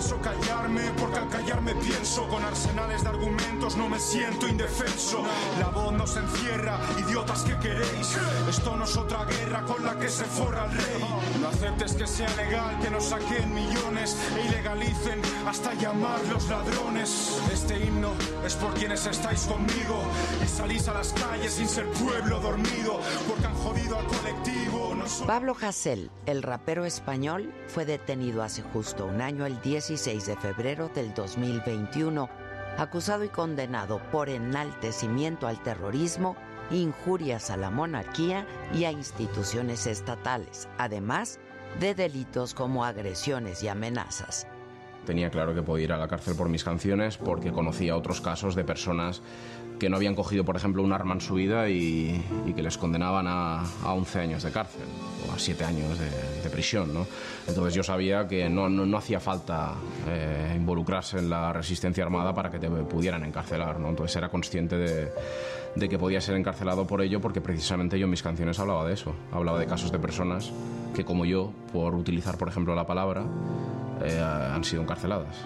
pienso callarme, porque al callarme pienso con arsenales de argumentos no me siento indefenso. La voz nos encierra, idiotas que queréis. Esto no es otra guerra con la que se forra el rey. No aceptes que sea legal que nos saquen millones e ilegalicen hasta llamar los ladrones. Este himno es por quienes estáis conmigo y salís a las calles sin ser pueblo dormido, porque han jodido al colectivo. Pablo Hasél, el rapero español, fue detenido hace justo un año, el 16 de febrero del 2021, acusado y condenado por enaltecimiento al terrorismo, injurias a la monarquía y a instituciones estatales, además de delitos como agresiones y amenazas. Tenía claro que podía ir a la cárcel por mis canciones porque conocía otros casos de personas que no habían cogido, por ejemplo, un arma en su vida y, que les condenaban a, a, 11 años de cárcel o a 7 años de, prisión. ¿no? Entonces yo sabía que no, no, hacía falta eh, involucrarse en la resistencia armada para que te pudieran encarcelar. ¿no? Entonces era consciente de, de que podía ser encarcelado por ello porque precisamente yo en mis canciones hablaba de eso. Hablaba de casos de personas que como yo, por utilizar, por ejemplo, la palabra, eh, han sido encarceladas.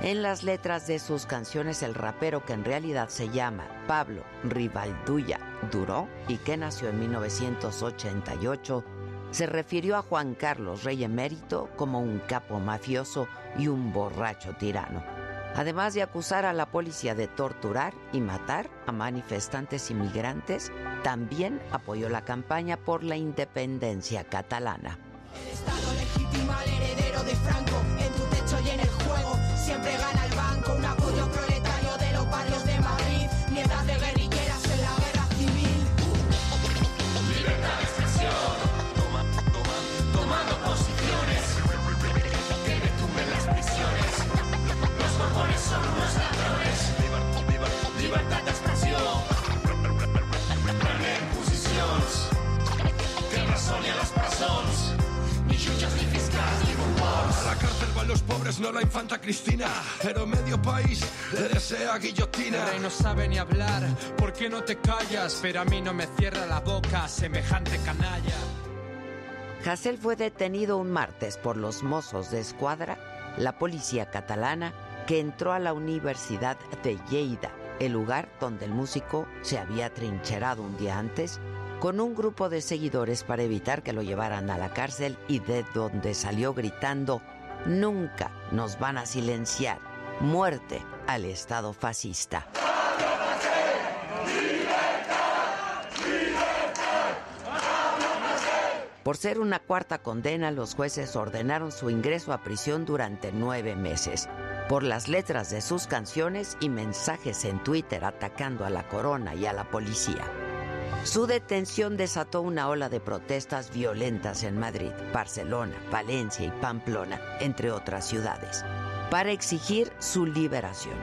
En las letras de sus canciones, el rapero que en realidad se llama Pablo Rivalduya Duró y que nació en 1988, se refirió a Juan Carlos Rey Emérito como un capo mafioso y un borracho tirano. Además de acusar a la policía de torturar y matar a manifestantes inmigrantes, también apoyó la campaña por la independencia catalana. El Estado legitima al heredero de Franco en tu techo y en el juego siempre gana A los pobres, no la infanta Cristina. Pero medio país le desea guillotina. El rey no sabe ni hablar, ¿por qué no te callas? Pero a mí no me cierra la boca semejante canalla. Hassel fue detenido un martes por los mozos de escuadra, la policía catalana, que entró a la Universidad de Lleida, el lugar donde el músico se había trincherado un día antes, con un grupo de seguidores para evitar que lo llevaran a la cárcel y de donde salió gritando, nunca nos van a silenciar, muerte al Estado fascista. Por ser una cuarta condena, los jueces ordenaron su ingreso a prisión durante nueve meses por las letras de sus canciones y mensajes en Twitter atacando a la corona y a la policía. Su detención desató una ola de protestas violentas en Madrid, Barcelona, Valencia y Pamplona, entre otras ciudades, para exigir su liberación.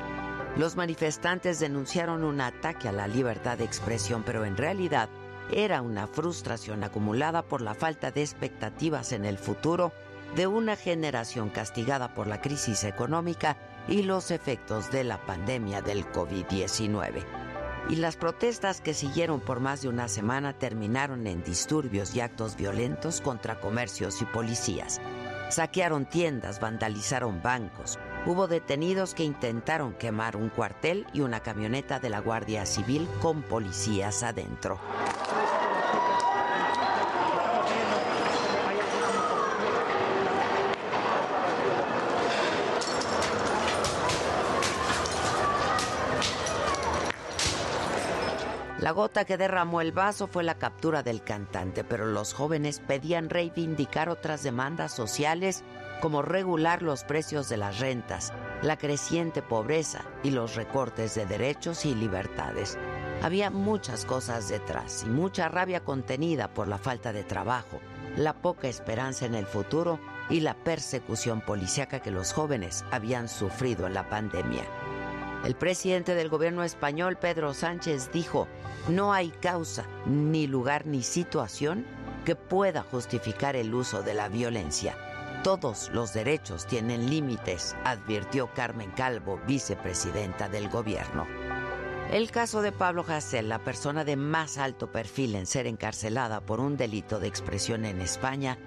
Los manifestantes denunciaron un ataque a la libertad de expresión, pero en realidad era una frustración acumulada por la falta de expectativas en el futuro de una generación castigada por la crisis económica y los efectos de la pandemia del COVID-19. Y las protestas que siguieron por más de una semana terminaron en disturbios y actos violentos contra comercios y policías. Saquearon tiendas, vandalizaron bancos. Hubo detenidos que intentaron quemar un cuartel y una camioneta de la Guardia Civil con policías adentro. La gota que derramó el vaso fue la captura del cantante, pero los jóvenes pedían reivindicar otras demandas sociales como regular los precios de las rentas, la creciente pobreza y los recortes de derechos y libertades. Había muchas cosas detrás y mucha rabia contenida por la falta de trabajo, la poca esperanza en el futuro y la persecución policíaca que los jóvenes habían sufrido en la pandemia. El presidente del gobierno español, Pedro Sánchez, dijo, no hay causa, ni lugar, ni situación que pueda justificar el uso de la violencia. Todos los derechos tienen límites, advirtió Carmen Calvo, vicepresidenta del gobierno. El caso de Pablo Hasél, la persona de más alto perfil en ser encarcelada por un delito de expresión en España,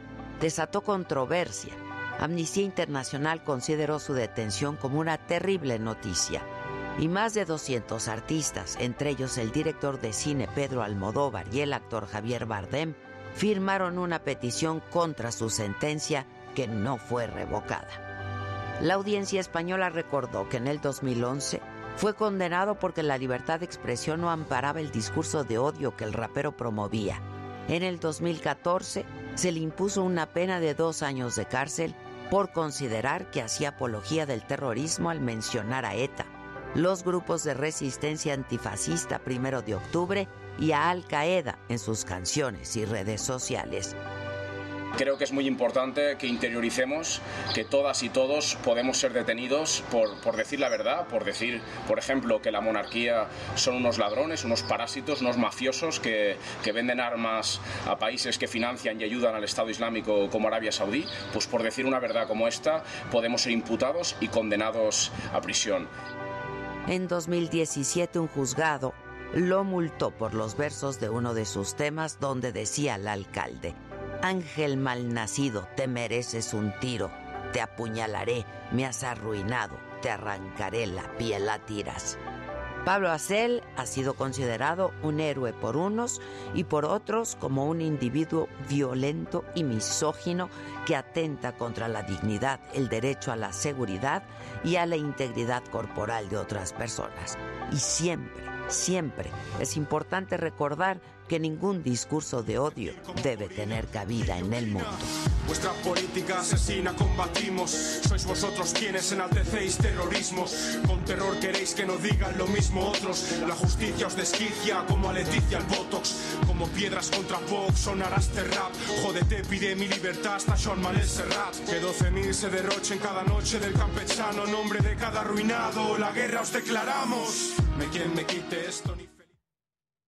desató controversia Amnistía Internacional consideró su detención como una terrible noticia y más de 200 artistas, entre ellos el director de cine Pedro Almodóvar y el actor Javier Bardem, firmaron una petición contra su sentencia que no fue revocada. La audiencia española recordó que en el 2011 fue condenado porque la libertad de expresión no amparaba el discurso de odio que el rapero promovía. En el 2014 se le impuso una pena de dos años de cárcel por considerar que hacía apología del terrorismo al mencionar a ETA, los grupos de resistencia antifascista primero de octubre y a Al Qaeda en sus canciones y redes sociales. Creo que es muy importante que interioricemos que todas y todos podemos ser detenidos por, por, decir la verdad, por decir, por ejemplo, que la monarquía son unos ladrones, unos parásitos, unos mafiosos que, que venden armas a países que financian y ayudan al Estado Islámico como Arabia Saudí. Pues por decir una verdad como esta, podemos ser imputados y condenados a prisión. En 2017 un juzgado lo multó por los versos de uno de sus temas donde decía al alcalde, Ángel malnacido, te mereces un tiro, te apuñalaré, me has arruinado, te arrancaré la piel a tiras. Pablo Acel ha sido considerado un héroe por unos y por otros como un individuo violento y misógino que atenta contra la dignidad, el derecho a la seguridad y a la integridad corporal de otras personas. Y siempre, siempre es importante recordar que ningún discurso de odio debe tener cabida en el mundo. Vuestra política asesina combatimos. Sois vosotros quienes enaltecéis terrorismo. Con terror queréis que no digan lo mismo otros. La justicia os desquicia como a Leticia el Botox. Como piedras contra Vox sonará este rap. Jódete, pide mi libertad hasta Sean Manel Serrat. Que 12.000 se derrochen cada noche del campechano. Nombre de cada arruinado. La guerra os declaramos. Me quien me quite esto ni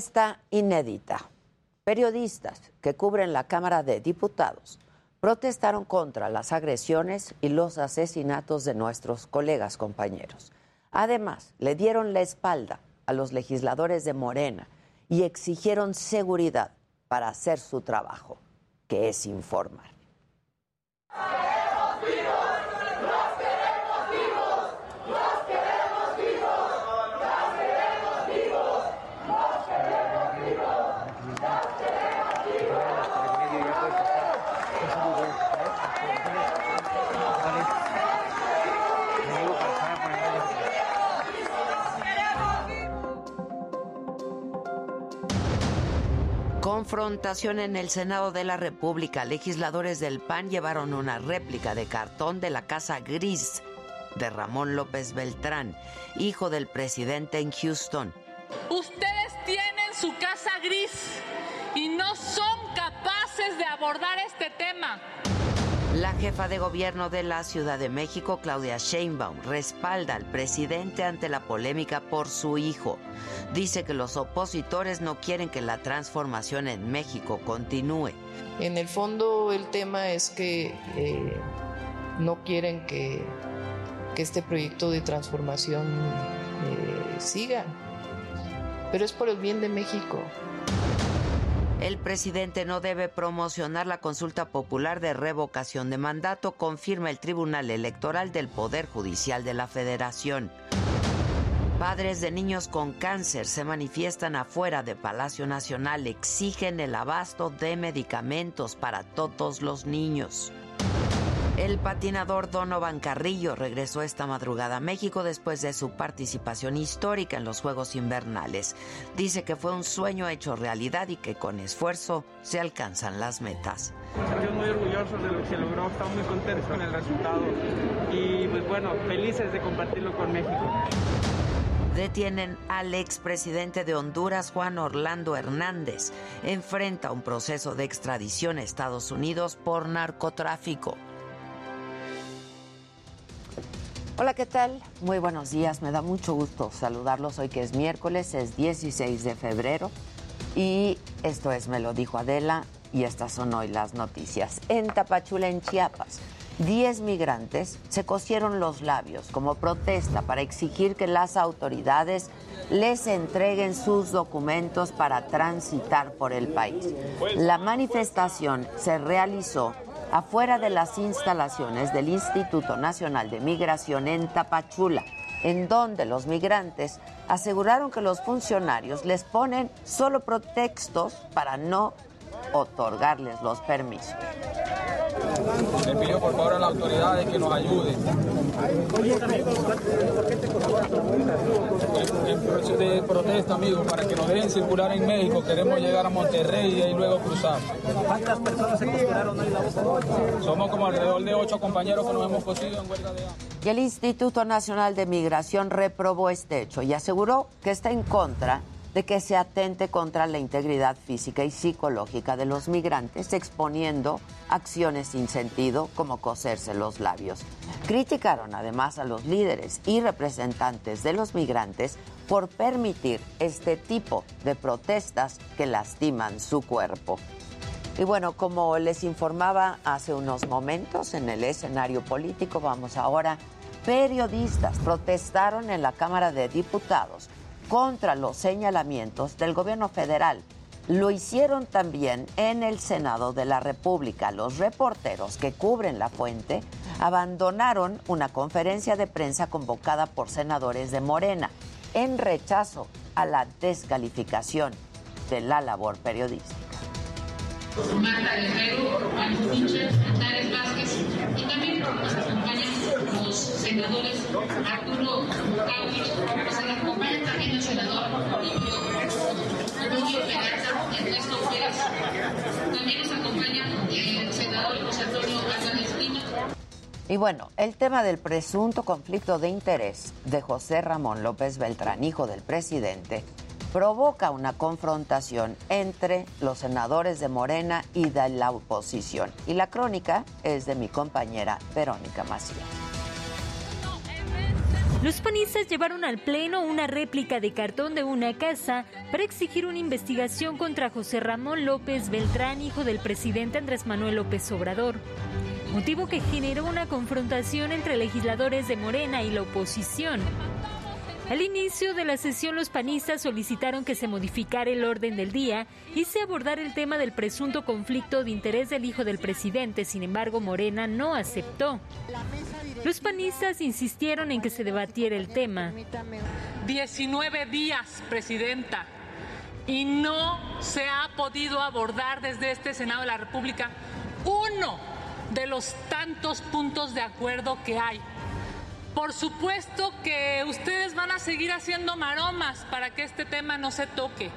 Protesta inédita. Periodistas que cubren la Cámara de Diputados protestaron contra las agresiones y los asesinatos de nuestros colegas compañeros. Además, le dieron la espalda a los legisladores de Morena y exigieron seguridad para hacer su trabajo, que es informar. En el Senado de la República. Legisladores del PAN llevaron una réplica de cartón de la Casa Gris de Ramón López Beltrán, hijo del presidente en Houston. Ustedes tienen su casa gris y no son capaces de abordar este tema. La jefa de gobierno de la Ciudad de México, Claudia Sheinbaum, respalda al presidente ante la polémica por su hijo. Dice que los opositores no quieren que la transformación en México continúe. En el fondo el tema es que eh, no quieren que, este proyecto de transformación eh, siga, pero es por el bien de México. El presidente no debe promocionar la consulta popular de revocación de mandato, confirma el Tribunal Electoral del Poder Judicial de la Federación. Padres de niños con cáncer se manifiestan afuera de Palacio Nacional, exigen el abasto de medicamentos para todos los niños. El patinador Donovan Carrillo regresó esta madrugada a México después de su participación histórica en los Juegos Invernales. Dice que fue un sueño hecho realidad y que con esfuerzo se alcanzan las metas. Estoy muy orgulloso de lo que se logró, estamos muy contentos con el resultado y pues bueno, felices de compartirlo con México. Detienen al expresidente de Honduras, Juan Orlando Hernández. Enfrenta un proceso de extradición a Estados Unidos por narcotráfico. Hola, ¿qué tal? Muy buenos días. Me da mucho gusto saludarlos hoy que es miércoles, es 16 de febrero. Y esto es Me lo dijo Adela y estas son hoy las noticias. En Tapachula, en Chiapas, 10 migrantes se cosieron los labios como protesta para exigir que las autoridades les entreguen sus documentos para transitar por el país. La manifestación se realizó afuera de las instalaciones del Instituto Nacional de Migración en Tapachula, en donde los migrantes aseguraron que los funcionarios les ponen solo pretextos para no otorgarles los permisos. Le pidió por favor a las autoridades que nos ayuden. En proceso de protesta, amigos, para que nos dejen circular en México. Queremos llegar a Monterrey y ahí luego cruzar. ¿Cuántas personas se cosieron hoy la Somos como alrededor de ocho compañeros que nos hemos cosido en huelga de hambre. Y el Instituto Nacional de Migración reprobó este hecho y aseguró que está en contra de que se atente contra la integridad física y psicológica de los migrantes, exponiendo acciones sin sentido como coserse los labios. Criticaron además a los líderes y representantes de los migrantes por permitir este tipo de protestas que lastiman su cuerpo. Y bueno, como les informaba hace unos momentos en el escenario político, vamos ahora, periodistas protestaron en la Cámara de Diputados contra los señalamientos del gobierno federal. Lo hicieron también en el Senado de la República. Los reporteros que cubren la fuente abandonaron una conferencia de prensa convocada por senadores de Morena en rechazo a la descalificación de la labor periodística. Marta Guerrero, Juan Pinches, Antares Vázquez y también nos acompañan los senadores Arturo Cauich, nos acompaña también el senador Rubio Peralta Ernesto Pérez. También nos acompaña el senador José Antonio Álvarez Pino. Y bueno, el tema del presunto conflicto de interés de José Ramón López Beltrán, hijo del presidente, provoca una confrontación entre los senadores de Morena y de la oposición. Y la crónica es de mi compañera Verónica Macías. Los panistas llevaron al Pleno una réplica de cartón de una casa para exigir una investigación contra José Ramón López Beltrán, hijo del presidente Andrés Manuel López Obrador. Motivo que generó una confrontación entre legisladores de Morena y la oposición. Al inicio de la sesión, los panistas solicitaron que se modificara el orden del día y se abordara el tema del presunto conflicto de interés del hijo del presidente. Sin embargo, Morena no aceptó. Los panistas insistieron en que se debatiera el tema. 19 días, presidenta, y no se ha podido abordar desde este Senado de la República uno de los tantos puntos de acuerdo que hay. Por supuesto que ustedes van a seguir haciendo maromas para que este tema no se toque,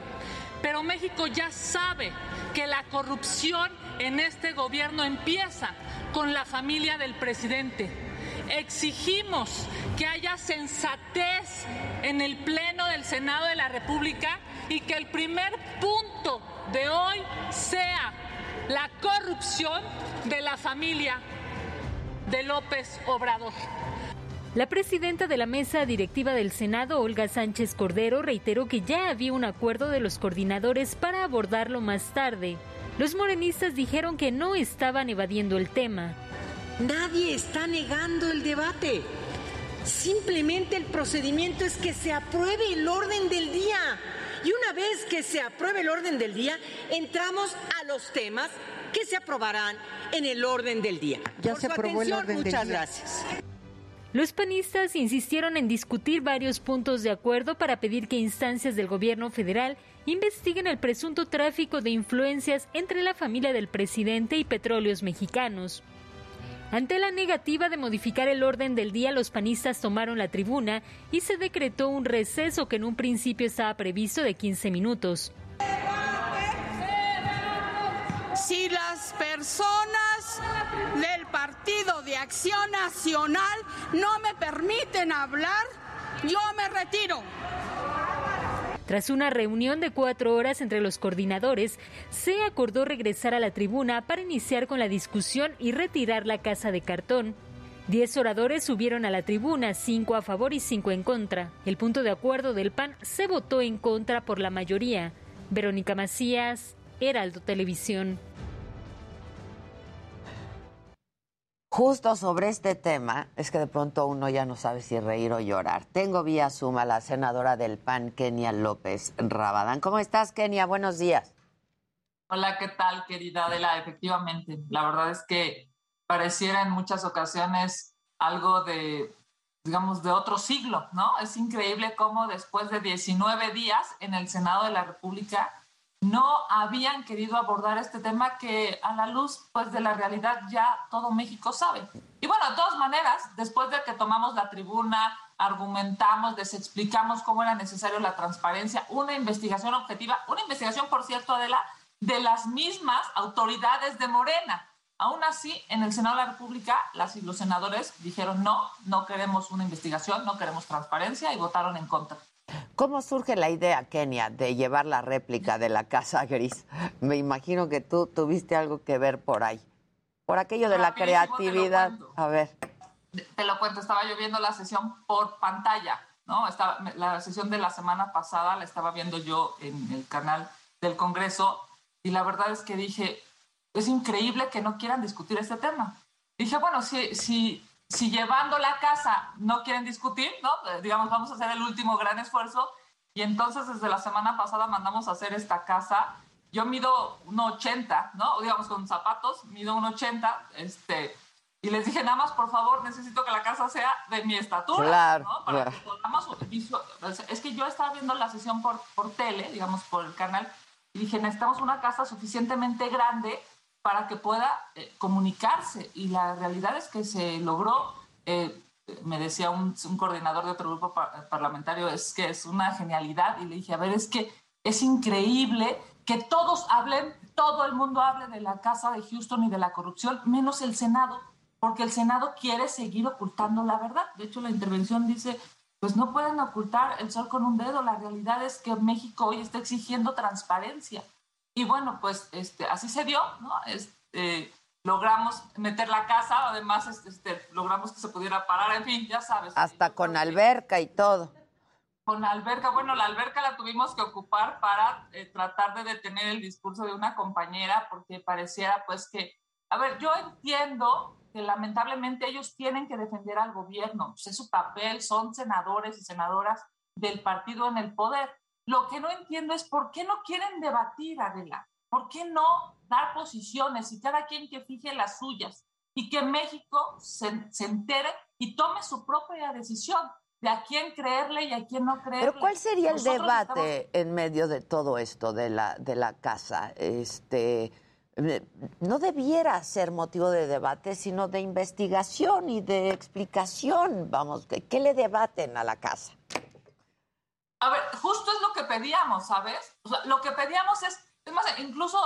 pero México ya sabe que la corrupción en este gobierno empieza con la familia del presidente. Exigimos que haya sensatez en el Pleno del Senado de la República y que el primer punto de hoy sea la corrupción de la familia de López Obrador. La presidenta de la mesa directiva del Senado, Olga Sánchez Cordero, reiteró que ya había un acuerdo de los coordinadores para abordarlo más tarde. Los morenistas dijeron que no estaban evadiendo el tema. Nadie está negando el debate. Simplemente el procedimiento es que se apruebe el orden del día. Y una vez que se apruebe el orden del día, entramos a los temas que se aprobarán en el orden del día. Ya se aprobó el orden del muchas día. gracias. Los panistas insistieron en discutir varios puntos de acuerdo para pedir que instancias del gobierno federal investiguen el presunto tráfico de influencias entre la familia del presidente y petróleos mexicanos. Ante la negativa de modificar el orden del día, los panistas tomaron la tribuna y se decretó un receso que en un principio estaba previsto de 15 minutos. Si las personas del Partido de Acción Nacional no me permiten hablar, yo me retiro. Tras una reunión de cuatro horas entre los coordinadores, se acordó regresar a la tribuna para iniciar con la discusión y retirar la casa de cartón. Diez oradores subieron a la tribuna, cinco a favor y cinco en contra. El punto de acuerdo del PAN se votó en contra por la mayoría. Verónica Macías, Heraldo Televisión. Justo sobre este tema, es que de pronto uno ya no sabe si reír o llorar. Tengo vía suma la senadora del PAN, Kenia López Rabadán. ¿Cómo estás, Kenia? Buenos días. Hola, ¿qué tal, querida Adela? Efectivamente, la verdad es que pareciera en muchas ocasiones algo de, digamos, de otro siglo, ¿no? Es increíble cómo después de 19 días en el Senado de la República no habían querido abordar este tema que a la luz pues de la realidad ya todo México sabe. Y bueno, de todas maneras, después de que tomamos la tribuna, argumentamos, les explicamos cómo era necesario la transparencia, una investigación objetiva, una investigación, por cierto, de, la, de las mismas autoridades de Morena. Aún así, en el Senado de la República, las y los senadores dijeron no, no queremos una investigación, no queremos transparencia y votaron en contra. ¿Cómo surge la idea, Kenia, de llevar la réplica de la Casa Gris? Me imagino que tú tuviste algo que ver por ahí. Por aquello de la creatividad. A ver. Te lo cuento, estaba yo viendo la sesión por pantalla, ¿no? Estaba, la sesión de la semana pasada la estaba viendo yo en el canal del Congreso y la verdad es que dije, es increíble que no quieran discutir este tema. Dije, bueno, si, si si llevando la casa no quieren discutir, ¿no? Eh, digamos, vamos a hacer el último gran esfuerzo. Y entonces desde la semana pasada mandamos a hacer esta casa. Yo mido 1,80, ¿no? Digamos con zapatos, mido 1,80. Este, y les dije, nada más, por favor, necesito que la casa sea de mi estatura. Claro, ¿no? Para que podamos Es que yo estaba viendo la sesión por, por tele, digamos, por el canal, y dije, necesitamos una casa suficientemente grande para que pueda eh, comunicarse. Y la realidad es que se logró, eh, me decía un, coordinador de otro grupo parlamentario, es que es una genialidad. Y le dije, a ver, es que es increíble que todos hablen, todo el mundo hable de la casa de Houston y de la corrupción, menos el Senado, porque el Senado quiere seguir ocultando la verdad. De hecho, la intervención dice, pues no pueden ocultar el sol con un dedo. La realidad es que México hoy está exigiendo transparencia. Y bueno, pues este, así se dio, ¿no? Este, logramos meter la casa, además este, logramos que se pudiera parar, en fin, ya sabes. Hasta con alberca y todo. Con alberca, bueno, la alberca la tuvimos que ocupar para eh, tratar de detener el discurso de una compañera, porque pareciera pues que, a ver, yo entiendo que lamentablemente ellos tienen que defender al gobierno, pues es su papel, son senadores y senadoras del partido en el poder lo que no entiendo es por qué no quieren debatir, Adela. ¿Por qué no dar posiciones y cada quien que fije las suyas y que México se, se entere y tome su propia decisión de a quién creerle y a quién no creerle? Pero ¿cuál sería el debate en medio de todo esto de la, de la casa? Este, eh, no debiera ser motivo de debate, sino de investigación y de explicación. Vamos, ¿qué le debaten a la casa? A ver, justo es lo que pedíamos, ¿sabes? O sea, lo que pedíamos es, es más, incluso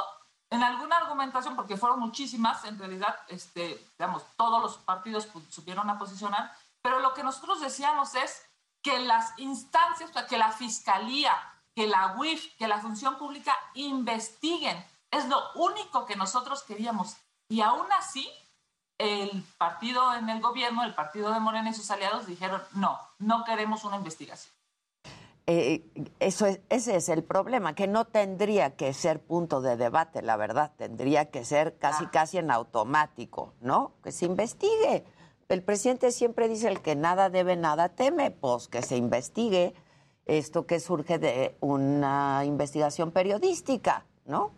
en alguna argumentación, porque fueron muchísimas, en realidad, este, digamos, todos los partidos supieron a posicionar, pero lo que nosotros decíamos es que las instancias, que la fiscalía, que la UIF, que la función pública investiguen. Es lo único que nosotros queríamos. Y aún así, el partido en el gobierno, el partido de Morena y sus aliados dijeron, no, no queremos una investigación. Eh, eso es, ese es el problema, que no tendría que ser punto de debate, la verdad, tendría que ser casi ah. casi en automático, ¿no? Que se investigue. El presidente siempre dice el que nada debe, nada teme, pues que se investigue esto que surge de una investigación periodística, ¿no?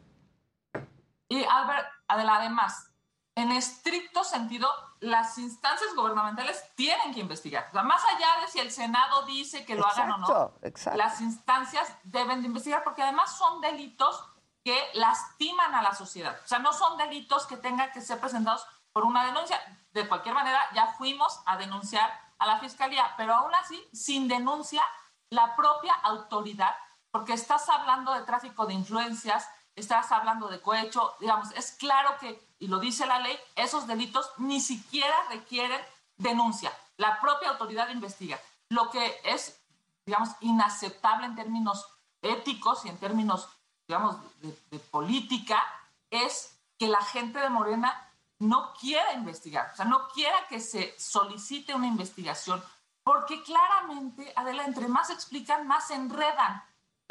Y a ver, además, en estricto sentido, las instancias gubernamentales tienen que investigar. O sea, más allá de si el Senado dice que lo hagan o no, las instancias deben de investigar porque además son delitos que lastiman a la sociedad. O sea, no son delitos que tengan que ser presentados por una denuncia. De cualquier manera, ya fuimos a denunciar a la fiscalía, pero aún así, sin denuncia, la propia autoridad, porque estás hablando de tráfico de influencias, estás hablando de cohecho, digamos, es claro que, y lo dice la ley, esos delitos ni siquiera requieren denuncia. La propia autoridad investiga. Lo que es, digamos, inaceptable en términos éticos y en términos, digamos, de, política, es que la gente de Morena no quiera investigar, o sea, no quiera que se solicite una investigación, porque claramente, Adela, entre más explican, más enredan.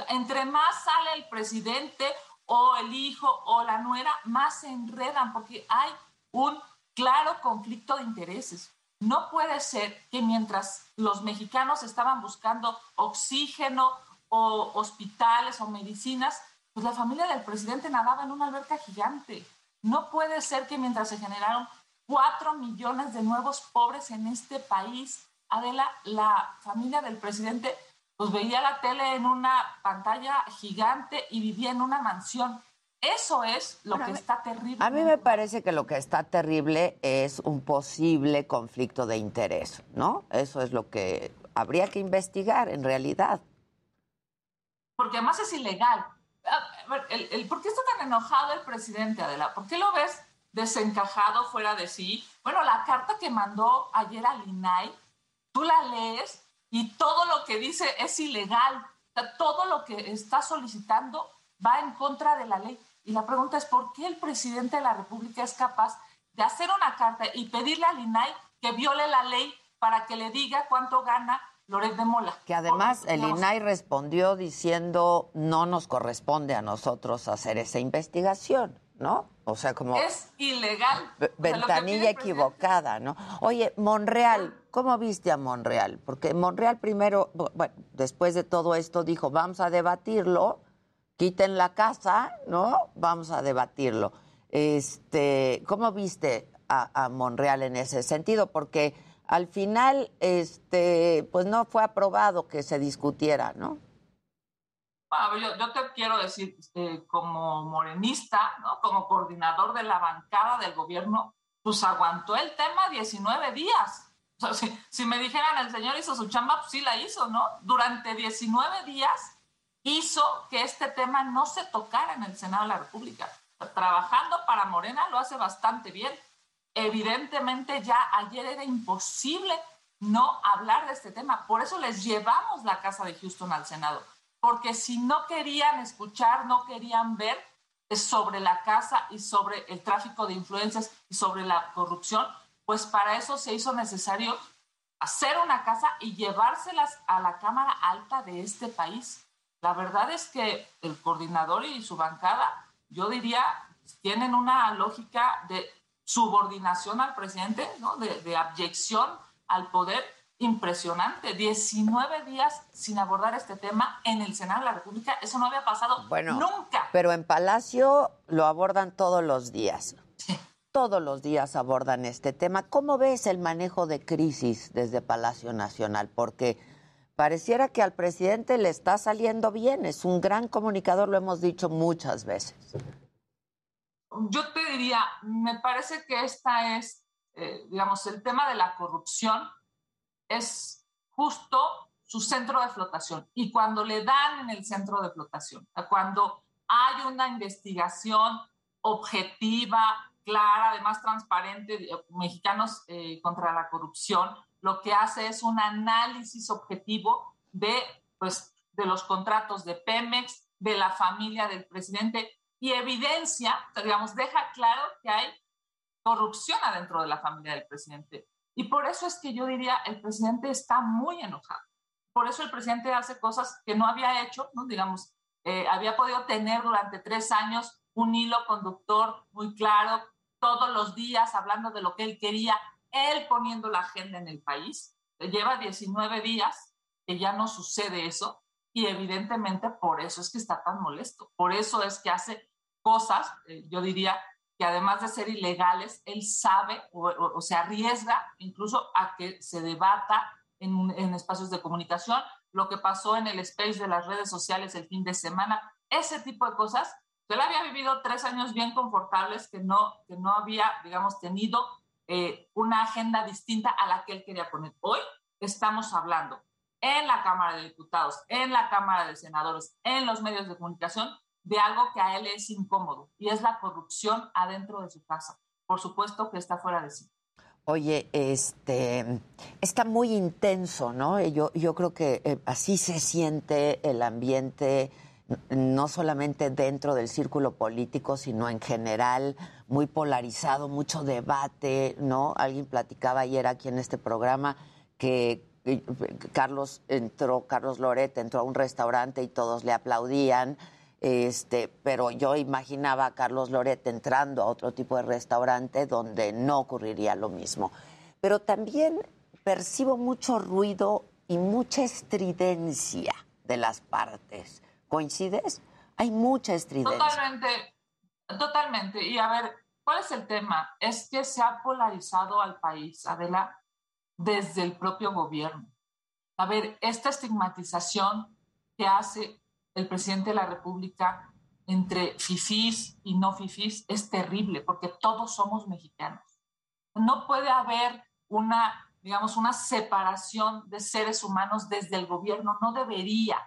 Entre más sale el presidente o el hijo o la nuera, más se enredan, porque hay un claro conflicto de intereses. No puede ser que mientras los mexicanos estaban buscando oxígeno o hospitales o medicinas, pues la familia del presidente nadaba en una alberca gigante. No puede ser que mientras se generaron cuatro millones de nuevos pobres en este país, Adela, la familia del presidente pues veía la tele en una pantalla gigante y vivía en una mansión. Eso es lo que está terrible. A mí me parece que lo que está terrible es un posible conflicto de interés, ¿no? Eso es lo que habría que investigar en realidad. Porque además es ilegal. el, ¿Por qué está tan enojado el presidente, Adela? ¿Por qué lo ves desencajado fuera de sí? Bueno, la carta que mandó ayer al INAI, tú la lees y todo lo que dice es ilegal. todo lo que está solicitando va en contra de la ley. Y la pregunta es, ¿por qué el presidente de la República es capaz de hacer una carta y pedirle al INAI que viole la ley para que le diga cuánto gana Loret de Mola? Que además el INAI respondió diciendo no nos corresponde a nosotros hacer esa investigación, ¿no? O sea, como... Es ilegal. Ventanilla equivocada, ¿no? Oye, Monreal, ¿cómo viste a Monreal? Porque Monreal primero, bueno, después de todo esto dijo, vamos a debatirlo, quiten la casa, ¿no? Vamos a debatirlo. Este, ¿Cómo viste a, a Monreal en ese sentido? Porque al final, este, pues no fue aprobado que se discutiera, ¿no? Yo, te quiero decir, este, como morenista, ¿no? como coordinador de la bancada del gobierno, pues aguantó el tema 19 días. O sea, si, me dijeran el señor hizo su chamba, pues sí la hizo, ¿no? Durante 19 días hizo que este tema no se tocara en el Senado de la República. Trabajando para Morena lo hace bastante bien. Evidentemente ya ayer era imposible no hablar de este tema. Por eso les llevamos la Casa de Houston al Senado porque si no querían escuchar, no querían ver sobre la casa y sobre el tráfico de influencias y sobre la corrupción, pues para eso se hizo necesario hacer una casa y llevárselas a la Cámara Alta de este país. La verdad es que el coordinador y su bancada, yo diría, tienen una lógica de subordinación al presidente, de abyección al poder impresionante. 19 días sin abordar este tema en el Senado de la República. Eso no había pasado nunca. Pero en Palacio lo abordan todos los días. Todos los días abordan este tema. ¿Cómo ves el manejo de crisis desde Palacio Nacional? Porque pareciera que al presidente le está saliendo bien. Es un gran comunicador, lo hemos dicho muchas veces. Yo te diría, me parece que esta es, eh, digamos, el tema de la corrupción es justo su centro de flotación. Y cuando le dan en el centro de flotación, cuando hay una investigación objetiva, clara, además transparente, de mexicanos eh, contra la corrupción, lo que hace es un análisis objetivo de, pues, de los contratos de Pemex, de la familia del presidente y evidencia, digamos, deja claro que hay corrupción adentro de la familia del presidente. Y por eso es que yo diría, el presidente está muy enojado. Por eso el presidente hace cosas que no había hecho, ¿no? digamos, eh, había podido tener durante tres años un hilo conductor muy claro, todos los días hablando de lo que él quería, él poniendo la agenda en el país. Lleva 19 días que ya no sucede eso y evidentemente por eso es que está tan molesto, por eso es que hace cosas, eh, yo diría, que además de ser ilegales, él sabe o, se arriesga incluso a que se debata en, espacios de comunicación, lo que pasó en el space de las redes sociales el fin de semana, ese tipo de cosas Él había vivido tres años bien confortables que no, que no había, digamos, tenido eh, una agenda distinta a la que él quería poner. Hoy estamos hablando en la Cámara de Diputados, en la Cámara de Senadores, en los medios de comunicación, de algo que a él es incómodo y es la corrupción adentro de su casa. Por supuesto que está fuera de sí. Oye, este está muy intenso, ¿no? Yo, yo creo que eh, así se siente el ambiente no solamente dentro del círculo político, sino en general, muy polarizado, mucho debate, ¿no? Alguien platicaba ayer aquí en este programa que Carlos entró, Carlos Loret entró a un restaurante y todos le aplaudían, este, pero yo imaginaba a Carlos Loret entrando a otro tipo de restaurante donde no ocurriría lo mismo. Pero también percibo mucho ruido y mucha estridencia de las partes ¿Coincides? Hay mucha estridencia. Totalmente, totalmente. Y a ver, ¿cuál es el tema? Es que se ha polarizado al país, Adela, desde el propio gobierno. A ver, esta estigmatización que hace el presidente de la República entre fifís y no fifís es terrible porque todos somos mexicanos. No puede haber una, digamos, una separación de seres humanos desde el gobierno, no debería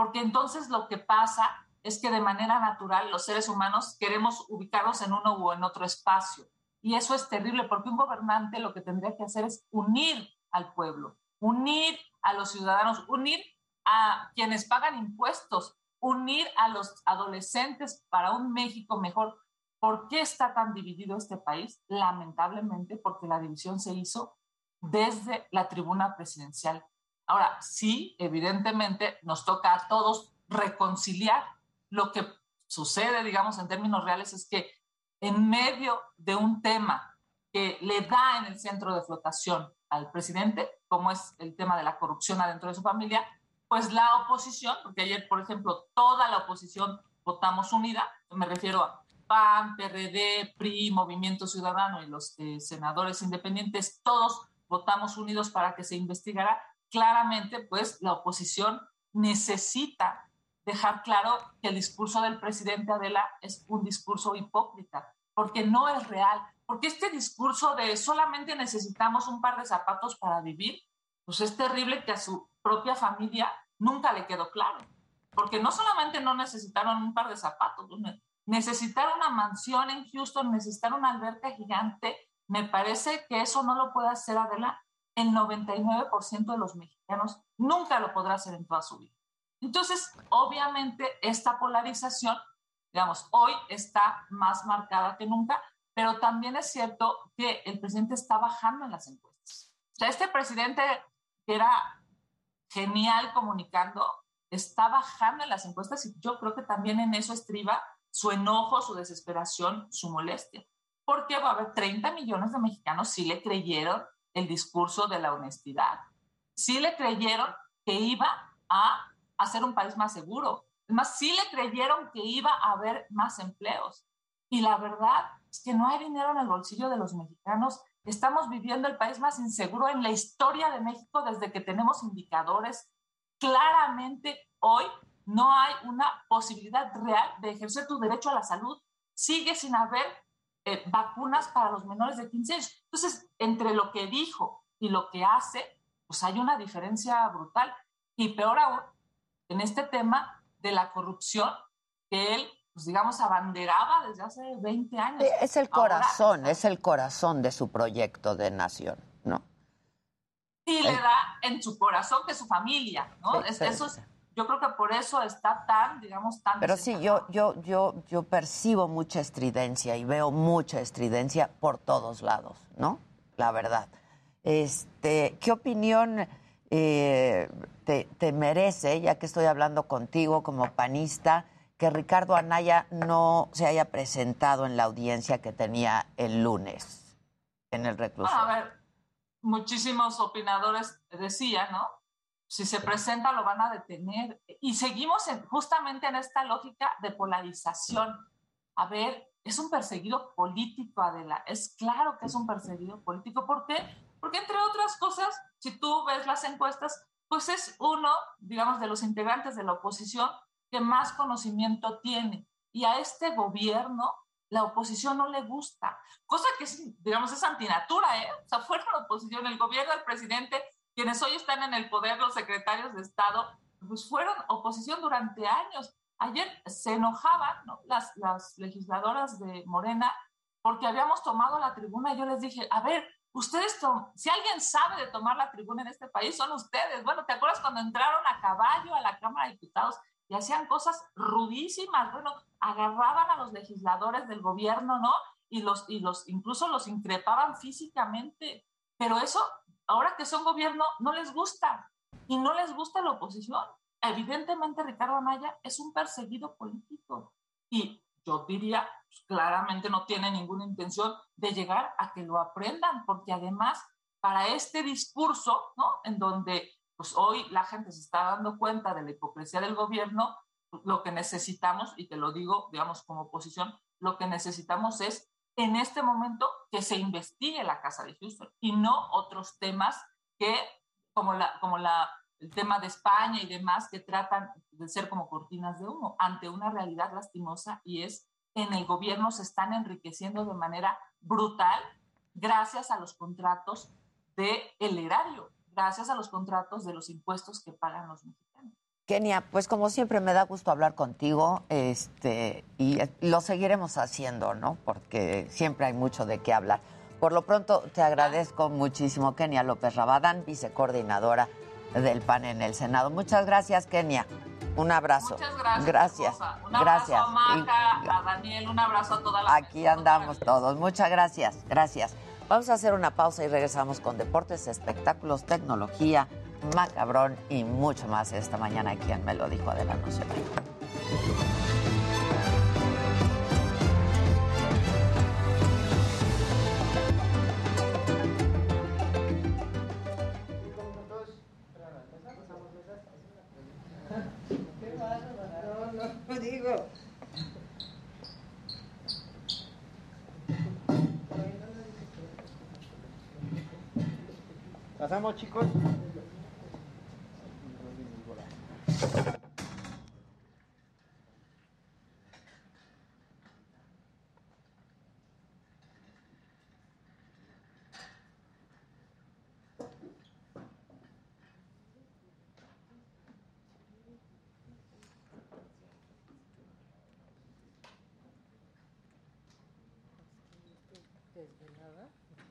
porque entonces lo que pasa es que de manera natural los seres humanos queremos ubicarnos en uno u en otro espacio. Y eso es terrible porque un gobernante lo que tendría que hacer es unir al pueblo, unir a los ciudadanos, unir a quienes pagan impuestos, unir a los adolescentes para un México mejor. ¿Por qué está tan dividido este país? Lamentablemente porque la división se hizo desde la tribuna presidencial. Ahora, sí, evidentemente nos toca a todos reconciliar. Lo que sucede, digamos, en términos reales es que en medio de un tema que le da en el centro de flotación al presidente, como es el tema de la corrupción adentro de su familia, pues la oposición, porque ayer, por ejemplo, toda la oposición votamos unida, me refiero a PAN, PRD, PRI, Movimiento Ciudadano y los eh, senadores independientes, todos votamos unidos para que se investigara. Claramente, pues la oposición necesita dejar claro que el discurso del presidente Adela es un discurso hipócrita, porque no es real, porque este discurso de solamente necesitamos un par de zapatos para vivir, pues es terrible que a su propia familia nunca le quedó claro, porque no solamente no necesitaron un par de zapatos, necesitaron una mansión en Houston, necesitaron una alberca gigante, me parece que eso no lo puede hacer Adela el 99% de los mexicanos nunca lo podrá hacer en toda su vida. Entonces, obviamente, esta polarización, digamos, hoy está más marcada que nunca, pero también es cierto que el presidente está bajando en las encuestas. O sea, este presidente que era genial comunicando, está bajando las encuestas y yo creo que también en eso estriba su enojo, su desesperación, su molestia. Porque va a haber 30 millones de mexicanos si le creyeron el discurso de la honestidad. Sí le creyeron que iba a hacer un país más seguro. Además, sí le creyeron que iba a haber más empleos. Y la verdad es que no hay dinero en el bolsillo de los mexicanos. Estamos viviendo el país más inseguro en la historia de México desde que tenemos indicadores. Claramente hoy no hay una posibilidad real de ejercer tu derecho a la salud. Sigue sin haber eh, vacunas para los menores de 15 años. Entonces, entre lo que dijo y lo que hace, pues hay una diferencia brutal. Y peor aún, en este tema de la corrupción que él, pues digamos, abanderaba desde hace 20 años. Es el corazón, es el corazón de su proyecto de nación, ¿no? Y le da en su corazón que su familia, ¿no? eso es yo creo que por eso está tan, digamos, tan... Pero sí, yo, yo, yo, yo percibo mucha estridencia y veo mucha estridencia por todos lados, ¿no? La verdad. Este, ¿Qué opinión eh, te, te, merece, ya que estoy hablando contigo como panista, que Ricardo Anaya no se haya presentado en la audiencia que tenía el lunes en el reclusorio? a ver, muchísimos opinadores decían, ¿no? si se presenta lo van a detener. Y seguimos justamente en esta lógica de polarización. A ver, es un perseguido político, Adela. Es claro que es un perseguido político. ¿Por qué? Porque entre otras cosas, si tú ves las encuestas, pues es uno, digamos, de los integrantes de la oposición que más conocimiento tiene. Y a este gobierno la oposición no le gusta, cosa que, es, digamos, es antinatura, ¿eh? O sea, fueron la oposición, el gobierno, el presidente, quienes hoy están en el poder, los secretarios de Estado, pues fueron oposición durante años. Ayer se enojaban ¿no? las, las legisladoras de Morena porque habíamos tomado la tribuna y yo les dije, a ver, ustedes, si alguien sabe de tomar la tribuna en este país, son ustedes. Bueno, ¿te acuerdas cuando entraron a caballo a la Cámara de Diputados y hacían cosas rudísimas? Bueno, agarraban a los legisladores del gobierno, ¿no? Y los, y los, incluso los increpaban físicamente. Pero eso, ahora que son gobierno, no les gusta. Y no les gusta la oposición. Evidentemente, Ricardo Anaya es un perseguido político. Y yo diría, pues, claramente no tiene ninguna intención de llegar a que lo aprendan, porque además, para este discurso, ¿no? En donde pues hoy la gente se está dando cuenta de la hipocresía del gobierno, lo que necesitamos, y te lo digo, digamos, como oposición, lo que necesitamos es en este momento que se investigue la Casa de Houston y no otros temas que, como, la, como la, el tema de España y demás, que tratan de ser como cortinas de humo ante una realidad lastimosa y es en el gobierno se están enriqueciendo de manera brutal gracias a los contratos del el erario gracias a los contratos de los impuestos que pagan los mexicanos. Kenia, pues como siempre me da gusto hablar contigo, este, y lo seguiremos haciendo, ¿no? Porque siempre hay mucho de qué hablar. Por lo pronto, te agradezco muchísimo, Kenia López Rabadán, vicecoordinadora del PAN en el Senado. Muchas gracias, Kenia. Un abrazo. Muchas gracias. Gracias. Un abrazo gracias. a Maca, a Daniel, un abrazo a toda la Aquí andamos todos. Muchas gracias. Gracias. Vamos a hacer una pausa y regresamos con deportes, espectáculos, tecnología, macabrón y mucho más esta mañana. Quien me lo dijo, de la noche. digo. ¿Pasamos, chicos?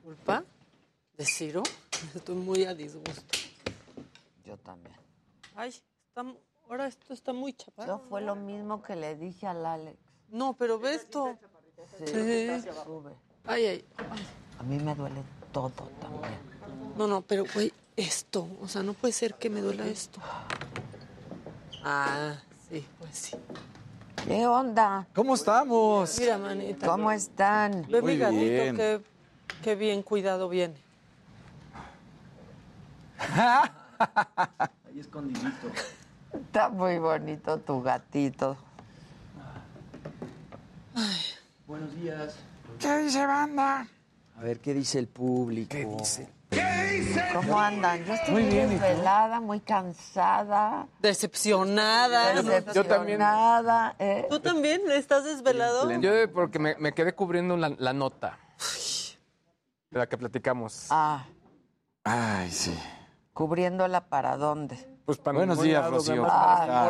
¿Culpa? ¿De Ciro? Estoy muy a disgusto. Yo también. Ay, está, ahora esto está muy chaparro. Yo fue lo mismo que le dije al Alex. No, pero ve esto. Sí, Sí. sube. Ay, ay, ay. A mí me duele todo también. No, no, pero güey, esto. O sea, no puede ser que me duela esto. Ah, sí, pues sí. ¿Qué onda? ¿Cómo estamos? Mira, manita. ¿Cómo están? Ve Muy mi gatito, qué bien cuidado viene. Ahí escondidito. Está muy bonito tu gatito. Buenos días. ¿Qué dice banda? A ver, ¿qué dice el público? ¿Qué dice? ¿Cómo andan? Yo estoy Muy bien, desvelada, muy cansada. Decepcionada. Yo también. Decepcionada, ¿eh? ¿Tú también estás desvelado? Yo porque me, me quedé cubriendo la, la nota de la que platicamos. Ah, Ay, sí. Cubriéndola para dónde. Pues para Buenos días, lado, Rocío. Ah.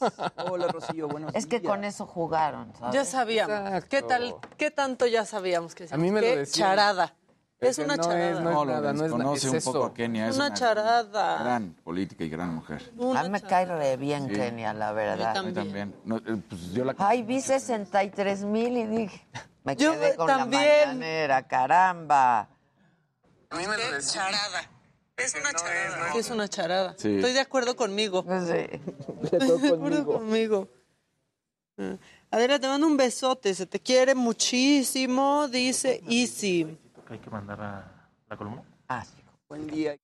Hola, Rocío, buenos Es que días. con eso jugaron, ¿sabes? Ya sabíamos. Exacto. ¿Qué tal? ¿Qué tanto ya sabíamos que A mí me lo decían. charada. Es Ese una no charada. es- no es No, lo nada, no es nada, es un eso. poco a Kenia. Es Una una charada. gran política y gran mujer. Una A mí me cae re bien Sí. Kenia, la Yo verdad. A mí también. No, eh, pues yo la Ay, vi 63 mil y dije, me Yo quedé con también. la mañanera, caramba. Qué charada. Es una charada. Sí, es una charada. Sí. Estoy de acuerdo conmigo. Sí. Estoy de acuerdo conmigo. Ah. Adela, te mando un besote. Se te quiere muchísimo, dice Easy. Hay que mandar a la columna. Ah, sí. Buen día.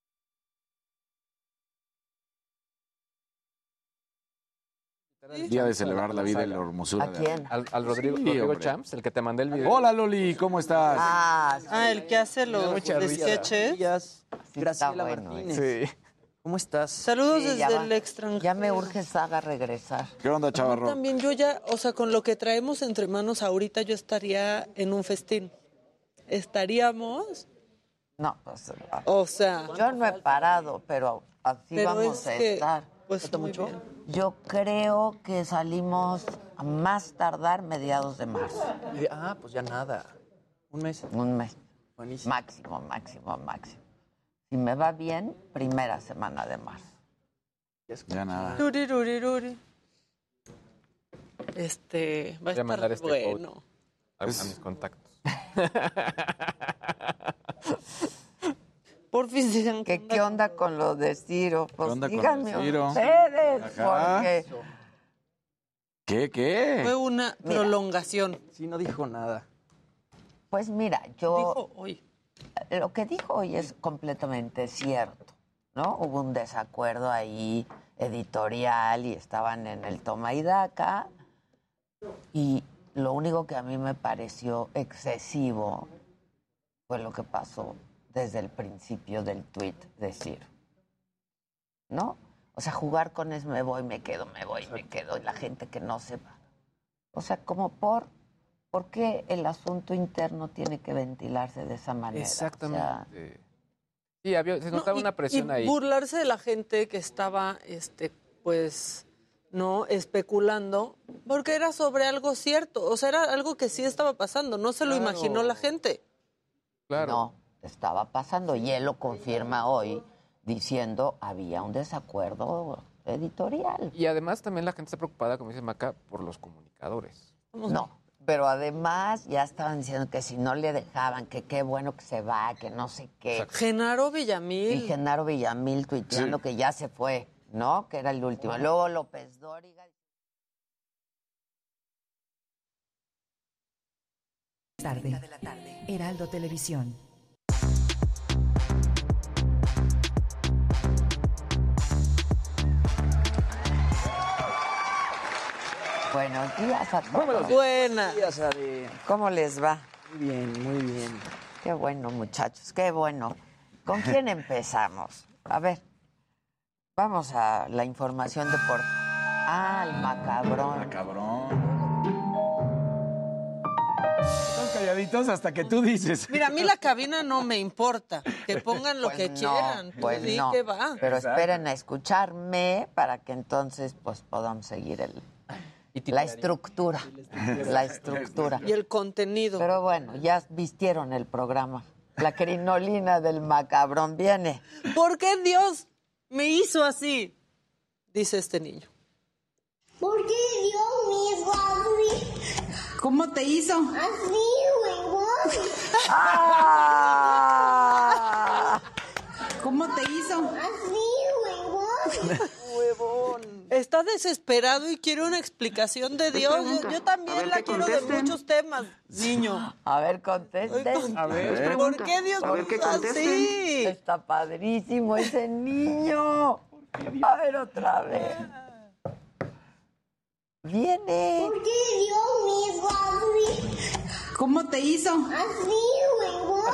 Día de celebrar la vida y la hermosura. ¿A de quién? Al, al Rodrigo, Sí, Rodrigo. Champs, el que te mandé el video. Hola, Loli, ¿cómo estás? Ah, sí. Ah, el que hace los sketches. Graciela bueno, Martínez. Sí. ¿Cómo estás? Saludos Sí, desde el extranjero. Ya me urge Saga regresar. ¿Qué onda, Chavarro? También yo ya, o sea, con lo que traemos entre manos ahorita, yo estaría en un festín. ¿Estaríamos? No, pues. O sea. Yo no he parado, pero así Pero vamos es a que, estar. Pues, muy bien. Yo creo que salimos a más tardar mediados de marzo. Ah, pues ya nada. Un mes. Un mes. Buenísimo. Máximo, máximo, máximo. Si me va bien, primera semana de marzo. Ya nada. Ruri, ruri, ruri. Este, va a Voy a estar este bueno. a mis contactos. Por fin digan ¿Qué, ¿Qué onda con lo de Ciro? Pues onda con díganme lo de Ciro? ustedes, Ajá. porque ¿Qué, qué? Fue una Mira. prolongación. Sí, no dijo nada. Pues mira, yo Dijo hoy. lo que dijo hoy es completamente cierto, ¿no? Hubo un desacuerdo ahí editorial y estaban en el toma y daca y lo único que a mí me pareció excesivo fue lo que pasó desde el principio del tuit de Ciro, ¿no? O sea, jugar con es me voy, me quedo, me voy, me quedo, y la gente que no sepa. O sea, como por, ¿por qué el asunto interno tiene que ventilarse de esa manera? O sea, Exactamente. Sí, había, se No, notaba y- una presión y ahí. burlarse de la gente que estaba, este, pues, no especulando, porque era sobre algo cierto, o sea, era algo que sí estaba pasando, no se lo Claro. imaginó la gente. No, estaba pasando y él lo confirma hoy diciendo había un desacuerdo editorial. Y además también la gente está preocupada, como dice Maca, por los comunicadores. No, pero además ya estaban diciendo que si no le dejaban, que qué bueno que se va, que no sé qué. Genaro Villamil. Y Genaro Villamil tuiteando Sí. que ya se fue, ¿no? Que era el último. Luego López Dóriga. Tarde. Heraldo Televisión. Buenos días a todos. Buenas. ¿Cómo les va? Muy bien, muy bien. Qué bueno, muchachos, qué bueno. ¿Con quién empezamos? A ver, vamos a la información de por... Ah, el macabrón. Macabrón. Están calladitos hasta que tú dices. Mira, a mí la cabina no me importa, que pongan lo Pues que no, quieran, Pues no. que va. Pero esperen a escucharme para que entonces pues podamos seguir el, la estructura. La estructura. Y el contenido. Pero bueno, ya vistieron el programa. La crinolina del macabrón viene. ¿Por qué Dios me hizo así? Dice este niño. ¿Por qué Dios me hizo así? ¿Cómo te hizo? Así, huevón. ¿Cómo te hizo? Así, huevón. Está desesperado y quiere una explicación de Dios. Yo, yo también la quiero de muchos temas, niño. A ver, contesten. A ver, ¿por qué Dios me hizo así? Está padrísimo ese niño. A ver otra vez. Viene. ¿Por qué Dios me hizo así? ¿Cómo te hizo? Así, huevón.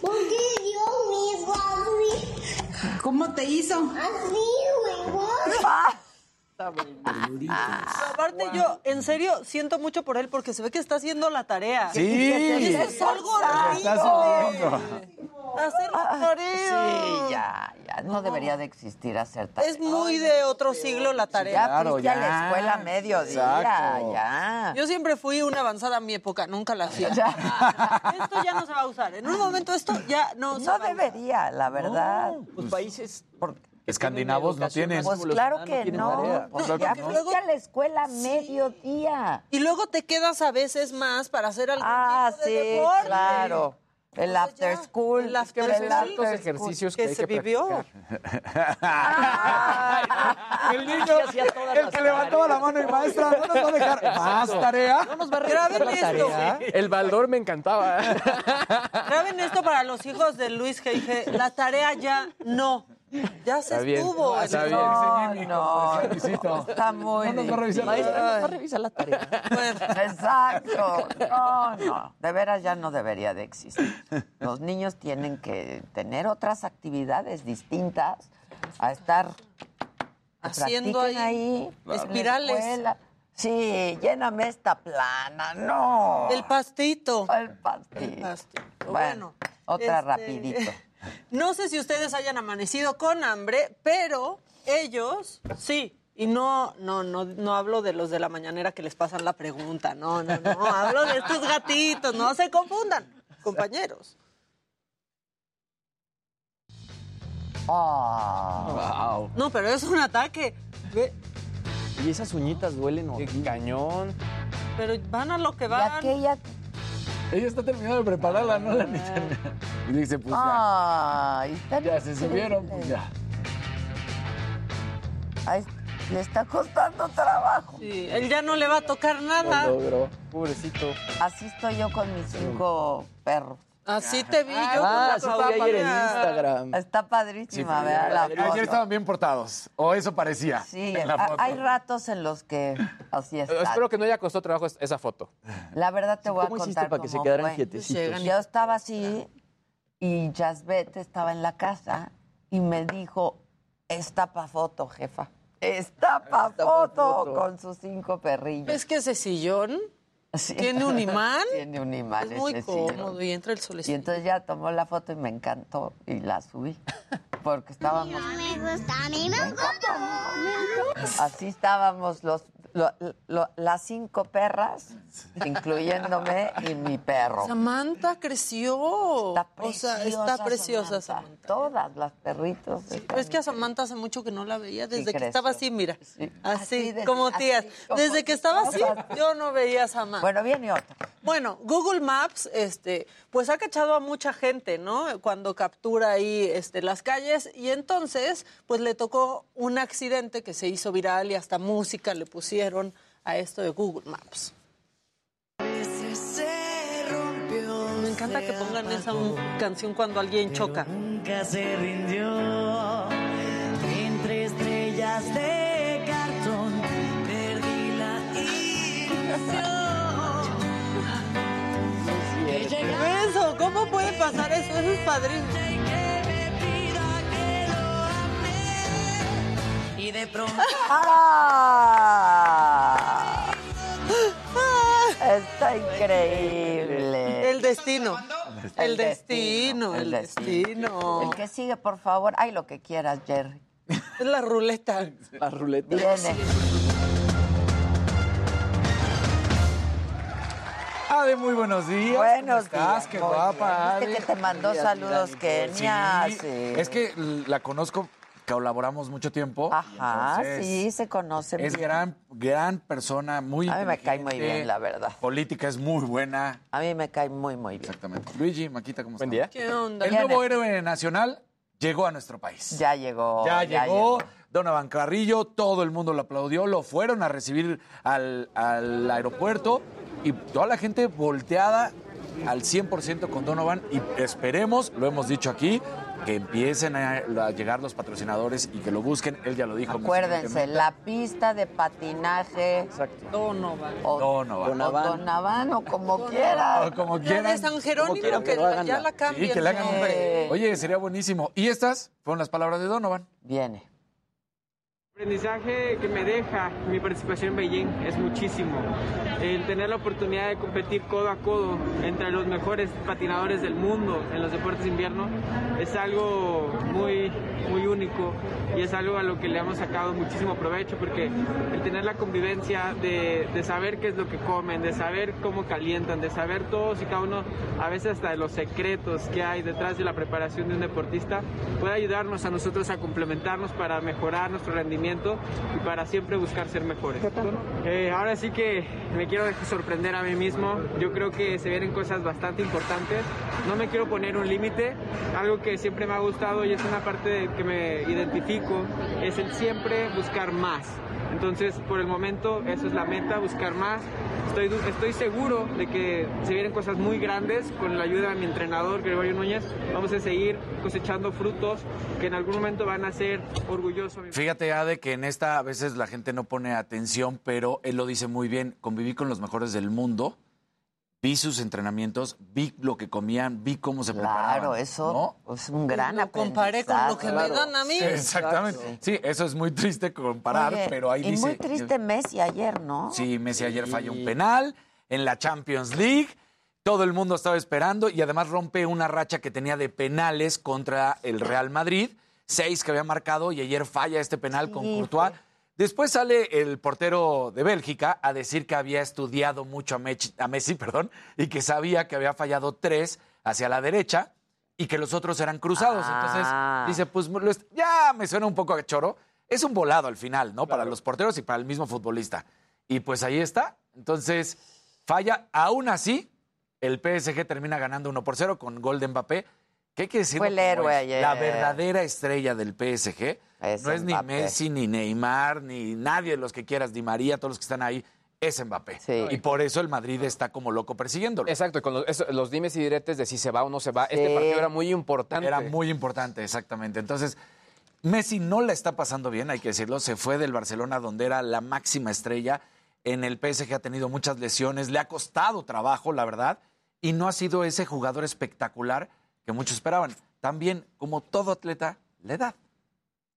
¿Por qué Dios me hizo así? ¿Cómo te hizo? Así, aparte yo, en serio, siento mucho por él porque se ve que está haciendo la tarea. Sí. Y eso es algo sufriendo. Hacer la tarea. Sí, ya, ya. No debería de existir hacer tarea. Es muy de otro siglo la tarea. Ya fuiste a la escuela mediodía, Exacto. ya. Yo siempre fui una avanzada a mi época, nunca la hacía. esto ya no se va a usar. En un momento esto ya no, se No va a usar. debería, la verdad. Pues países Escandinavos no tienen. Pues claro que no. Pues Claro que ya no. fuiste a la escuela a mediodía. Y luego te quedas a veces más para hacer algún Ah, tipo de sí, deporte. claro. El after school. El after el school. after school. ejercicios que que se que vivió. El niño, el que levantaba la mano y maestra, no nos va a dejar más tarea. No nos va a Graben esto. tarea. El baldor me encantaba. Graben esto para los hijos de Luis G.I.G. La tarea ya no. Ya se Está bien, estuvo. está bien. No, no, está muy No nos va a revisar la difícil. Maestra, nos va a revisar la tarea. Exacto. No, no. De veras ya no debería de existir. Los niños tienen que tener otras actividades distintas a estar Haciendo ahí espirales. escuela. Sí, lléname esta plana, no. El pastito. El pastito. Bueno, Bueno, otra este, rapidito. No sé si ustedes hayan amanecido con hambre, pero ellos sí. Y no, no, no, no hablo de los de la mañanera que les pasan la pregunta. No, no, no. Hablo de estos gatitos. No se confundan, compañeros. Ah. Wow. No, pero es un ataque. Ve, Y esas uñitas duelen Qué cañón. Pero van a lo que Y van. aquella. Ella está terminando de prepararla, ¿no? La niña. Y dice, pues ya. Ay, está Ya se subieron, pues ya. Ay, le está costando trabajo. Sí, él ya no le va a tocar nada. logró. Pobrecito. Así estoy yo con mis cinco perros. Así te vi yo. Ah, con sí la te vi ayer en. Instagram. Está padrísima, vea la Ayer foto. estaban bien portados. O eso parecía. Sí, en la foto. hay ratos en los que así está. Espero que no haya costado trabajo es- esa foto. La verdad te voy a ¿Cómo hiciste contar para que se quedaran fue. quietecitos? Yo estaba así y Jasbet estaba en la casa y me dijo, está pa' foto, jefa. Está pa' Está pa' foto, foto. con sus cinco perrillos. Es que ese sillón Sí. tiene un imán. Tiene un imán es muy sillón. cómodo y entra el Y solecito. entonces ya tomó la foto y me encantó y la subí. Porque estábamos... me gusta, a mí me encanta. Así estábamos los, lo- lo- las cinco perras, incluyéndome y mi perro. Samantha creció. Está o sea, preciosa está preciosa Samantha. Samantha. Todas las perritos. Es que a Samantha hace mucho que no la veía, desde que creció. estaba así, mira. Sí. Así, Así, desde- como así, tías. como desde que estaba así, yo no veía a Samantha. Bueno, viene otra. Bueno, Google Maps, este, pues ha cachado a mucha gente, ¿no? Cuando captura ahí este, las calles y entonces, pues le tocó un accidente que se hizo viral y hasta música le pusieron a esto de Google Maps. Me encanta que pongan esa canción cuando alguien choca. Nunca se rindió entre estrellas de cartón. Perdí la ilusión. Eso, ¿cómo puede pasar eso? Eso es padrísimo. Y de pronto. ¡Ah! Está increíble. El destino. El destino, el destino. El que sigue, por favor. Ay, lo que quieras, Jerry. Es la ruleta. La ruleta. Viene. Ade, muy buenos días. Buenos ¿Cómo estás? días, Qué guapa, Ade. que te mandó saludos Kenia. Sí, sí. Es que la conozco, colaboramos mucho tiempo. Ajá, sí, se conoce. Es gran, gran persona, muy A mí me cae muy bien, la verdad. Política es muy buena. A mí me cae muy, muy bien. Exactamente. Luigi, Maquita, ¿cómo Buen estás? día. ¿Qué onda? El nuevo héroe nacional llegó a nuestro país. Ya llegó. Ya, llegó, Donovan Carrillo, todo el mundo lo aplaudió, lo fueron a recibir al, al aeropuerto y toda la gente volteada al 100% con Donovan y esperemos, lo hemos dicho aquí, que empiecen a, a llegar los patrocinadores y que lo busquen, él ya lo dijo. Acuérdense, la pista de patinaje. Exacto. Donovan. O, Donovan. o Donavan, o como quiera. meta. como La quieran. de San Jerónimo, quieran, que la- ya la cambien. Sí, que le hagan un... Oye, sería buenísimo. Y estas fueron las palabras de Donovan. Viene. Aprendizaje que me deja mi participación en Beijing es muchísimo. El tener la oportunidad de competir codo a codo entre los mejores patinadores del mundo en los deportes de invierno es algo muy, muy único y es algo a lo que le hemos sacado muchísimo provecho porque el tener la convivencia de, de saber qué es lo que comen, de saber cómo calientan, de saber todos y cada uno, a veces hasta de los secretos que hay detrás de la preparación de un deportista, puede ayudarnos a nosotros a complementarnos para mejorar nuestro rendimiento y para siempre buscar ser mejores. Eh, ahora sí que me quiero sorprender a mí mismo. Yo creo que se vienen cosas bastante importantes. No me quiero poner un límite. Algo que siempre me ha gustado y es una parte que me identifico es el siempre buscar más. Entonces, por el momento, eso es la meta, buscar más. Estoy, estoy seguro de que se vienen cosas muy grandes con la ayuda de mi entrenador, Gregorio Núñez. Vamos a seguir cosechando frutos que en algún momento van a ser orgullosos. Fíjate, Ade, que en esta a veces la gente no pone atención, pero él lo dice muy bien. Conviví con los mejores del mundo. Vi sus entrenamientos, vi lo que comían, vi cómo se preparaban. Claro, eso es un gran Lo comparé con lo que me dan a mí. Exactamente. Sí, eso es muy triste comparar, Oye, pero ahí y dice. muy triste Messi ayer, ¿no? Sí, Messi ayer falla un penal en la Champions League. Todo el mundo estaba esperando y además rompe una racha que tenía de penales contra el Real Madrid. Seis que había marcado y ayer falla este penal con Courtois. Después sale el portero de Bélgica a decir que había estudiado mucho a, Mech- a Messi perdón, y que sabía que había fallado tres hacia la derecha y que los otros eran cruzados. Ah. Entonces dice, pues ya me suena un poco a choro. Es un volado al final, ¿no? Para los porteros y para el mismo futbolista. Y pues ahí está. Entonces, falla. Aún así, el PSG termina ganando 1 por 0 con gol de Mbappé. ¿Qué hay que decir? Fue el héroe ayer. La verdadera estrella del PSG. Es no es ni. Messi, ni Neymar, ni nadie de los que quieras, ni María, todos los que están ahí. Es Mbappé. Y por eso el Madrid está como loco persiguiéndolo. Exacto, y con los, los dimes y diretes de si se va o no se va. Este partido era muy importante. Era muy importante, exactamente. Entonces, Messi no la está pasando bien, hay que decirlo. Se fue del Barcelona, donde era la máxima estrella. En el PSG ha tenido muchas lesiones, le ha costado trabajo, la verdad, y no ha sido ese jugador espectacular que muchos esperaban. También, como todo atleta, la edad.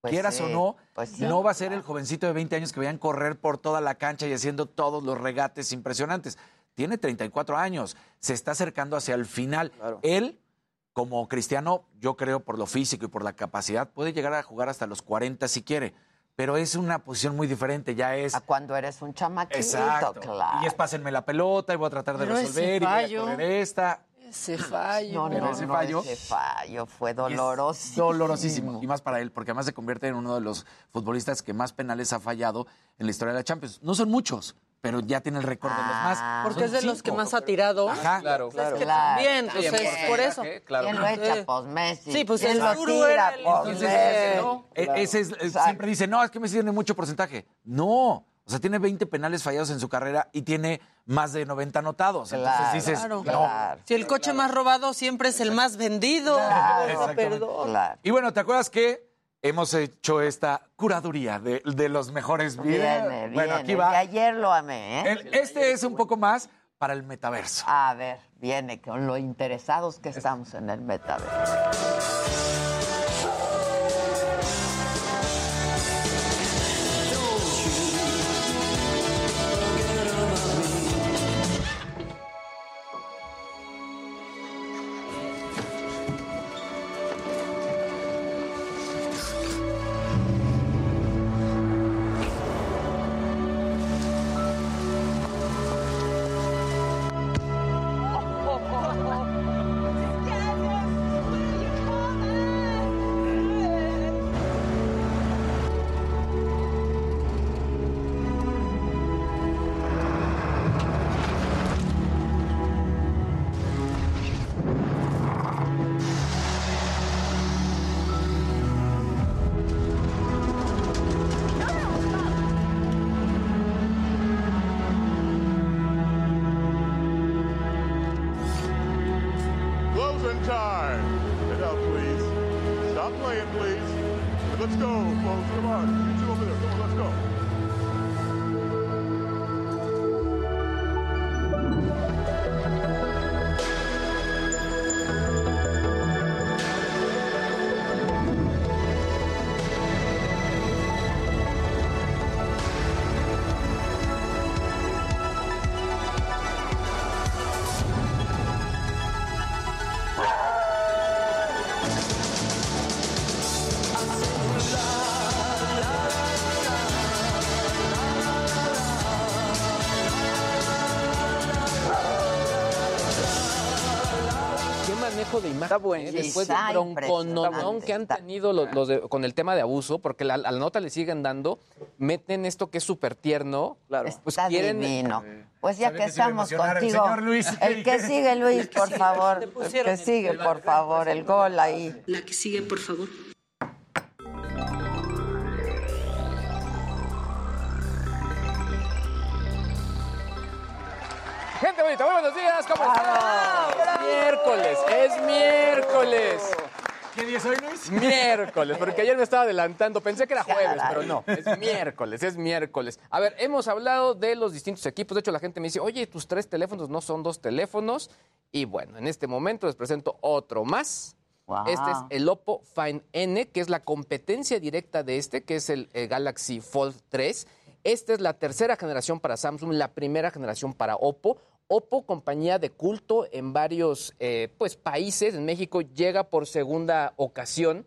Pues Quieras sí, o no, pues sí. no va a ser el jovencito de 20 años que vayan a correr por toda la cancha y haciendo todos los regates impresionantes. Tiene 34 años, se está acercando hacia el final. Él, como cristiano, yo creo por lo físico y por la capacidad, puede llegar a jugar hasta los 40 si quiere, pero es una posición muy diferente, ya es... A cuando eres un chamaquito, Exacto. claro. Y es pásenme la pelota y voy a tratar de Pero resolver y voy a correr esta. Ese fallo. No, Pero no, ese no, fallo- ese fallo fue dolorosísimo. Dolorosísimo. Y más para él, porque además se convierte en uno de los futbolistas que más penales ha fallado en la historia de la Champions. No son muchos, pero ya tiene el récord de los más. Porque Son es de los que más ha tirado. Ajá. Claro, Pues es que Claro. también, pues También. es por eso. Claro. ¿Quién lo echa? Pues Messi. Sí, pues ¿Quién el lo duro tira? Pues Entonces, Messi. ¿no? E- ese es, eh, siempre dice, no, es que Messi tiene mucho porcentaje. No, o sea, tiene 20 penales fallados en su carrera y tiene más de 90 anotados. Entonces Claro, dices, Claro. no. Si el coche más robado siempre es el más vendido. Exactamente. perdón. Y bueno, ¿te acuerdas que hemos hecho esta curaduría de, de los mejores videos? Viene, Bueno, viene. aquí va. De ayer lo amé, ¿eh? El- este es un poco más para el metaverso. A ver, viene con lo interesados que estamos en el metaverso. Después del broncononón que han tenido los, los de- con el tema de abuso, porque la- a la nota le siguen dando, meten esto que es súper tierno. Claro. Pues Está quieren. divino. Pues ya que estamos el contigo. señor Luis. El que sigue, Luis, por favor. El que sigue, por favor. El gol ahí. La que sigue, por favor. Gente bonita, muy buenos días, ¿cómo están? Es miércoles, es miércoles. ¿Qué día es hoy, Luis? Miércoles, porque ayer me estaba adelantando. Pensé que era jueves, pero no. Es miércoles, es miércoles. A ver, hemos hablado de los distintos equipos. De hecho, la gente me dice, oye, tus tres teléfonos no son dos teléfonos. Y bueno, en este momento les presento otro más. Wow. Este es el Oppo Find N, que es la competencia directa de este, que es el, eh, Galaxy Fold 3. Esta es la tercera generación para Samsung, la primera generación para Oppo. Oppo, compañía de culto en varios eh, pues, países, en México llega por segunda ocasión.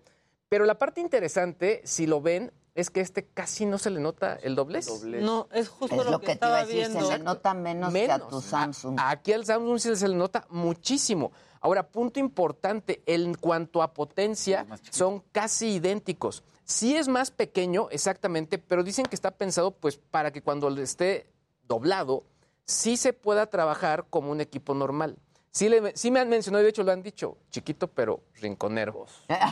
Pero la parte interesante, si lo ven, es que este casi no se le nota el doblez. No, es justo Es lo, lo que, que te iba a decir, viendo. se le nota menos, que a tu A- Samsung. aquí al Samsung sí se le nota muchísimo. Ahora, punto importante, en cuanto a potencia, son casi idénticos. Sí es más pequeño, exactamente, pero dicen que está pensado pues para que cuando le esté doblado, sí se pueda trabajar como un equipo normal. Sí, le- sí me han mencionado, y de hecho lo han dicho, chiquito pero rinconero.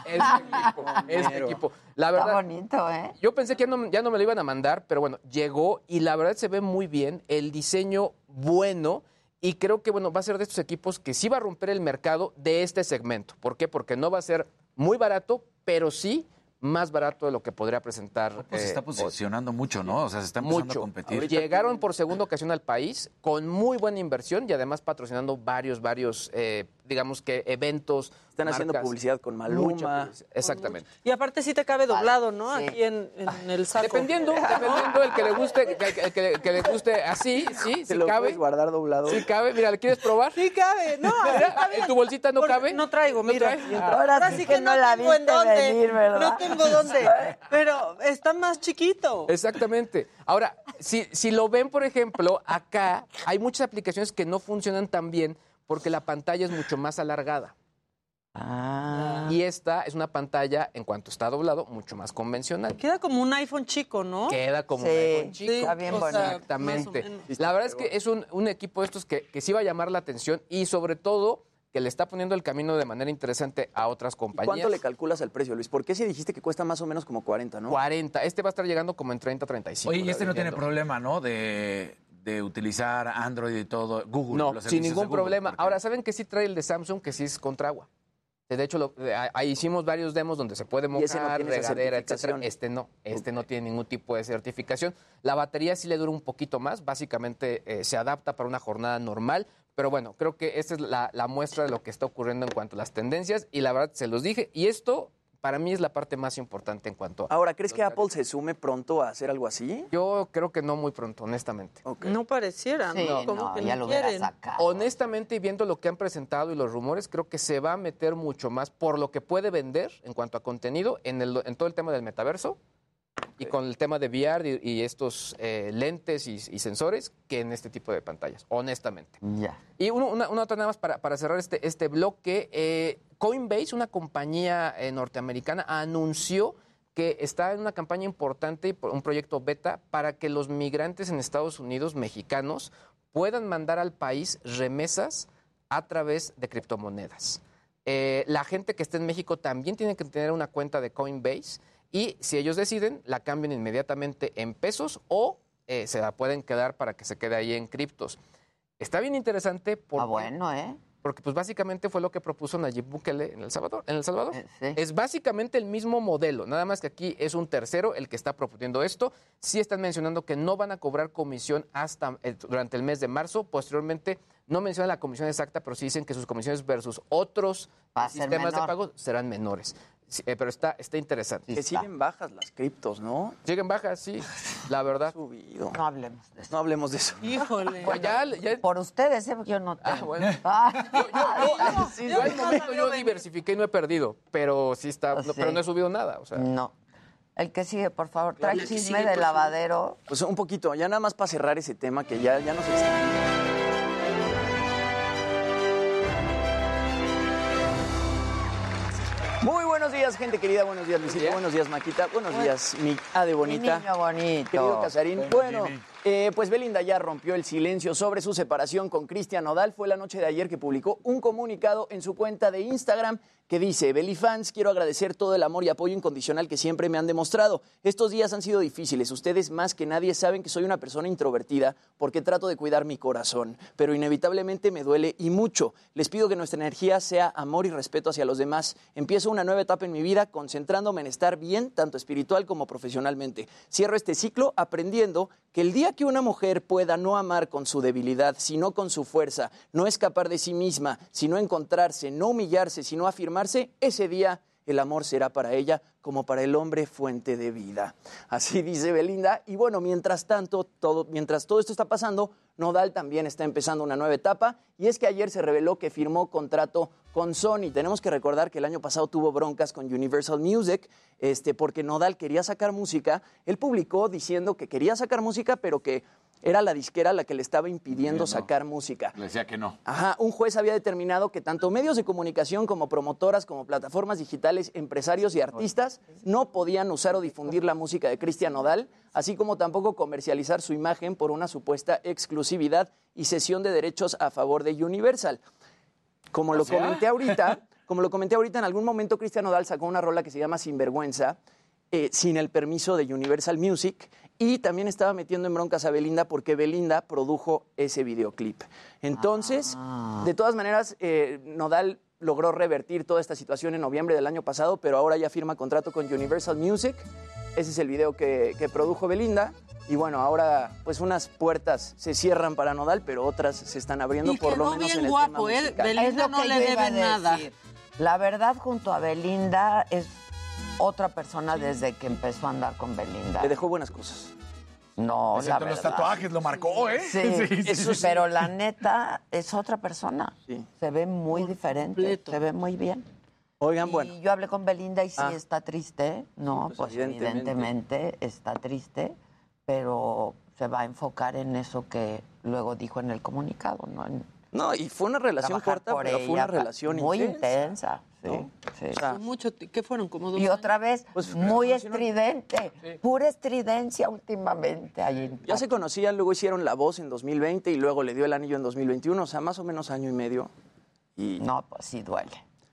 Es equipo, es equipo. La Está verdad, bonito, ¿eh? yo pensé que ya no, ya no me lo iban a mandar, pero bueno, llegó y la verdad se ve muy bien, el diseño bueno y creo que bueno, va a ser de estos equipos que sí va a romper el mercado de este segmento. ¿Por qué? Porque no va a ser muy barato, pero sí más barato de lo que podría presentar. Pues se eh, está posicionando mucho, ¿no? O sea, se está empezando mucho. a competir. Llegaron por segunda ocasión al país con muy buena inversión y además patrocinando varios, varios, eh, digamos que eventos. Están haciendo publicidad con Maluma. publicidad, Exactamente. Y aparte sí te cabe doblado, ¿no? Aquí en, en el saco. Dependiendo, dependiendo el que le guste, que, que- que- que le guste así, sí, ¿Te sí lo cabe. puedes guardar doblado? Sí cabe, mira, ¿le quieres probar? Sí cabe, no, Mira. ¿En tu bolsita no cabe? No traigo, mira. trae? Ahora sí que no la tengo en viste dónde, venir, ¿verdad? No tengo dónde, pero está más chiquito. Exactamente. Ahora, si, si lo ven, por ejemplo, acá hay muchas aplicaciones que no funcionan tan bien porque la pantalla es mucho más alargada. Ah. Y esta es una pantalla, en cuanto está doblado, mucho más convencional. Queda como un iPhone chico, ¿no? Queda como un iPhone chico. sí, está bien bonito. Exactamente. La verdad es que es un, un equipo de estos que, que sí va a llamar la atención y sobre todo que le está poniendo el camino de manera interesante a otras compañías. ¿Cuánto le calculas al precio, Luis? ¿Por qué si dijiste que cuesta más o menos como 40, no? 40. Este va a estar llegando como en 30, 35. Oye, y este no tiene problema, ¿no? De, de utilizar Android y todo, Google. No, los sin ningún Google, problema. porque- Ahora, ¿saben que sí trae el de Samsung que sí es contra agua? De hecho, lo- eh, ahí hicimos varios demos donde se puede no mojar, regadera, etcétera. Este no, este no tiene ningún tipo de certificación. La batería sí le dura un poquito más, básicamente eh, se adapta para una jornada normal, pero bueno, creo que esta es la, la muestra de lo que está ocurriendo en cuanto a las tendencias y la verdad se los dije y esto para mí es la parte más importante en cuanto a... Ahora, ¿crees que Apple se sume pronto a hacer algo así? Yo creo que no muy pronto, honestamente. No pareciera, Sí, ¿no? Como no, que ya no lo quieren. sacado. Honestamente, y viendo lo que han presentado y los rumores, creo que se va a meter mucho más por lo que puede vender en cuanto a contenido en, el- en todo el tema del metaverso y con el tema de VR y, y estos eh, lentes y, y sensores que en este tipo de pantallas, honestamente. Ya. Y uno- una, una otra nada más para, para cerrar este, este bloque. eh, Coinbase, una compañía eh, norteamericana, anunció que está en una campaña importante, un proyecto beta, para que los migrantes en Estados Unidos, mexicanos, puedan mandar al país remesas a través de criptomonedas. Eh, la gente que esté en México también tiene que tener una cuenta de Coinbase y si ellos deciden, la cambian inmediatamente en pesos o eh, se la pueden quedar para que se quede ahí en criptos. Está bien interesante porque, Ah, bueno, ¿eh? porque pues básicamente fue lo que propuso Nayib Bukele en El Salvador. En El Salvador. Eh, sí. Es básicamente el mismo modelo, nada más que aquí es un tercero el que está proponiendo esto. Sí están mencionando que no van a cobrar comisión hasta el- durante el mes de marzo. Posteriormente no mencionan la comisión exacta, pero sí dicen que sus comisiones versus otros sistemas de pago serán menores. Sí, eh, pero está, está interesante. Que siguen bajas las criptos, ¿no? Siguen bajas, sí, la verdad. Subido. No hablemos de eso. No hablemos de eso. Híjole. Pues ya, ya- Por ustedes, ¿eh? Yo no tengo. Ah, bueno. Ah. Yo, yo al momento yo diversifiqué y no he perdido, pero sí está, no, Sí. pero no he subido nada, o sea. No. El que sigue, por favor, trae chisme sigue, de lavadero. Pues un poquito, ya nada más para cerrar ese tema que ya, ya nos extendimos. Días, gente querida. Buenos días, Luisito. Buenos días, Maquita. Buenos días, mi A de bonita. Mi niño bonito. Querido Casarín. Bueno, Eh, pues Belinda ya rompió el silencio sobre su separación con Cristian Nodal. Fue la noche de ayer que publicó un comunicado en su cuenta de Instagram que dice, Beli fans, quiero agradecer todo el amor y apoyo incondicional que siempre me han demostrado. Estos días han sido difíciles. Ustedes más que nadie saben que soy una persona introvertida porque trato de cuidar mi corazón, pero inevitablemente me duele y mucho. Les pido que nuestra energía sea amor y respeto hacia los demás. Empiezo una nueva etapa en mi vida concentrándome en estar bien, tanto espiritual como profesionalmente. Cierro este ciclo aprendiendo que el día que una mujer pueda no amar con su debilidad, sino con su fuerza, no escapar de sí misma, sino encontrarse, no humillarse, sino afirmarse, ese día el amor será para ella como para el hombre fuente de vida. Así dice Belinda. Y bueno, mientras tanto, todo, mientras todo esto está pasando, Nodal también está empezando una nueva etapa. Y es que ayer se reveló que firmó contrato con Sony. Tenemos que recordar que el año pasado tuvo broncas con Universal Music, este, porque Nodal quería sacar música. Él publicó diciendo que quería sacar música, pero que era la disquera la que le estaba impidiendo sacar música. Le decía que no. Ajá, un juez había determinado que tanto medios de comunicación como promotoras, como plataformas digitales, empresarios y artistas no podían usar o difundir la música de Cristian Nodal, así como tampoco comercializar su imagen por una supuesta exclusividad y cesión de derechos a favor de Universal. Como lo sea? comenté ahorita, como lo comenté ahorita, en algún momento Cristian Nodal sacó una rola que se llama Sinvergüenza, eh, sin el permiso de Universal Music, y también estaba metiendo en broncas a Belinda porque Belinda produjo ese videoclip. Entonces, de todas maneras, eh, Nodal logró revertir toda esta situación en noviembre del año pasado, pero ahora ya firma contrato con Universal Music. Ese es el video que, que produjo Belinda. Y bueno, ahora pues unas puertas se cierran para Nodal, pero otras se están abriendo Y por lo menos bien en el guapo, tema ¿eh? musical. Belinda Es lo no que le deben nada. decir. La verdad, junto a Belinda, es otra persona desde que empezó a andar con Belinda. Le dejó buenas cosas. No, la Excepto los verdad. tatuajes, lo marcó, ¿eh? Sí, pero la neta es otra persona. Se ve muy diferente, se ve muy bien. Oigan, Y bueno. yo hablé con Belinda y sí Ah. está triste, ¿no? Pues, Pues, evidentemente. evidentemente. está triste, pero se va a enfocar en eso que luego dijo en el comunicado, ¿no? En No, y fue una relación corta, por pero fue una relación muy intensa. intensa. Sí, sí. sea, Mucho, ti- ¿Qué fueron? ¿Como dos Y años? otra vez, Pues, muy estridente, pura estridencia últimamente ahí. en- Ya se conocían, luego hicieron La Voz en 2020 y luego le dio el anillo en 2021, o sea, más o menos año y medio. Y No, pues sí duele.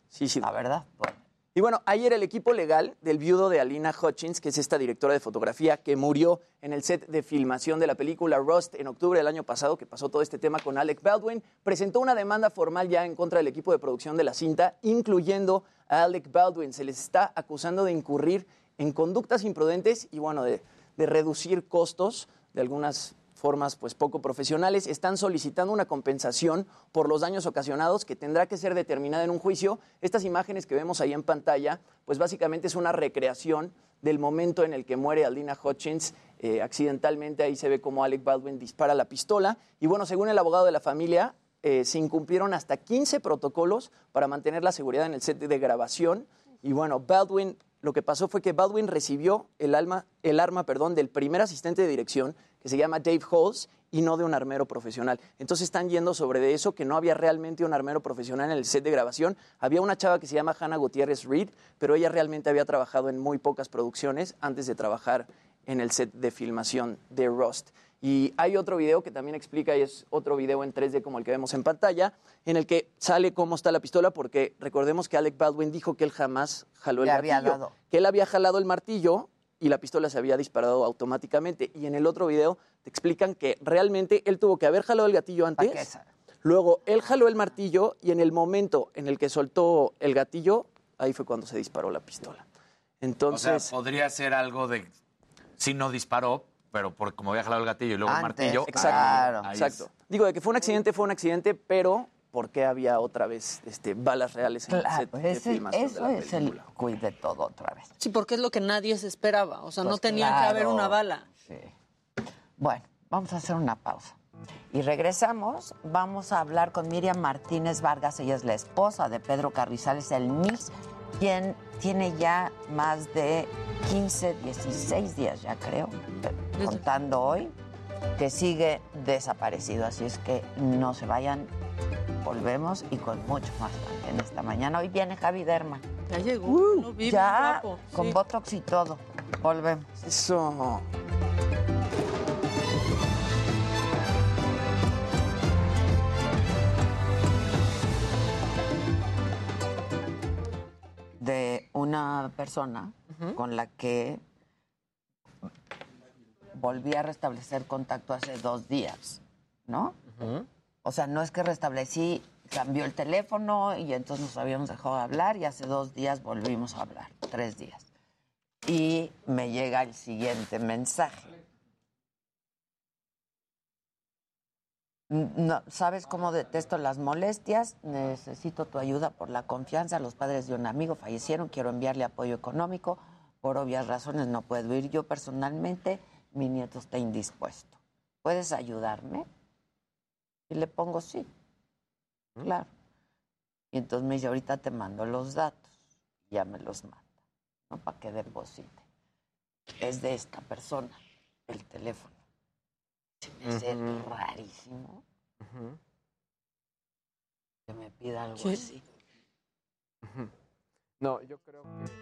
sí, sí. La verdad, duele. Y bueno, ayer el equipo legal del viudo de Alina Hutchins, que es esta directora de fotografía que murió en el set de filmación de la película Rust en octubre del año pasado, que pasó todo este tema con Alec Baldwin, presentó una demanda formal ya en contra del equipo de producción de la cinta, incluyendo a Alec Baldwin. Se les está acusando de incurrir en conductas imprudentes y bueno, de, de reducir costos de algunas formas pues poco profesionales, están solicitando una compensación por los daños ocasionados que tendrá que ser determinada en un juicio. Estas imágenes que vemos ahí en pantalla, pues básicamente es una recreación del momento en el que muere Aldina Hutchins eh, accidentalmente. Ahí se ve como Alec Baldwin dispara la pistola. Y bueno, según el abogado de la familia, eh, se incumplieron hasta 15 protocolos para mantener la seguridad en el set de grabación. Y bueno, Baldwin, lo que pasó fue que Baldwin recibió el, alma, el arma perdón, del primer asistente de dirección, que se llama Dave Halls, y no de un armero profesional. Entonces están yendo sobre de eso, que no había realmente un armero profesional en el set de grabación. Había una chava que se llama Hannah Gutiérrez Reed, pero ella realmente había trabajado en muy pocas producciones antes de trabajar en el set de filmación de Rust. Y hay otro video que también explica, y es otro video en 3D como el que vemos en pantalla, en el que sale cómo está la pistola, porque recordemos que Alec Baldwin dijo que él jamás jaló el Le había martillo, dado. que él había jalado el martillo y la pistola se había disparado automáticamente. Y en el otro video te explican que realmente él tuvo que haber jalado el gatillo ¿Para qué antes, luego él jaló el martillo y en el momento en el que soltó el gatillo, ahí fue cuando se disparó la pistola. Entonces... o sea, podría ser algo de. Si no disparó, pero por, como había jalado el gatillo y luego el martillo. Exacto, ahí exacto. Digo, de que fue un accidente, fue un accidente, pero ¿por qué había otra vez este, balas reales en el Claro, set de ese- filmación de eso la es el cuid de todo otra vez. Sí, porque es lo que nadie se esperaba. O sea, no Pues tenía que haber una bala. Sí. Bueno, vamos a hacer una pausa. Y regresamos, vamos a hablar con Miriam Martínez Vargas, ella es la esposa de Pedro Carrizales, el Mix, quien tiene ya más de 15, 16 días ya creo, contando hoy, que sigue desaparecido. Así es que no se vayan, volvemos y con mucho más en esta mañana. Hoy viene Javi Derma. Ya llegó, uh, no vive, ya con botox y todo. Volvemos. Eso. de una persona con la que volví a restablecer contacto hace dos días, ¿no? O sea, no es que restablecí, cambió el teléfono y entonces nos habíamos dejado de hablar y hace dos días volvimos a hablar, tres días. Y me llega el siguiente mensaje. No, ¿Sabes cómo detesto las molestias? Necesito tu ayuda por la confianza. Los padres de un amigo fallecieron. Quiero enviarle apoyo económico. Por obvias razones no puedo ir yo personalmente. Mi nieto está indispuesto. ¿Puedes ayudarme? Y le pongo sí. Claro. Y entonces me dice, ahorita te mando los datos. Y ya me los manda, ¿no? Para que deposite. Es de esta persona, el teléfono. Se me hace rarísimo que me pida algo así. No, yo creo que...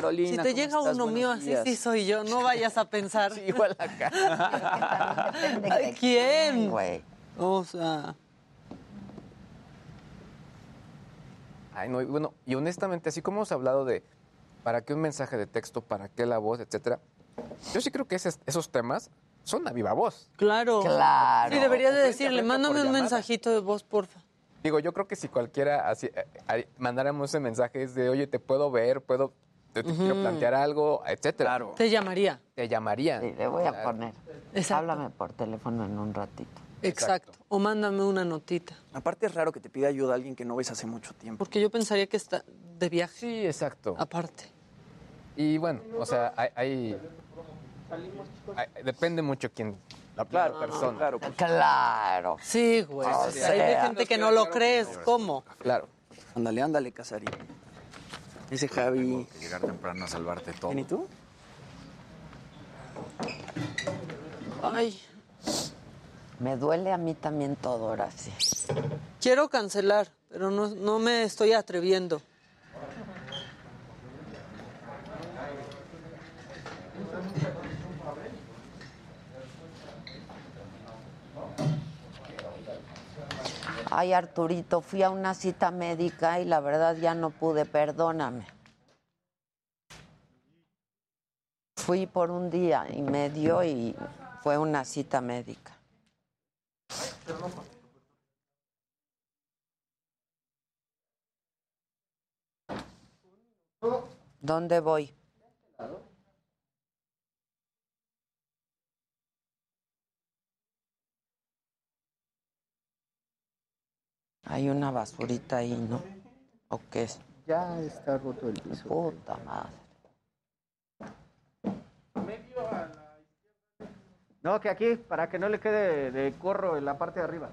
Carolina. Si te ¿cómo llega estás? uno Buenos mío así, sí soy yo. No vayas a pensar. igual acá. ¿Quién? Güey. O sea, Ay, no, y bueno, y honestamente, así como hemos hablado de para qué un mensaje de texto, para qué la voz, etcétera, yo sí creo que ese- esos temas son a viva voz. claro. Claro. Sí, deberías de decirle, mándame un llamada. mensajito de voz, porfa. Digo, yo creo que si cualquiera así, eh, mandáramos ese mensaje es de, oye, te puedo ver, puedo, te, te quiero plantear algo, etcétera. Te llamaría. Te llamaría. Sí, le voy a Claro. poner. Exacto. Háblame por teléfono en un ratito. Exacto. O mándame una notita. Aparte es raro que te pida ayuda alguien que no ves hace mucho tiempo. Porque yo pensaría que está de viaje. Sí, exacto. Aparte. Y bueno, o sea, hay, hay- hay- depende mucho quién, la Claro, persona. claro. pues. Claro. Sí, güey. O Hay de sea. gente que no lo crees. ¿Cómo? Claro. Ándale, ándale, Casarín. Ese Javi. Que llegar temprano a salvarte todo. ¿Y tú? Ay, Me duele a mí también todo, ahora sí. quiero cancelar, pero no, no me estoy atreviendo. Ay, Arturito, fui a una cita médica y la verdad ya no pude, perdóname. Fui por un día y medio y fue una cita médica. ¿Dónde voy? Hay una basurita ahí, ¿no? ¿O qué es? Ya está roto el piso. Puta madre. No, que aquí, para que no le quede de corro en la parte de arriba.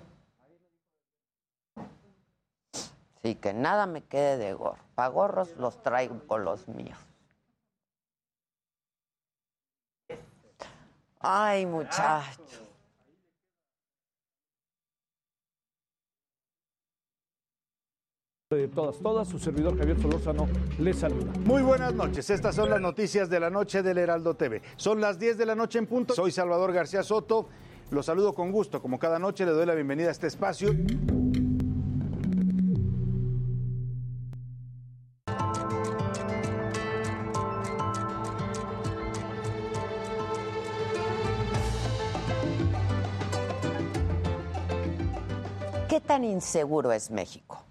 Sí, que nada me quede de gorro. Pa' gorros los traigo con los míos. Ay, muchachos. de todas, todas, su servidor Javier Solórzano les saluda. Muy buenas noches, estas son las noticias de la noche del Heraldo TV. Son las 10 de la noche en punto. Soy Salvador García Soto, los saludo con gusto. Como cada noche, le doy la bienvenida a este espacio. ¿Qué tan inseguro es México?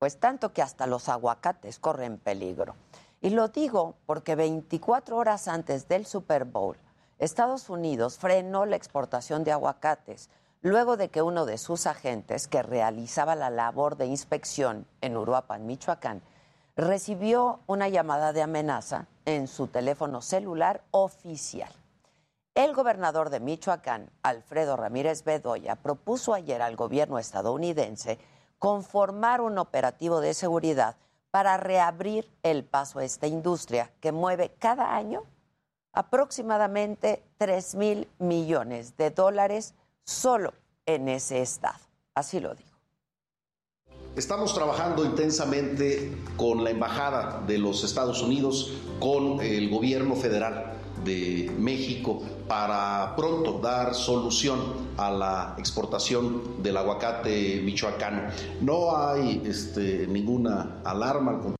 Pues tanto que hasta los aguacates corren peligro. Y lo digo porque 24 horas antes del Super Bowl, Estados Unidos frenó la exportación de aguacates luego de que uno de sus agentes, que realizaba la labor de inspección en Uruapan, Michoacán, recibió una llamada de amenaza en su teléfono celular oficial. El gobernador de Michoacán, Alfredo Ramírez Bedoya, propuso ayer al gobierno estadounidense conformar un operativo de seguridad para reabrir el paso a esta industria que mueve cada año aproximadamente 3 mil millones de dólares solo en ese estado. Así lo digo. Estamos trabajando intensamente con la Embajada de los Estados Unidos, con el gobierno federal de México para pronto dar solución a la exportación del aguacate michoacano. No hay este, ninguna alarma.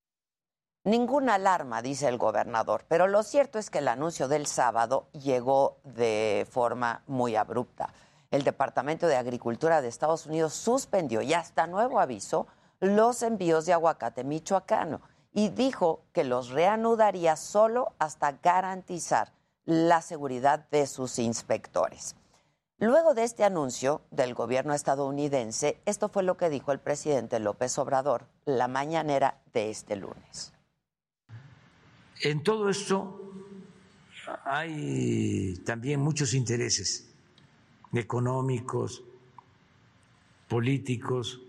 Ninguna alarma, dice el gobernador, pero lo cierto es que el anuncio del sábado llegó de forma muy abrupta. El Departamento de Agricultura de Estados Unidos suspendió y hasta nuevo aviso los envíos de aguacate michoacano y dijo que los reanudaría solo hasta garantizar la seguridad de sus inspectores. Luego de este anuncio del gobierno estadounidense, esto fue lo que dijo el presidente López Obrador la mañanera de este lunes. En todo esto hay también muchos intereses económicos, políticos,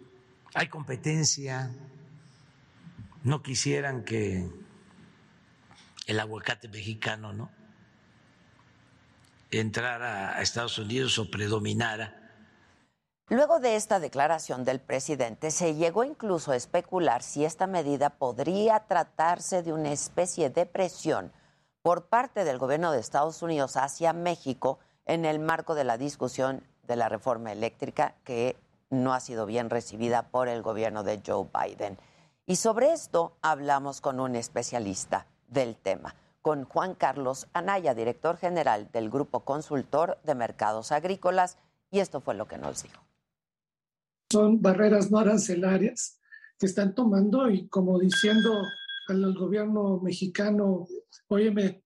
hay competencia, no quisieran que el aguacate mexicano no entrara a Estados Unidos o predominara. Luego de esta declaración del presidente, se llegó incluso a especular si esta medida podría tratarse de una especie de presión por parte del gobierno de Estados Unidos hacia México en el marco de la discusión de la reforma eléctrica que no ha sido bien recibida por el gobierno de Joe Biden. Y sobre esto hablamos con un especialista del tema, con Juan Carlos Anaya, director general del Grupo Consultor de Mercados Agrícolas, y esto fue lo que nos dijo. Son barreras no arancelarias que están tomando y como diciendo al gobierno mexicano, óyeme,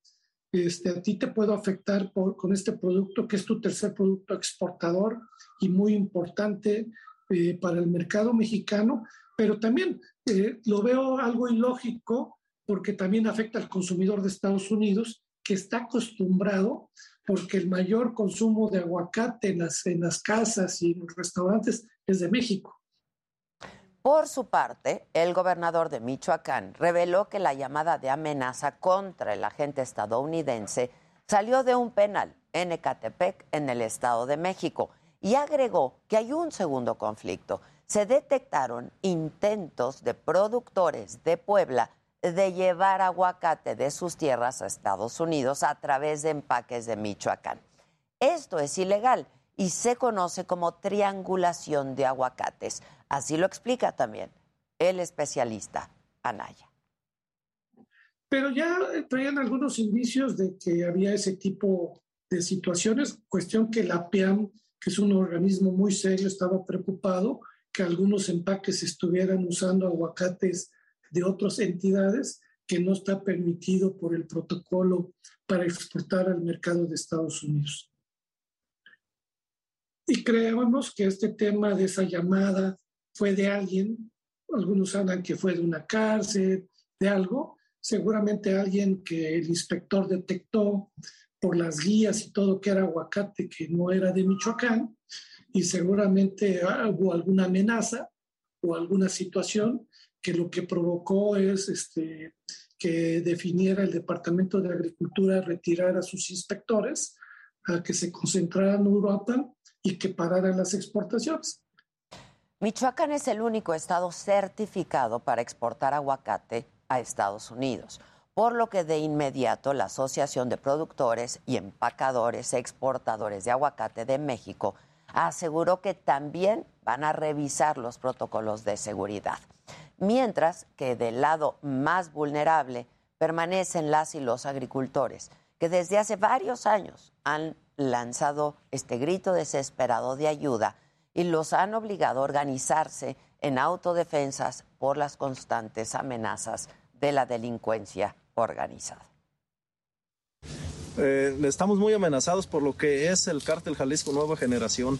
este, a ti te puedo afectar con este producto, que es tu tercer producto exportador y muy importante eh, para el mercado mexicano, pero también eh, lo veo algo ilógico porque también afecta al consumidor de Estados Unidos, que está acostumbrado, porque el mayor consumo de aguacate en las, en las casas y en los restaurantes es de México. Por su parte, el gobernador de Michoacán reveló que la llamada de amenaza contra el agente estadounidense salió de un penal en Ecatepec, en el Estado de México, y agregó que hay un segundo conflicto. Se detectaron intentos de productores de Puebla de llevar aguacate de sus tierras a Estados Unidos a través de empaques de Michoacán. Esto es ilegal y se conoce como triangulación de aguacates. Así lo explica también el especialista Anaya. Pero ya traían algunos indicios de que había ese tipo de situaciones, cuestión que la PEAM, que es un organismo muy serio, estaba preocupado que algunos empaques estuvieran usando aguacates de otras entidades que no está permitido por el protocolo para exportar al mercado de Estados Unidos. Y creemos que este tema de esa llamada fue de alguien, algunos hablan que fue de una cárcel, de algo, seguramente alguien que el inspector detectó por las guías y todo que era aguacate, que no era de Michoacán, y seguramente hubo alguna amenaza o alguna situación que lo que provocó es este, que definiera el Departamento de Agricultura retirar a sus inspectores, a que se concentraran en Europa y que pararan las exportaciones. Michoacán es el único estado certificado para exportar aguacate a Estados Unidos, por lo que de inmediato la Asociación de Productores y Empacadores Exportadores de Aguacate de México aseguró que también van a revisar los protocolos de seguridad, mientras que del lado más vulnerable permanecen las y los agricultores, que desde hace varios años han lanzado este grito desesperado de ayuda y los han obligado a organizarse en autodefensas por las constantes amenazas de la delincuencia organizada. Eh, estamos muy amenazados por lo que es el cártel Jalisco Nueva Generación.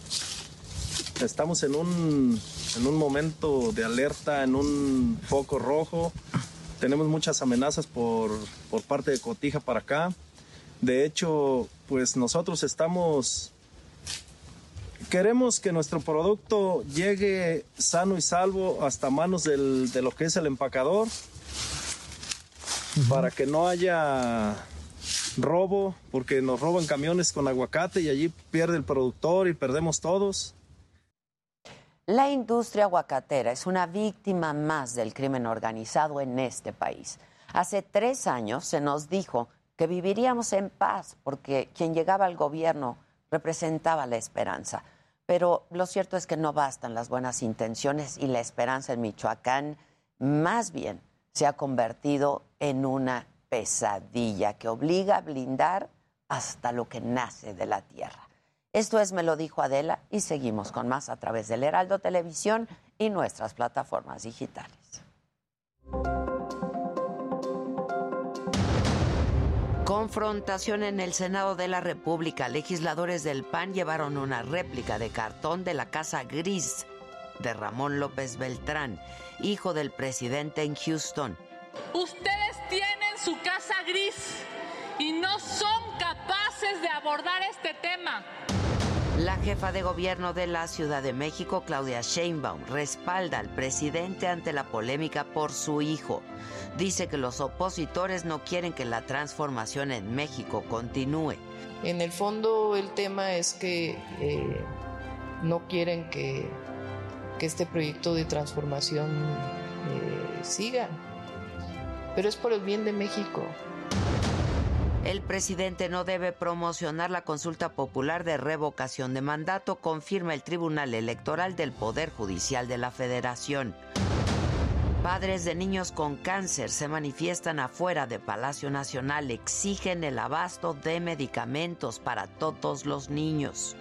Estamos en un, en un momento de alerta, en un foco rojo. Tenemos muchas amenazas por, por parte de Cotija para acá. De hecho, pues nosotros estamos queremos que nuestro producto llegue sano y salvo hasta manos del- de lo que es el empacador para que no haya robo, porque nos roban camiones con aguacate y allí pierde el productor y perdemos todos. La industria aguacatera es una víctima más del crimen organizado en este país. Hace tres años se nos dijo que viviríamos en paz porque quien llegaba al gobierno representaba la esperanza. Pero lo cierto es que no bastan las buenas intenciones y la esperanza en Michoacán más bien se ha convertido en una pesadilla que obliga a blindar hasta lo que nace de la tierra. Esto es Me lo dijo Adela y seguimos con más a través del Heraldo Televisión y nuestras plataformas digitales. Confrontación en el Senado de la República. Legisladores del PAN llevaron una réplica de cartón de la Casa Gris de Ramón López Beltrán, hijo del presidente en Houston. Ustedes tienen su casa gris y no son capaces de abordar este tema. La jefa de gobierno de la Ciudad de México, Claudia Sheinbaum, respalda al presidente ante la polémica por su hijo. Dice que los opositores no quieren que la transformación en México continúe. En el fondo el tema es que eh, no quieren que, este proyecto de transformación eh, siga, pero es por el bien de México. El presidente no debe promocionar la consulta popular de revocación de mandato, confirma el Tribunal Electoral del Poder Judicial de la Federación. Padres de niños con cáncer se manifiestan afuera de Palacio Nacional, exigen el abasto de medicamentos para todos los niños.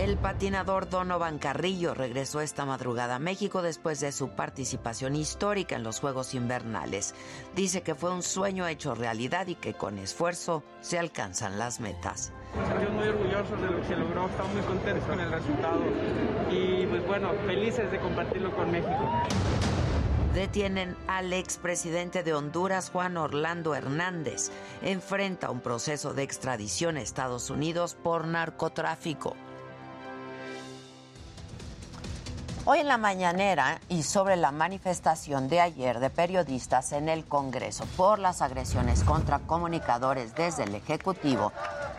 El patinador Donovan Carrillo regresó esta madrugada a México después de su participación histórica en los Juegos Invernales. Dice que fue un sueño hecho realidad y que con esfuerzo se alcanzan las metas. Sentimos muy orgullosos de lo que se logró, estamos muy contentos con el resultado y pues bueno, felices de compartirlo con México. Detienen al expresidente de Honduras, Juan Orlando Hernández. Enfrenta un proceso de extradición a Estados Unidos por narcotráfico. Hoy en la mañanera y sobre la manifestación de ayer de periodistas en el Congreso por las agresiones contra comunicadores desde el Ejecutivo,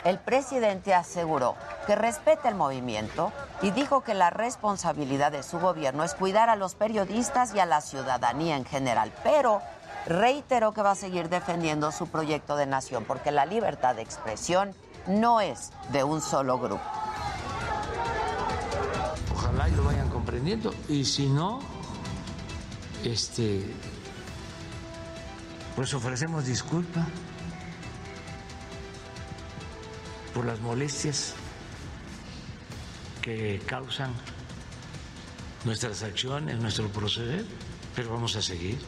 el presidente aseguró que respeta el movimiento y dijo que la responsabilidad de su gobierno es cuidar a los periodistas y a la ciudadanía en general, pero reiteró que va a seguir defendiendo su proyecto de nación porque la libertad de expresión no es de un solo grupo. Ojalá y lo Y si no, este, pues ofrecemos disculpa por las molestias que causan nuestras acciones, nuestro proceder, pero vamos a seguir.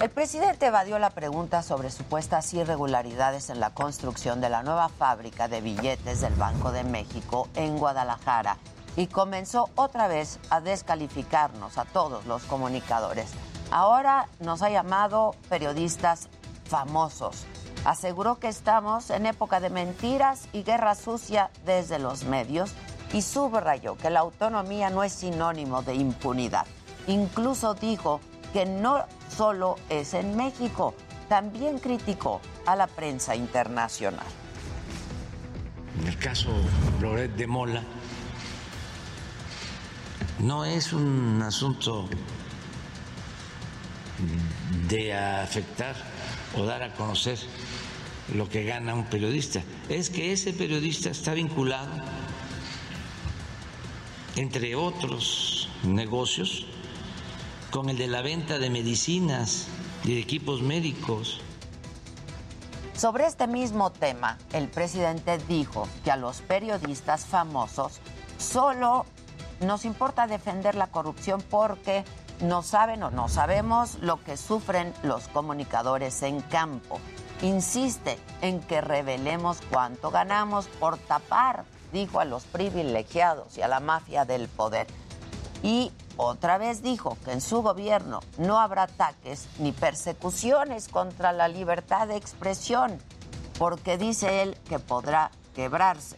El presidente evadió la pregunta sobre supuestas irregularidades en la construcción de la nueva fábrica de billetes del Banco de México en Guadalajara y comenzó otra vez a descalificarnos a todos los comunicadores. Ahora nos ha llamado periodistas famosos. Aseguró que estamos en época de mentiras y guerra sucia desde los medios y subrayó que la autonomía no es sinónimo de impunidad. Incluso dijo que no solo es en México, también criticó a la prensa internacional. En el caso Loret de Mola, no es un asunto de afectar o dar a conocer lo que gana un periodista, es que ese periodista está vinculado, entre otros negocios, con el de la venta de medicinas y de equipos médicos. Sobre este mismo tema, el presidente dijo que a los periodistas famosos solo nos importa defender la corrupción porque no saben o no sabemos lo que sufren los comunicadores en campo. Insiste en que revelemos cuánto ganamos por tapar, dijo a los privilegiados y a la mafia del poder. Y otra vez dijo que en su gobierno no habrá ataques ni persecuciones contra la libertad de expresión, porque dice él que podrá quebrarse,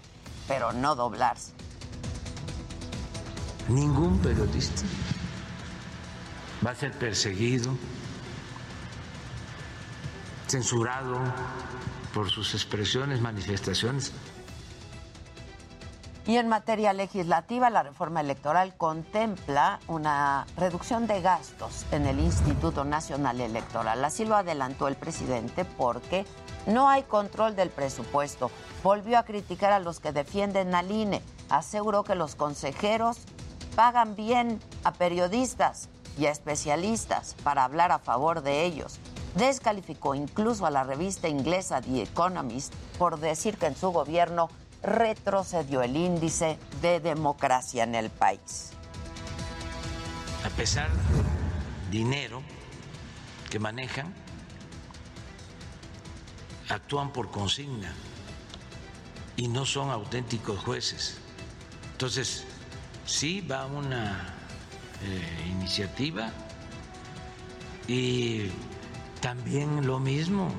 pero no doblarse. Ningún periodista va a ser perseguido, censurado por sus expresiones, manifestaciones. Y en materia legislativa, la reforma electoral contempla una reducción de gastos en el Instituto Nacional Electoral. Así lo adelantó el presidente porque no hay control del presupuesto. Volvió a criticar a los que defienden al INE. Aseguró que los consejeros pagan bien a periodistas y a especialistas para hablar a favor de ellos. Descalificó incluso a la revista inglesa The Economist por decir que en su gobierno retrocedió el índice de democracia en el país. A pesar del dinero que manejan, actúan por consigna y no son auténticos jueces. Entonces, sí va una eh, iniciativa y también lo mismo.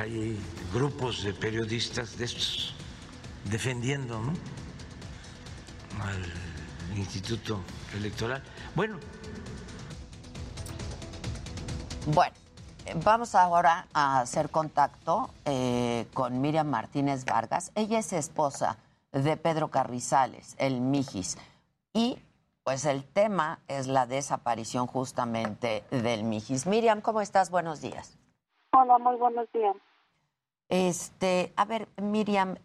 Hay grupos de periodistas de estos defendiendo al Instituto Electoral. Bueno. Bueno, vamos ahora a hacer contacto eh, con Miriam Martínez Vargas. Ella es esposa de Pedro Carrizales, el Mijis. Y pues el tema es la desaparición justamente del Mijis. Miriam, ¿cómo estás? Buenos días. Hola, muy buenos días. Este, a ver, Miriam,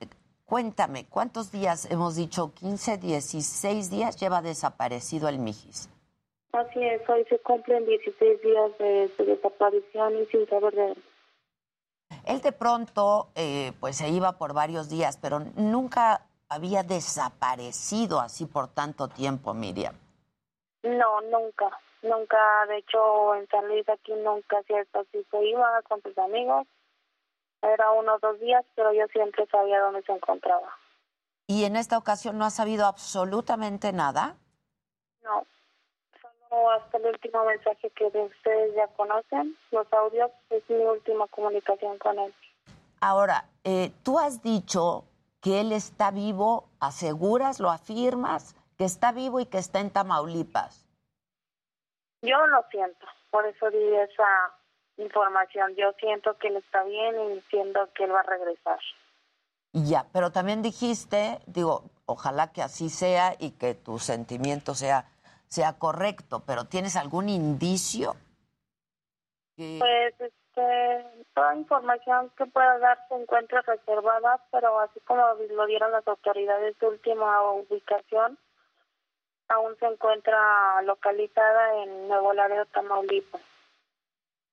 cuéntame, ¿cuántos días hemos dicho? ¿15, 16 días lleva desaparecido el Mijis? Así es, hoy se cumplen 16 días de su desaparición y sin saber de él. Él de pronto, eh, pues se iba por varios días, pero nunca había desaparecido así por tanto tiempo, Miriam. No, nunca, nunca. De hecho, en San Luis aquí nunca cierto así se iba con sus amigos. Era uno o dos días, pero yo siempre sabía dónde se encontraba. ¿Y en esta ocasión no ha sabido absolutamente nada? No, solo hasta el último mensaje que de ustedes ya conocen, los audios, es mi última comunicación con él. Ahora, eh, tú has dicho que él está vivo, aseguras, lo afirmas, que está vivo y que está en Tamaulipas. Yo lo siento, por eso di esa información. Yo siento que él está bien y siento que él va a regresar. Ya, pero también dijiste, digo, ojalá que así sea y que tu sentimiento sea, sea correcto, pero ¿tienes algún indicio? Que... Pues este, toda información que pueda dar se encuentra reservada, pero así como lo dieron las autoridades de última ubicación, aún se encuentra localizada en Nuevo Laredo, Tamaulipas.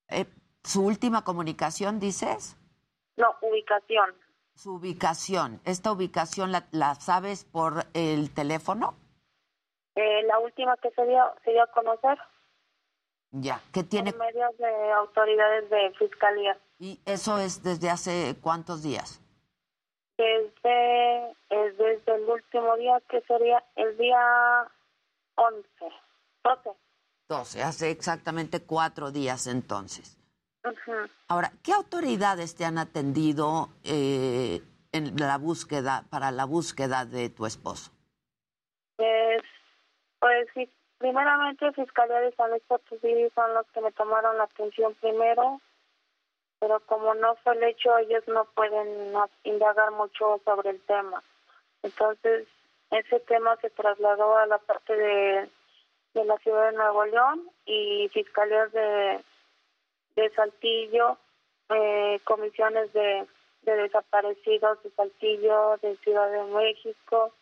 Eh, ¿Su última comunicación, dices? No, ubicación. Su ubicación. ¿Esta ubicación la, la sabes por el teléfono? Eh, la última que se dio, se dio a conocer. Ya, ¿qué tiene? Por medios de autoridades de fiscalía. ¿Y eso es desde hace cuántos días? Desde, es desde el último día, que sería el día 11, 12. 12, hace exactamente cuatro días entonces. Ahora, ¿qué autoridades te han atendido eh, en la búsqueda, para la búsqueda de tu esposo? Es, pues sí, primeramente Fiscalía de San Luis Potosí son los que me tomaron la atención primero, pero como no fue el hecho, ellos no pueden indagar mucho sobre el tema. Entonces, ese tema se trasladó a la parte de, de la ciudad de Nuevo León y fiscalías de, de Saltillo, eh, comisiones de desaparecidos de Saltillo, de Ciudad de México,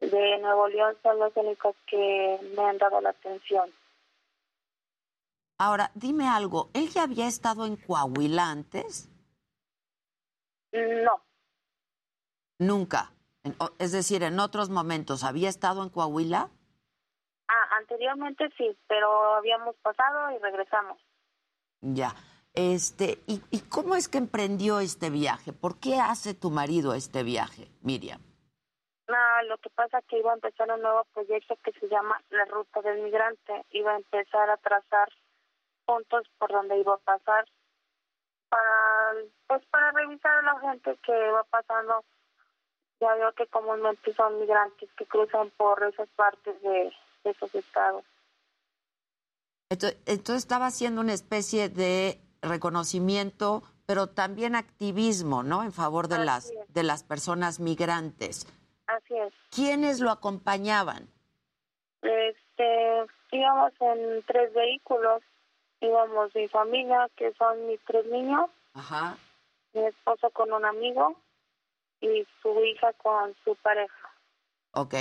de Nuevo León son los únicos que me han dado la atención. Ahora, dime algo, ¿él ya había estado en Coahuila antes? No, Nunca. En- o- es decir, en otros momentos, ¿había estado en Coahuila? ah, anteriormente sí, pero habíamos pasado y regresamos. Ya. Este, ¿y, y cómo es que emprendió este viaje? ¿Por qué hace tu marido este viaje, Miriam? Ah, lo que pasa es que iba a empezar un nuevo proyecto que se llama La Ruta del Migrante. Iba a empezar a trazar puntos por donde iba a pasar para, pues para revisar a la gente que va pasando. Ya veo que comúnmente son migrantes que cruzan por esas partes de, de esos estados. Entonces, entonces estaba haciendo una especie de reconocimiento, pero también activismo, ¿no? En favor de las, de las personas migrantes. Así es. ¿Quiénes lo acompañaban? Este, íbamos en tres vehículos. Íbamos mi familia, que son mis tres niños, Ajá. mi esposo con un amigo y su hija con su pareja. Ok.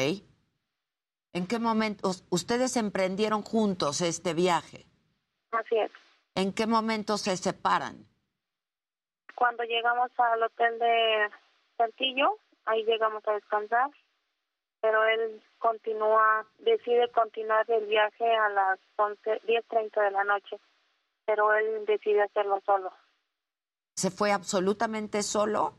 ¿En qué momento us- ustedes emprendieron juntos este viaje? Así es. ¿En qué momento se separan? Cuando llegamos al hotel de Saltillo, ahí llegamos a descansar, pero él continúa, decide continuar el viaje a las 11, 10.30 de la noche, pero él decide hacerlo solo. ¿Se fue absolutamente solo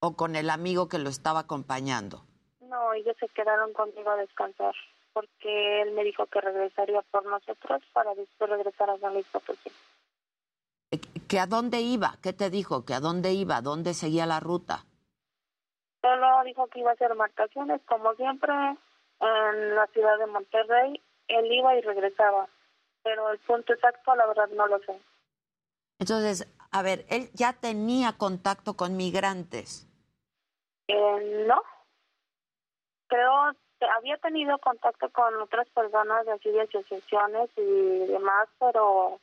o con el amigo que lo estaba acompañando? No, ellos se quedaron conmigo a descansar, porque él me dijo que regresaría por nosotros para después regresar a San Luis Potosí. ¿Que a dónde iba? ¿Qué te dijo? ¿Que a dónde iba? ¿A ¿Dónde seguía la ruta? Solo dijo que iba a hacer marcaciones, como siempre, en la ciudad de Monterrey. Él iba y regresaba, pero el punto exacto, la verdad, no lo sé. Entonces, a ver, él ya tenía contacto con migrantes. Eh, no. Creo que había tenido contacto con otras personas de así de asociaciones y demás, pero,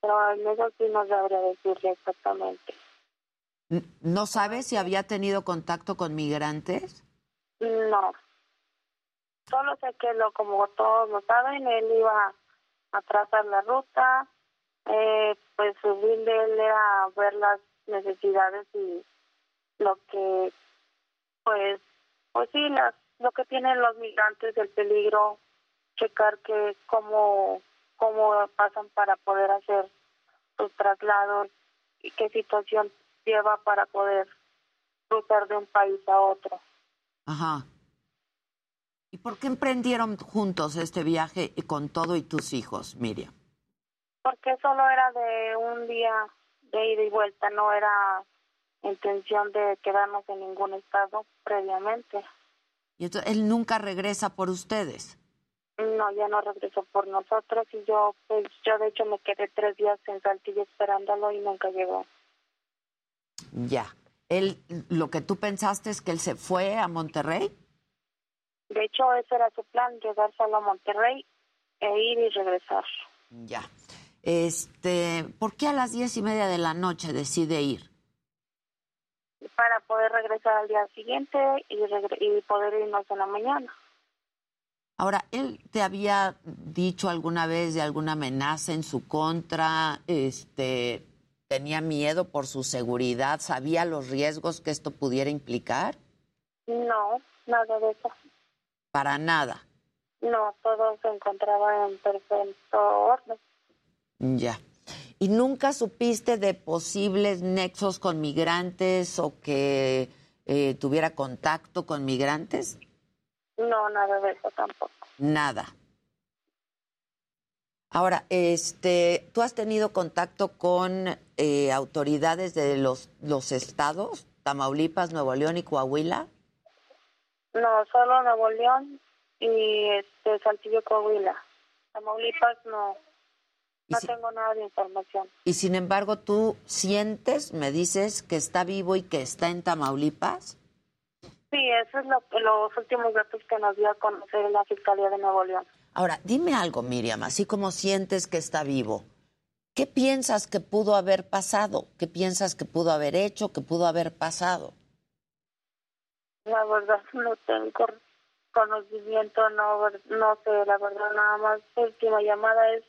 pero en eso sí no sabría decirle exactamente. ¿No sabes si había tenido contacto con migrantes? No. Solo sé que lo como todos lo saben, él iba a trazar la ruta, eh, pues su fin de él era ver las necesidades y lo que, pues, pues sí, las, lo que tienen los migrantes, el peligro, checar que cómo, cómo pasan para poder hacer sus traslados y qué situación lleva para poder cruzar de un país a otro. Ajá. ¿Y por qué emprendieron juntos este viaje y con todo y tus hijos, Miriam? Porque solo era de un día de ida y vuelta, no era intención de quedarnos en ningún estado previamente. Y entonces él nunca regresa por ustedes. No, ya no regresó por nosotros y yo, pues yo de hecho me quedé tres días en Saltillo esperándolo y nunca llegó. Ya. Él, lo que tú pensaste es que él se fue a Monterrey. De hecho, ese era su plan, llegar solo a Monterrey e ir y regresar. Ya. Este, ¿por qué a las diez y media de la noche decide ir? Para poder regresar al día siguiente y, y poder irnos en la mañana. Ahora, ¿él te había dicho alguna vez de alguna amenaza en su contra? Este, ¿Tenía miedo por su seguridad? ¿Sabía los riesgos que esto pudiera implicar? No, nada de eso. Para nada. No, todo se encontraba en perfecto orden. Ya. ¿Y nunca supiste de posibles nexos con migrantes o que eh, tuviera contacto con migrantes? No, nada de eso tampoco. Nada. Ahora, este, ¿tú has tenido contacto con eh, autoridades de los, los estados, Tamaulipas, Nuevo León y Coahuila? No, solo Nuevo León y este Saltillo Coahuila. Tamaulipas no. No tengo nada de información. Y sin embargo, ¿tú sientes, me dices, que está vivo y que está en Tamaulipas? Sí, eso es lo, los últimos datos que nos dio a conocer la Fiscalía de Nuevo León. Ahora, dime algo, Miriam, así como sientes que está vivo, ¿qué piensas que pudo haber pasado? ¿Qué piensas que pudo haber hecho, que pudo haber pasado? La verdad no tengo conocimiento, no, no sé, la verdad nada más. Última llamada es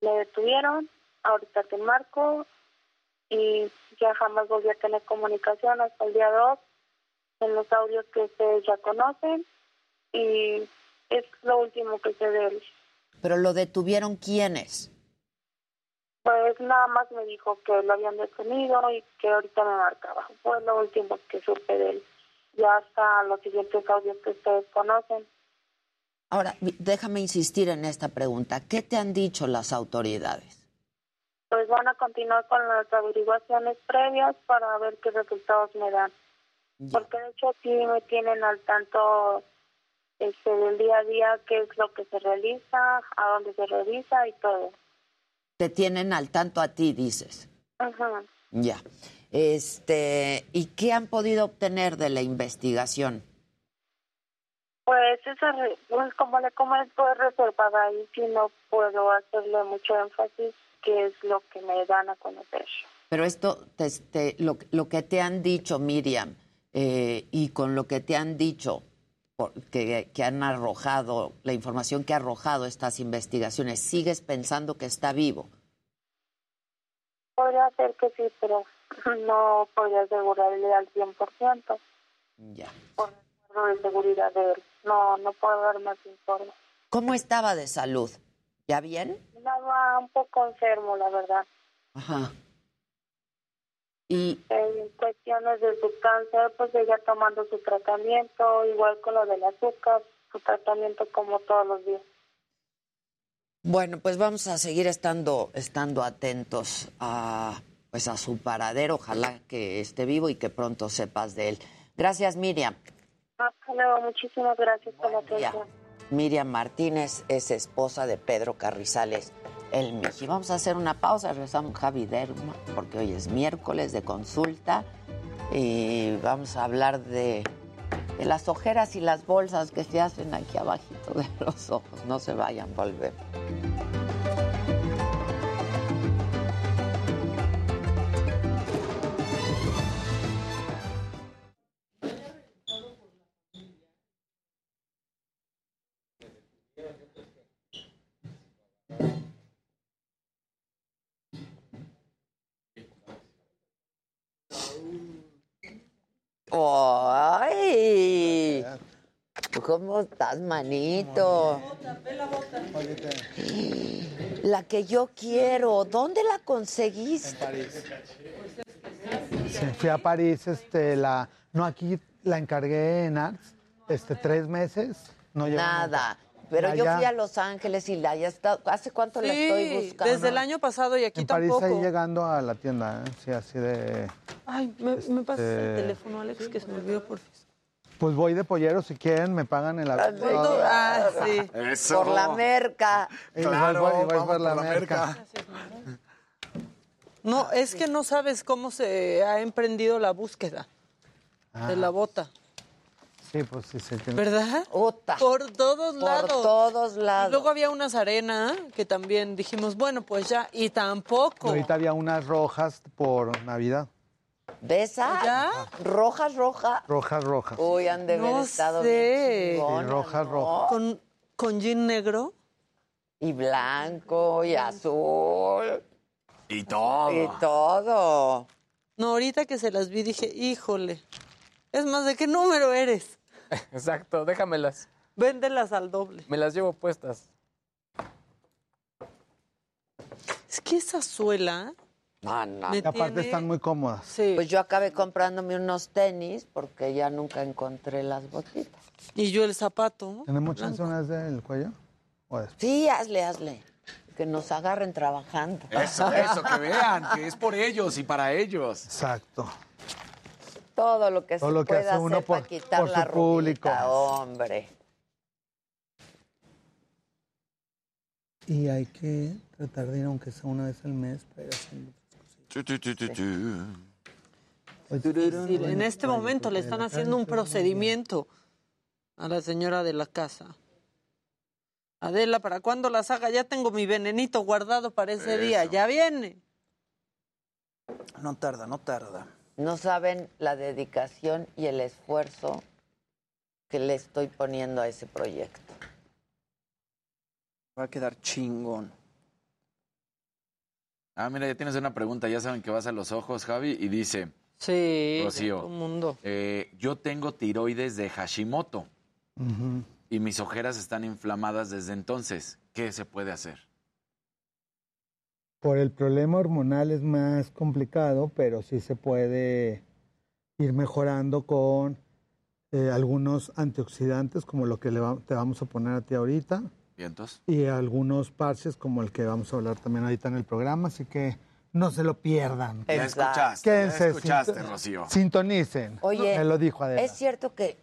me detuvieron, ahorita te marco y ya jamás volví a tener comunicación hasta el día 2 en los audios que ustedes ya conocen y es lo último que sé de él. Pero lo detuvieron quiénes? Pues nada más me dijo que lo habían detenido y que ahorita me marcaba. Fue lo último que supe de él. Ya hasta los siguientes audios que ustedes conocen. Ahora, déjame insistir en esta pregunta. ¿Qué te han dicho las autoridades? Pues van a continuar con las averiguaciones previas para ver qué resultados me dan. Porque de hecho sí me tienen al tanto este, del día a día, qué es lo que se realiza, a dónde se realiza y todo. Te tienen al tanto a ti, dices. Ajá. Ya. Este, ¿y qué han podido obtener de la investigación? Pues esa, pues como le comento, es reservada y si no puedo hacerle mucho énfasis, que es lo que me dan a conocer. Pero esto, te- te- lo, lo que te han dicho, Miriam, eh, y con lo que te han dicho, que, que han arrojado, la información que ha arrojado estas investigaciones, ¿sigues pensando que está vivo? Podría ser que sí, pero no podría asegurarle al 100% Ya. por el de seguridad de él. No, no puedo dar más informes. ¿Cómo estaba de salud? ¿Ya bien? Estaba un poco enfermo, la verdad. Ajá. Y En cuestiones de su cáncer, pues ella tomando su tratamiento, igual con lo del azúcar, su tratamiento como todos los días. Bueno, pues vamos a seguir estando, estando atentos a, pues a su paradero. Ojalá que esté vivo y que pronto sepas de él. Gracias, Miriam. Hasta luego, muchísimas gracias por la atención. Miriam Martínez es esposa de Pedro Carrizales, el Miji. Vamos a hacer una pausa, regresamos Javi Derma, porque hoy es miércoles de consulta y vamos a hablar de, de las ojeras y las bolsas que se hacen aquí abajito de los ojos. No se vayan, volver. ¿Cómo estás, manito? La que yo quiero. ¿Dónde la conseguiste? Sí, fui a París, este, la, no aquí la encargué en Arts, este, tres meses, no llegó Nada. Pero yo fui a Los Ángeles y la ya está. ¿Hace cuánto la estoy buscando? desde el año pasado y aquí En París tampoco. ahí llegando a la tienda, ¿eh? sí, así de, Ay, me, me pasas el Este- teléfono, Alex, que se me olvidó por pues voy de pollero si quieren, me pagan el avión. todo. Ah, sí. Por la merca. Igual voy- igual por la merca. No, es que no sabes cómo se ha emprendido la búsqueda de la bota. Sí, pues sí, se tiene. ¿Verdad? Ota. Por todos Por lados. todos lados. Y luego había unas arenas que también dijimos, bueno, pues ya, y tampoco. Ahorita había unas rojas por Navidad, ¿De esa? ¿Ya? Rojas, roja. rojas, rojas. Uy, han de haber No estado sé. bien chingonas, Sí, rojas, ¿no? rojas. Con, con jean negro. Y blanco y azul. Y todo. Y todo. No, ahorita que se las vi dije, híjole. Es más, ¿de qué número eres? Exacto, déjamelas. Véndelas al doble. Me las llevo puestas. Es que esa suela No, no. me aparte tiene- están muy cómodas. Sí. Pues yo acabé comprándome unos tenis porque ya nunca encontré las botitas. Y yo el zapato. ¿Tenemos chance unas del cuello? Sí, hazle, hazle. Que nos agarren trabajando. Eso, eso, que vean, que es por ellos y para ellos. Exacto. Todo lo que Todo se lo que pueda hace uno hacer para por- quitar por la su público. rubita, hombre. Y hay que tratar de ir, aunque sea una vez al mes, para ir haciendo Tu. Pues, en este momento le están haciendo un procedimiento a la señora de la casa. Adela, ¿para cuándo las haga? Ya tengo mi venenito guardado para ese día. Ya viene. No tarda, no tarda. No saben la dedicación y el esfuerzo que le estoy poniendo a ese proyecto. Va a quedar chingón. Ah, mira, ya tienes una pregunta. Ya saben que vas a los ojos, Javi, y dice, Sí, Rocío, todo mundo. eh, yo tengo tiroides de Hashimoto y mis ojeras están inflamadas desde entonces. ¿Qué se puede hacer? Por el problema hormonal es más complicado, pero sí se puede ir mejorando con eh, algunos antioxidantes, como lo que le va- te vamos a poner a ti ahorita, ¿Vientos? y algunos parches, como el que vamos a hablar también ahorita en el programa, así que no se lo pierdan. Ya escuchaste, Quédense, ya escuchaste, sinto- Rocío. Sintonicen. Oye, Me lo dijo Adela. ¿es cierto que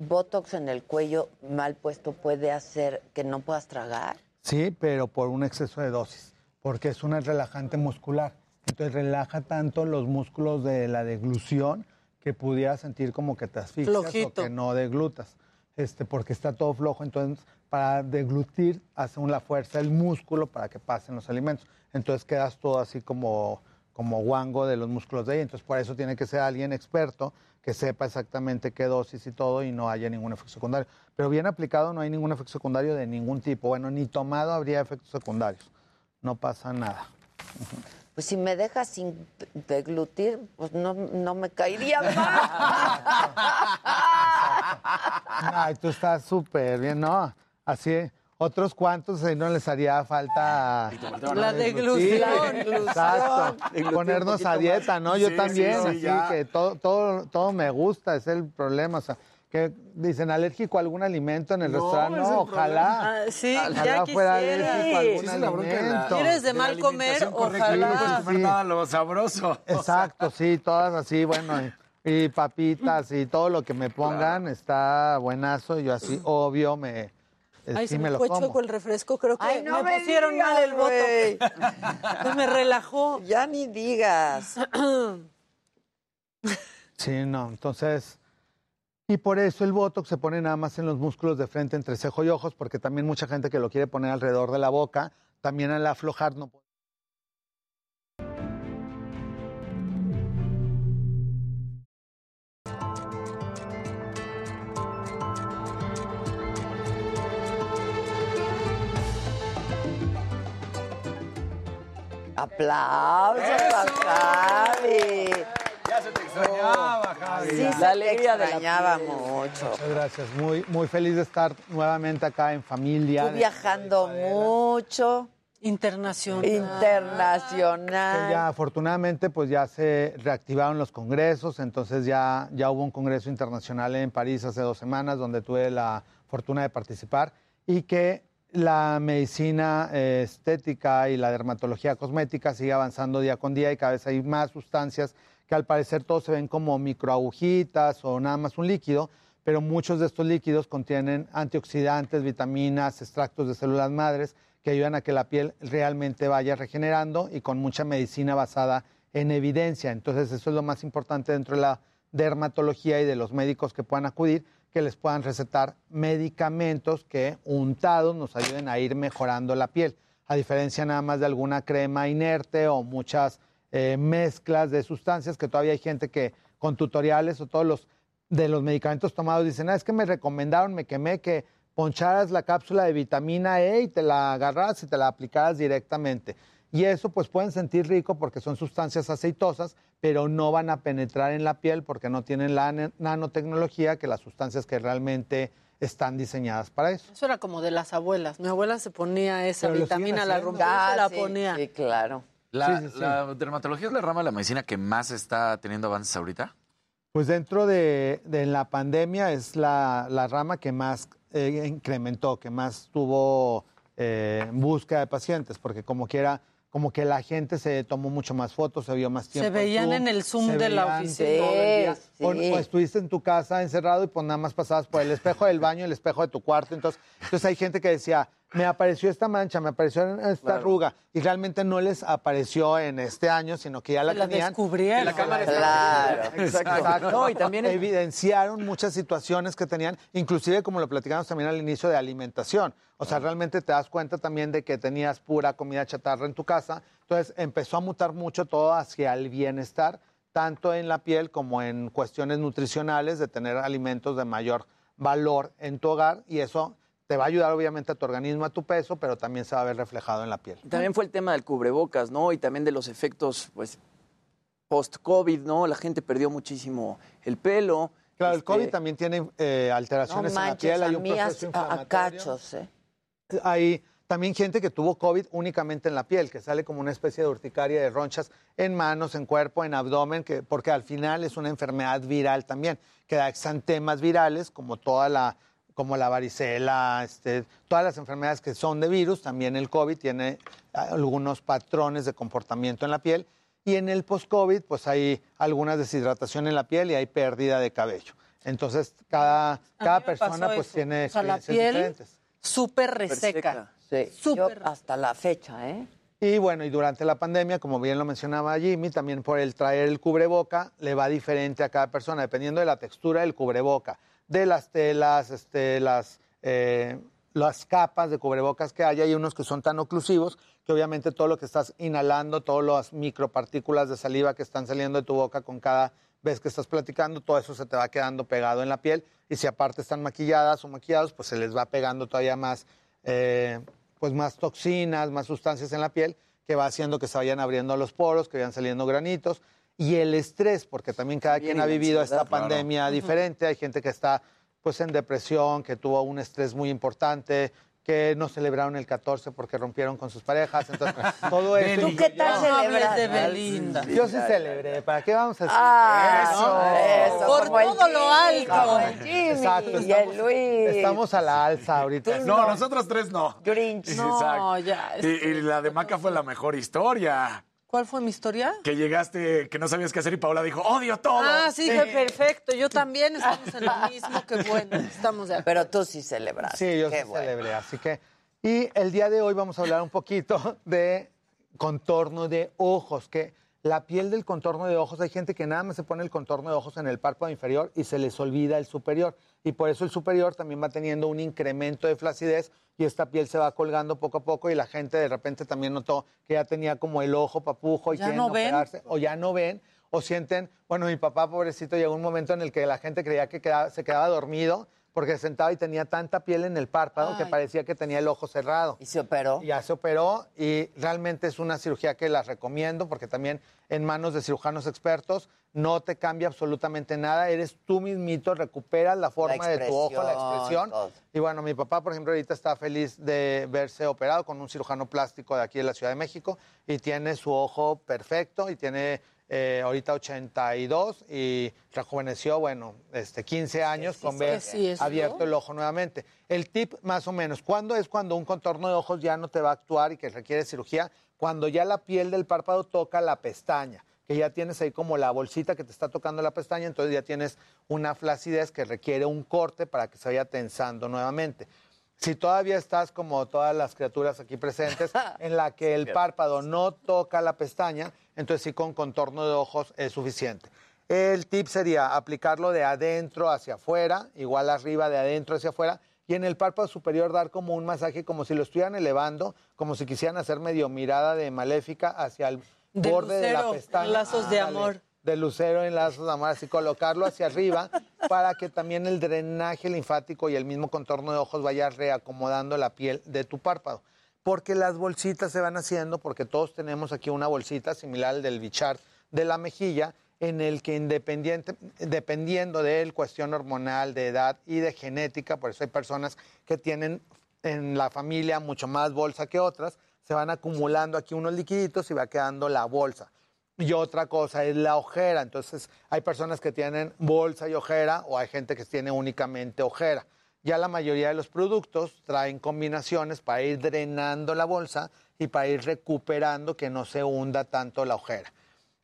Botox en el cuello mal puesto puede hacer que no puedas tragar? Sí, pero por un exceso de dosis, porque es un relajante muscular. Entonces relaja tanto los músculos de la deglución que pudieras sentir como que te asfixias Flojito. o que no deglutas, este, porque está todo flojo. Entonces, para deglutir, hace una fuerza el músculo para que pasen los alimentos. Entonces quedas todo así como, como guango de los músculos de ahí. Entonces, por eso tiene que ser alguien experto que sepa exactamente qué dosis y todo y no haya ningún efecto secundario. Pero bien aplicado no hay ningún efecto secundario de ningún tipo. Bueno, ni tomado habría efectos secundarios. No pasa nada. Pues si me dejas sin deglutir, pues no, no me caería mal. Ay, tú estás súper bien, ¿no? Así, otros cuantos ahí no les haría falta... La deglución. Exacto. Ponernos a dieta, ¿no? Yo Sí, también, sí, sí, así ya. que todo, todo, todo me gusta, es el problema. O sea, que dicen alérgico a algún alimento en el No, restaurante. es No, ojalá. Ah, sí, Ojalá ya fuera quisiera. alérgico a algún Sí, alimento. ¿Quieres de mal comer? Ojalá. No puedes comer Sí. nada lo sabroso. Exacto, sí, todas así, bueno, y, y papitas y todo lo que me pongan está buenazo. Yo así, obvio, me, Ay, sí se me me lo fue como. choco el refresco, creo que Ay, no me, me pusieron digas, mal el voto. me relajó. Ya ni digas. Sí, no, entonces... Y por eso el Botox se pone nada más en los músculos de frente entre cejo y ojos, porque también mucha gente que lo quiere poner alrededor de la boca, también al aflojar no puede. Aplausos a Javi. Ya se te extrañaba, Javi. Sí, La se te alegría de la extrañaba mucho. Muchas gracias, muy, muy feliz de estar nuevamente acá en familia. Tú viajando mucho, Internacional. Que internacional. ya afortunadamente pues ya se reactivaron los congresos, entonces ya, ya hubo un congreso internacional en París hace dos semanas donde tuve la fortuna de participar y que la medicina eh, estética y la dermatología cosmética sigue avanzando día con día y cada vez hay más sustancias que al parecer todos se ven como microagujitas o nada más un líquido, pero muchos de estos líquidos contienen antioxidantes, vitaminas, extractos de células madres que ayudan a que la piel realmente vaya regenerando y con mucha medicina basada en evidencia. Entonces eso es lo más importante dentro de la dermatología y de los médicos que puedan acudir, que les puedan recetar medicamentos que untados nos ayuden a ir mejorando la piel, a diferencia nada más de alguna crema inerte o muchas eh, mezclas de sustancias que todavía hay gente que con tutoriales o todos los de los medicamentos tomados dicen, ah, es que me recomendaron, me quemé que poncharas la cápsula de vitamina E y te la agarras y te la aplicaras directamente. Y eso pues pueden sentir rico porque son sustancias aceitosas, pero no van a penetrar en la piel porque no tienen la nanotecnología que las sustancias que realmente están diseñadas para eso. Eso era como de las abuelas. Mi abuela se ponía esa Pero vitamina, la rompía, Ah, se la sí, ponía. Sí, claro. La, Sí, sí, sí. la dermatología es la rama de la medicina que más está teniendo avances ahorita. Pues dentro de, de la pandemia es la, la rama que más eh, incrementó, que más tuvo eh, búsqueda de pacientes, porque como quiera, como que la gente se tomó mucho más fotos, se vio más tiempo. veían en el Zoom se de la oficina. Sí, O- sí. O, estuviste en tu casa encerrado y pues nada más pasabas por el espejo del baño, el espejo de tu cuarto. Entonces, entonces hay gente que decía, me apareció esta mancha, me apareció esta arruga, y realmente no les apareció en este año, sino que ya la, la tenían. descubrieron. La cámara Claro. Exacto. No, y también evidenciaron muchas situaciones que tenían, inclusive como lo platicamos también al inicio de alimentación. O sea, realmente te das cuenta también de que tenías pura comida chatarra en tu casa. Entonces empezó a mutar mucho todo hacia el bienestar, tanto en la piel como en cuestiones nutricionales, de tener alimentos de mayor valor en tu hogar y eso te va a ayudar obviamente a tu organismo, a tu peso, pero también se va a ver reflejado en la piel. También fue el tema del cubrebocas, ¿no? Y también de los efectos, pues, post-COVID, ¿no? La gente perdió muchísimo el pelo. Claro, el Este, COVID también tiene eh, alteraciones en la piel, hay un proceso inflamatorio. ¿eh? Hay también gente que tuvo COVID únicamente en la piel, que sale como una especie de urticaria de ronchas en manos, en cuerpo, en abdomen, que, porque al final es una enfermedad viral también, que da exantemas virales, como toda la como la varicela, este, todas las enfermedades que son de virus, también el COVID tiene algunos patrones de comportamiento en la piel. Y en el post-COVID, pues hay alguna deshidratación en la piel y hay pérdida de cabello. Entonces, cada, cada persona pues eso. tiene O sea, la experiencias piel diferentes. súper reseca. Sí, Súper. yo hasta la fecha, ¿eh? Y bueno, y durante la pandemia, como bien lo mencionaba Jimmy, también por el traer el cubreboca, le va diferente a cada persona, dependiendo de la textura del cubreboca, de las telas, este, las, eh, las capas de cubrebocas que hay. Hay unos que son tan oclusivos que obviamente todo lo que estás inhalando, todas las micropartículas de saliva que están saliendo de tu boca con cada vez que estás platicando, todo eso se te va quedando pegado en la piel. Y si aparte están maquilladas o maquillados, pues se les va pegando todavía más, eh, pues más toxinas, más sustancias en la piel, que va haciendo que se vayan abriendo los poros, que vayan saliendo granitos. Y el estrés, porque también cada quien ha vivido esta pandemia diferente. Hay gente que está pues en depresión, que tuvo un estrés muy importante, que no celebraron el 14 porque rompieron con sus parejas. Entonces, todo eso. ¿Tú qué tal celebras? de Belinda. Yo sí celebré. ¿Para qué vamos a decir? Ah, eso? eso, Por todo lo alto. como el Jimmy Exacto, y el estamos- Luis. Estamos a la alza ahorita. No, nosotros tres no. Grinch. No, ya. Y, y la de Maca fue la mejor historia. ¿Cuál fue mi historia? Que llegaste, que no sabías qué hacer y Paola dijo, odio todo. Ah, sí, fue perfecto. Yo también estamos en lo mismo. Qué bueno. Estamos de acuerdo. Pero tú sí celebras. Sí, yo Qué sí bueno. celebré, así que... Y el día de hoy vamos a hablar un poquito de contorno de ojos, que la piel del contorno de ojos, hay gente que nada más se pone el contorno de ojos en el párpado inferior y se les olvida el superior. Y por eso el superior también va teniendo un incremento de flacidez y esta piel se va colgando poco a poco y la gente de repente también notó que ya tenía como el ojo papujo y ¿Ya quieren no ven? operarse, o ya no ven o sienten, bueno, mi papá pobrecito llegó un momento en el que la gente creía que quedaba- se quedaba dormido porque se sentaba y tenía tanta piel en el párpado que parecía que tenía el ojo cerrado. Y se operó. Ya se operó y realmente es una cirugía que la recomiendo porque también en manos de cirujanos expertos no te cambia absolutamente nada, eres tú mismito, recuperas la forma de tu ojo, la expresión, expresión. todo. Y bueno, mi papá, por ejemplo, ahorita está feliz de verse operado con un cirujano plástico de aquí de la Ciudad de México y tiene su ojo perfecto y tiene eh, ahorita 82 y rejuveneció, bueno, este, 15 años con ver abierto el ojo nuevamente. El tip más o menos, ¿cuándo es cuando un contorno de ojos ya no te va a actuar y que requiere cirugía? Cuando ya la piel del párpado toca la pestaña, que ya tienes ahí como la bolsita que te está tocando la pestaña, entonces ya tienes una flacidez que requiere un corte para que se vaya tensando nuevamente. Si todavía estás como todas las criaturas aquí presentes, en la que el párpado no toca la pestaña, entonces sí con contorno de ojos es suficiente. El tip sería aplicarlo de adentro hacia afuera, igual arriba de adentro hacia afuera, y en el párpado superior dar como un masaje, como si lo estuvieran elevando, como si quisieran hacer medio mirada de maléfica hacia el De borde de la pestaña. lazos de amor. De lucero en lazos de amor, así colocarlo hacia arriba para que también el drenaje linfático y el mismo contorno de ojos vaya reacomodando la piel de tu párpado. Porque las bolsitas se van haciendo, porque todos tenemos aquí una bolsita similar al del bichar de la mejilla, en el que independiente, dependiendo de cuestión hormonal, de edad y de genética, por eso hay personas que tienen en la familia mucho más bolsa que otras, se van acumulando aquí unos liquiditos y va quedando la bolsa. Y otra cosa es la ojera. Entonces, hay personas que tienen bolsa y ojera o hay gente que tiene únicamente ojera. Ya la mayoría de los productos traen combinaciones para ir drenando la bolsa y para ir recuperando que no se hunda tanto la ojera.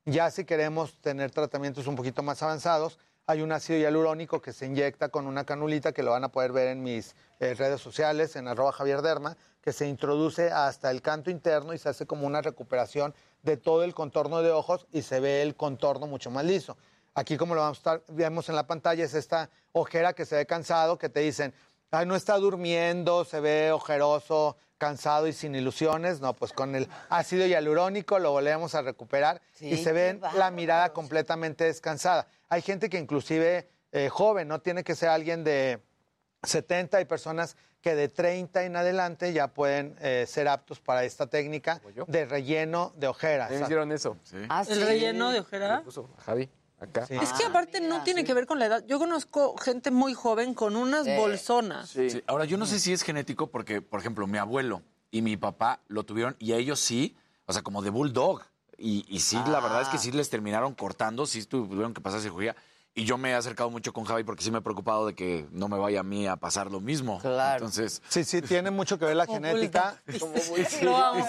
Ya si queremos tener tratamientos un poquito más avanzados, hay un ácido hialurónico que se inyecta con una canulita que lo van a poder ver en mis eh, redes sociales, en arroba Javier Derma, que se introduce hasta el canto interno y se hace como una recuperación de todo el contorno de ojos y se ve el contorno mucho más liso. Aquí como lo vamos a estar, vemos en la pantalla es esta ojera que se ve cansado, que te dicen, Ay, no está durmiendo, se ve ojeroso, cansado y sin ilusiones. No, pues con el ácido hialurónico lo volvemos a recuperar y se ve la mirada completamente descansada. Hay gente que inclusive eh, joven, no tiene que ser alguien de 70, hay personas que de 30 en adelante ya pueden eh, ser aptos para esta técnica de relleno de ojeras. Me hicieron eso. ¿Ah, ¿El relleno de ojera? Me puso Javi, acá. Es que aparte no tiene que ver con la edad. Yo conozco gente muy joven con unas bolsonas. Sí. Ahora, yo no sé si es genético porque, por ejemplo, mi abuelo y mi papá lo tuvieron y a ellos sí, o sea, como de bulldog. Y, y sí, la verdad es que sí les terminaron cortando, sí tuvieron que pasar cirugía. Y yo me he acercado mucho con Javi porque sí me he preocupado de que no me vaya a mí a pasar lo mismo. Claro. Entonces, Sí, sí, tiene mucho que ver la genética. Sí, Lo amo.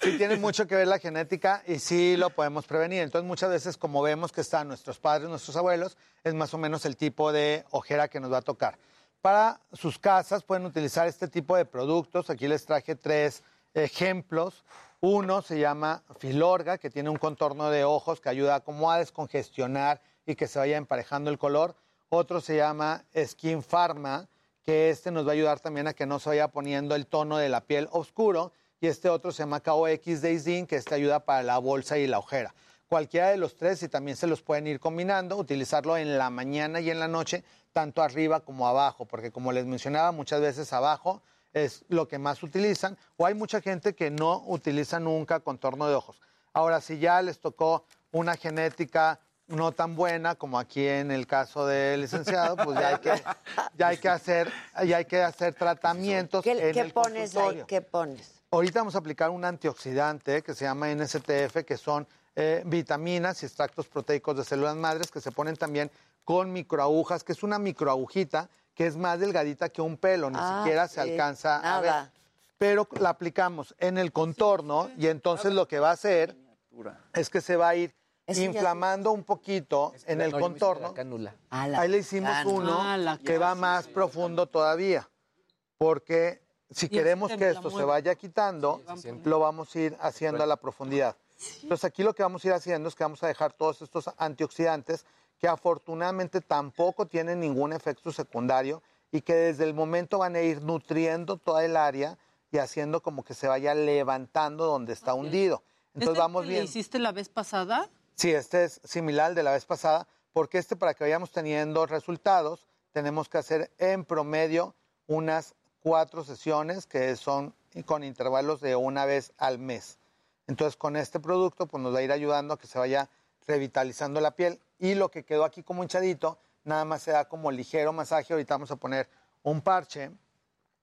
Sí, tiene mucho que ver la genética y sí lo podemos prevenir. Entonces, muchas veces, como vemos que están nuestros padres, nuestros abuelos, es más o menos el tipo de ojera que nos va a tocar. Para sus casas pueden utilizar este tipo de productos. Aquí les traje tres ejemplos. Uno se llama Filorga, que tiene un contorno de ojos que ayuda como a descongestionar y que se vaya emparejando el color. Otro se llama Skin Pharma, que este nos va a ayudar también a que no se vaya poniendo el tono de la piel oscuro. Y este otro se llama KOX Daisy, que este ayuda para la bolsa y la ojera. Cualquiera de los tres, y también se los pueden ir combinando, utilizarlo en la mañana y en la noche, tanto arriba como abajo, porque como les mencionaba, muchas veces abajo es lo que más utilizan, o hay mucha gente que no utiliza nunca contorno de ojos. Ahora, si ya les tocó una genética no tan buena como aquí en el caso del licenciado, pues ya hay que, ya hay que hacer, ya hay que hacer tratamientos ¿Qué, en qué el pones ahí? ¿Qué pones? Ahorita vamos a aplicar un antioxidante que se llama NSTF, que son eh, vitaminas y extractos proteicos de células madres que se ponen también con microagujas, que es una microagujita que es más delgadita que un pelo, ni Ah, siquiera se alcanza a ver. Pero la aplicamos en el contorno y entonces lo que va a hacer es que se va a ir inflamando un poquito en el No, contorno. la cánula. Ah, la Ahí le hicimos uno Ah, la que va más profundo todavía, porque si Y queremos que esto se vaya quitando, lo vamos a ir haciendo a la profundidad. Entonces aquí lo que vamos a ir haciendo es que vamos a dejar todos estos antioxidantes que afortunadamente tampoco tienen ningún efecto secundario y que desde el momento van a ir nutriendo toda el área y haciendo como que se vaya levantando donde está hundido. Entonces ¿Este vamos que le bien. hiciste la vez pasada? Sí, este es similar al de la vez pasada, porque este para que vayamos teniendo resultados, tenemos que hacer en promedio unas cuatro sesiones que son con intervalos de una vez al mes. Entonces, con este producto, pues nos va a ir ayudando a que se vaya revitalizando la piel. Y lo que quedó aquí como hinchadito, nada más se da como ligero masaje. Ahorita vamos a poner un parche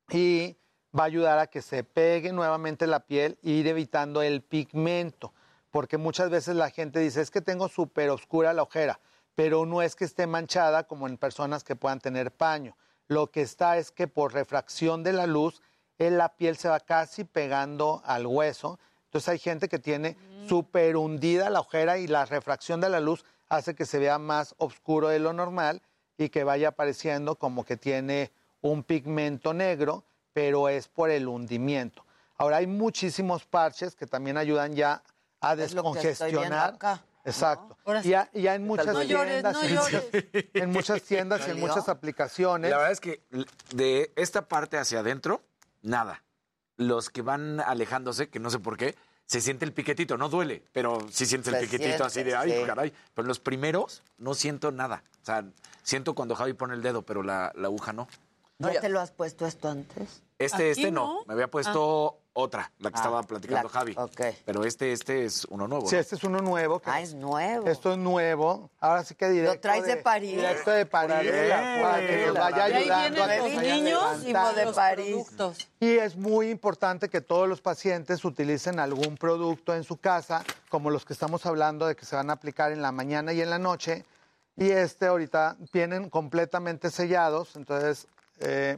y va a ayudar a que se pegue nuevamente la piel e ir evitando el pigmento. Porque muchas veces la gente dice, es que tengo súper oscura la ojera, pero no es que esté manchada como en personas que puedan tener paño. Lo que está es que por refracción de la luz, eh, la piel se va casi pegando al hueso. Entonces hay gente que tiene súper hundida la ojera y la refracción de la luz hace que se vea más oscuro de lo normal y que vaya apareciendo como que tiene un pigmento negro, pero es por el hundimiento. Ahora hay muchísimos parches que también ayudan ya a Es lo que estoy viendo descongestionar. acá, Exacto. Y ya, y ya en muchas No llores, tiendas, no en, llores. muchas, en muchas tiendas y en muchas aplicaciones. la verdad es que de esta parte hacia adentro, nada. Los que van alejándose, que no sé por qué, se siente el piquetito, no duele, pero sí sientes el Se piquetito así de, ay, sí. caray. Pero los primeros no siento nada. O sea, siento cuando Javi pone el dedo, pero la, la aguja no. ¿Ya te lo has puesto esto antes? Este, Aquí este no. no. Me había puesto otra, la que Ah, estaba platicando la- Javi. ok. Pero este, este es uno nuevo. Sí, este es uno nuevo. que- Ah, es nuevo. Esto es nuevo. Ahora sí que directo. traes de París. Directo de París. Para que nos vaya ahí ayudando a vienen que los niños y de París. productos. Y es muy importante que todos los pacientes utilicen algún producto en su casa, como los que estamos hablando de que se van a aplicar en la mañana y en la noche. Y este ahorita vienen completamente sellados, entonces eh,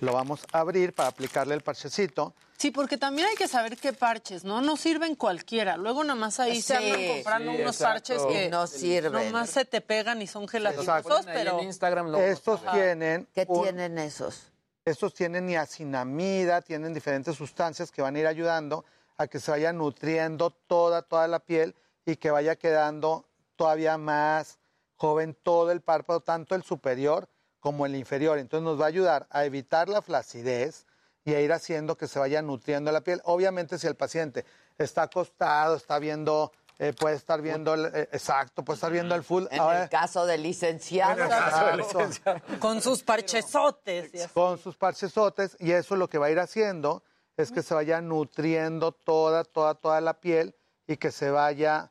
lo vamos a abrir para aplicarle el parchecito. Sí, porque también hay que saber qué parches, ¿no? No sirven cualquiera. Luego nada más ahí se andan comprando sí, unos exacto. parches que No sirven. nomás se te pegan y son gelatinosos, pero en Instagram lo- Estos tienen... ¿Qué un- tienen esos? Estos tienen niacinamida, tienen diferentes sustancias que van a ir ayudando a que se vaya nutriendo toda, toda la piel y que vaya quedando todavía más joven todo el párpado, tanto el superior como el inferior. Entonces nos va a ayudar a evitar la flacidez y a ir haciendo que se vaya nutriendo la piel. Obviamente si el paciente está acostado, está viendo eh, puede estar viendo, el, eh, exacto, puede estar viendo el full. En Ahora- el caso del licenciado. Exacto. Con sus parchesotes. con sus parchesotes y eso lo que va a ir haciendo es que se vaya nutriendo toda, toda, toda la piel y que se vaya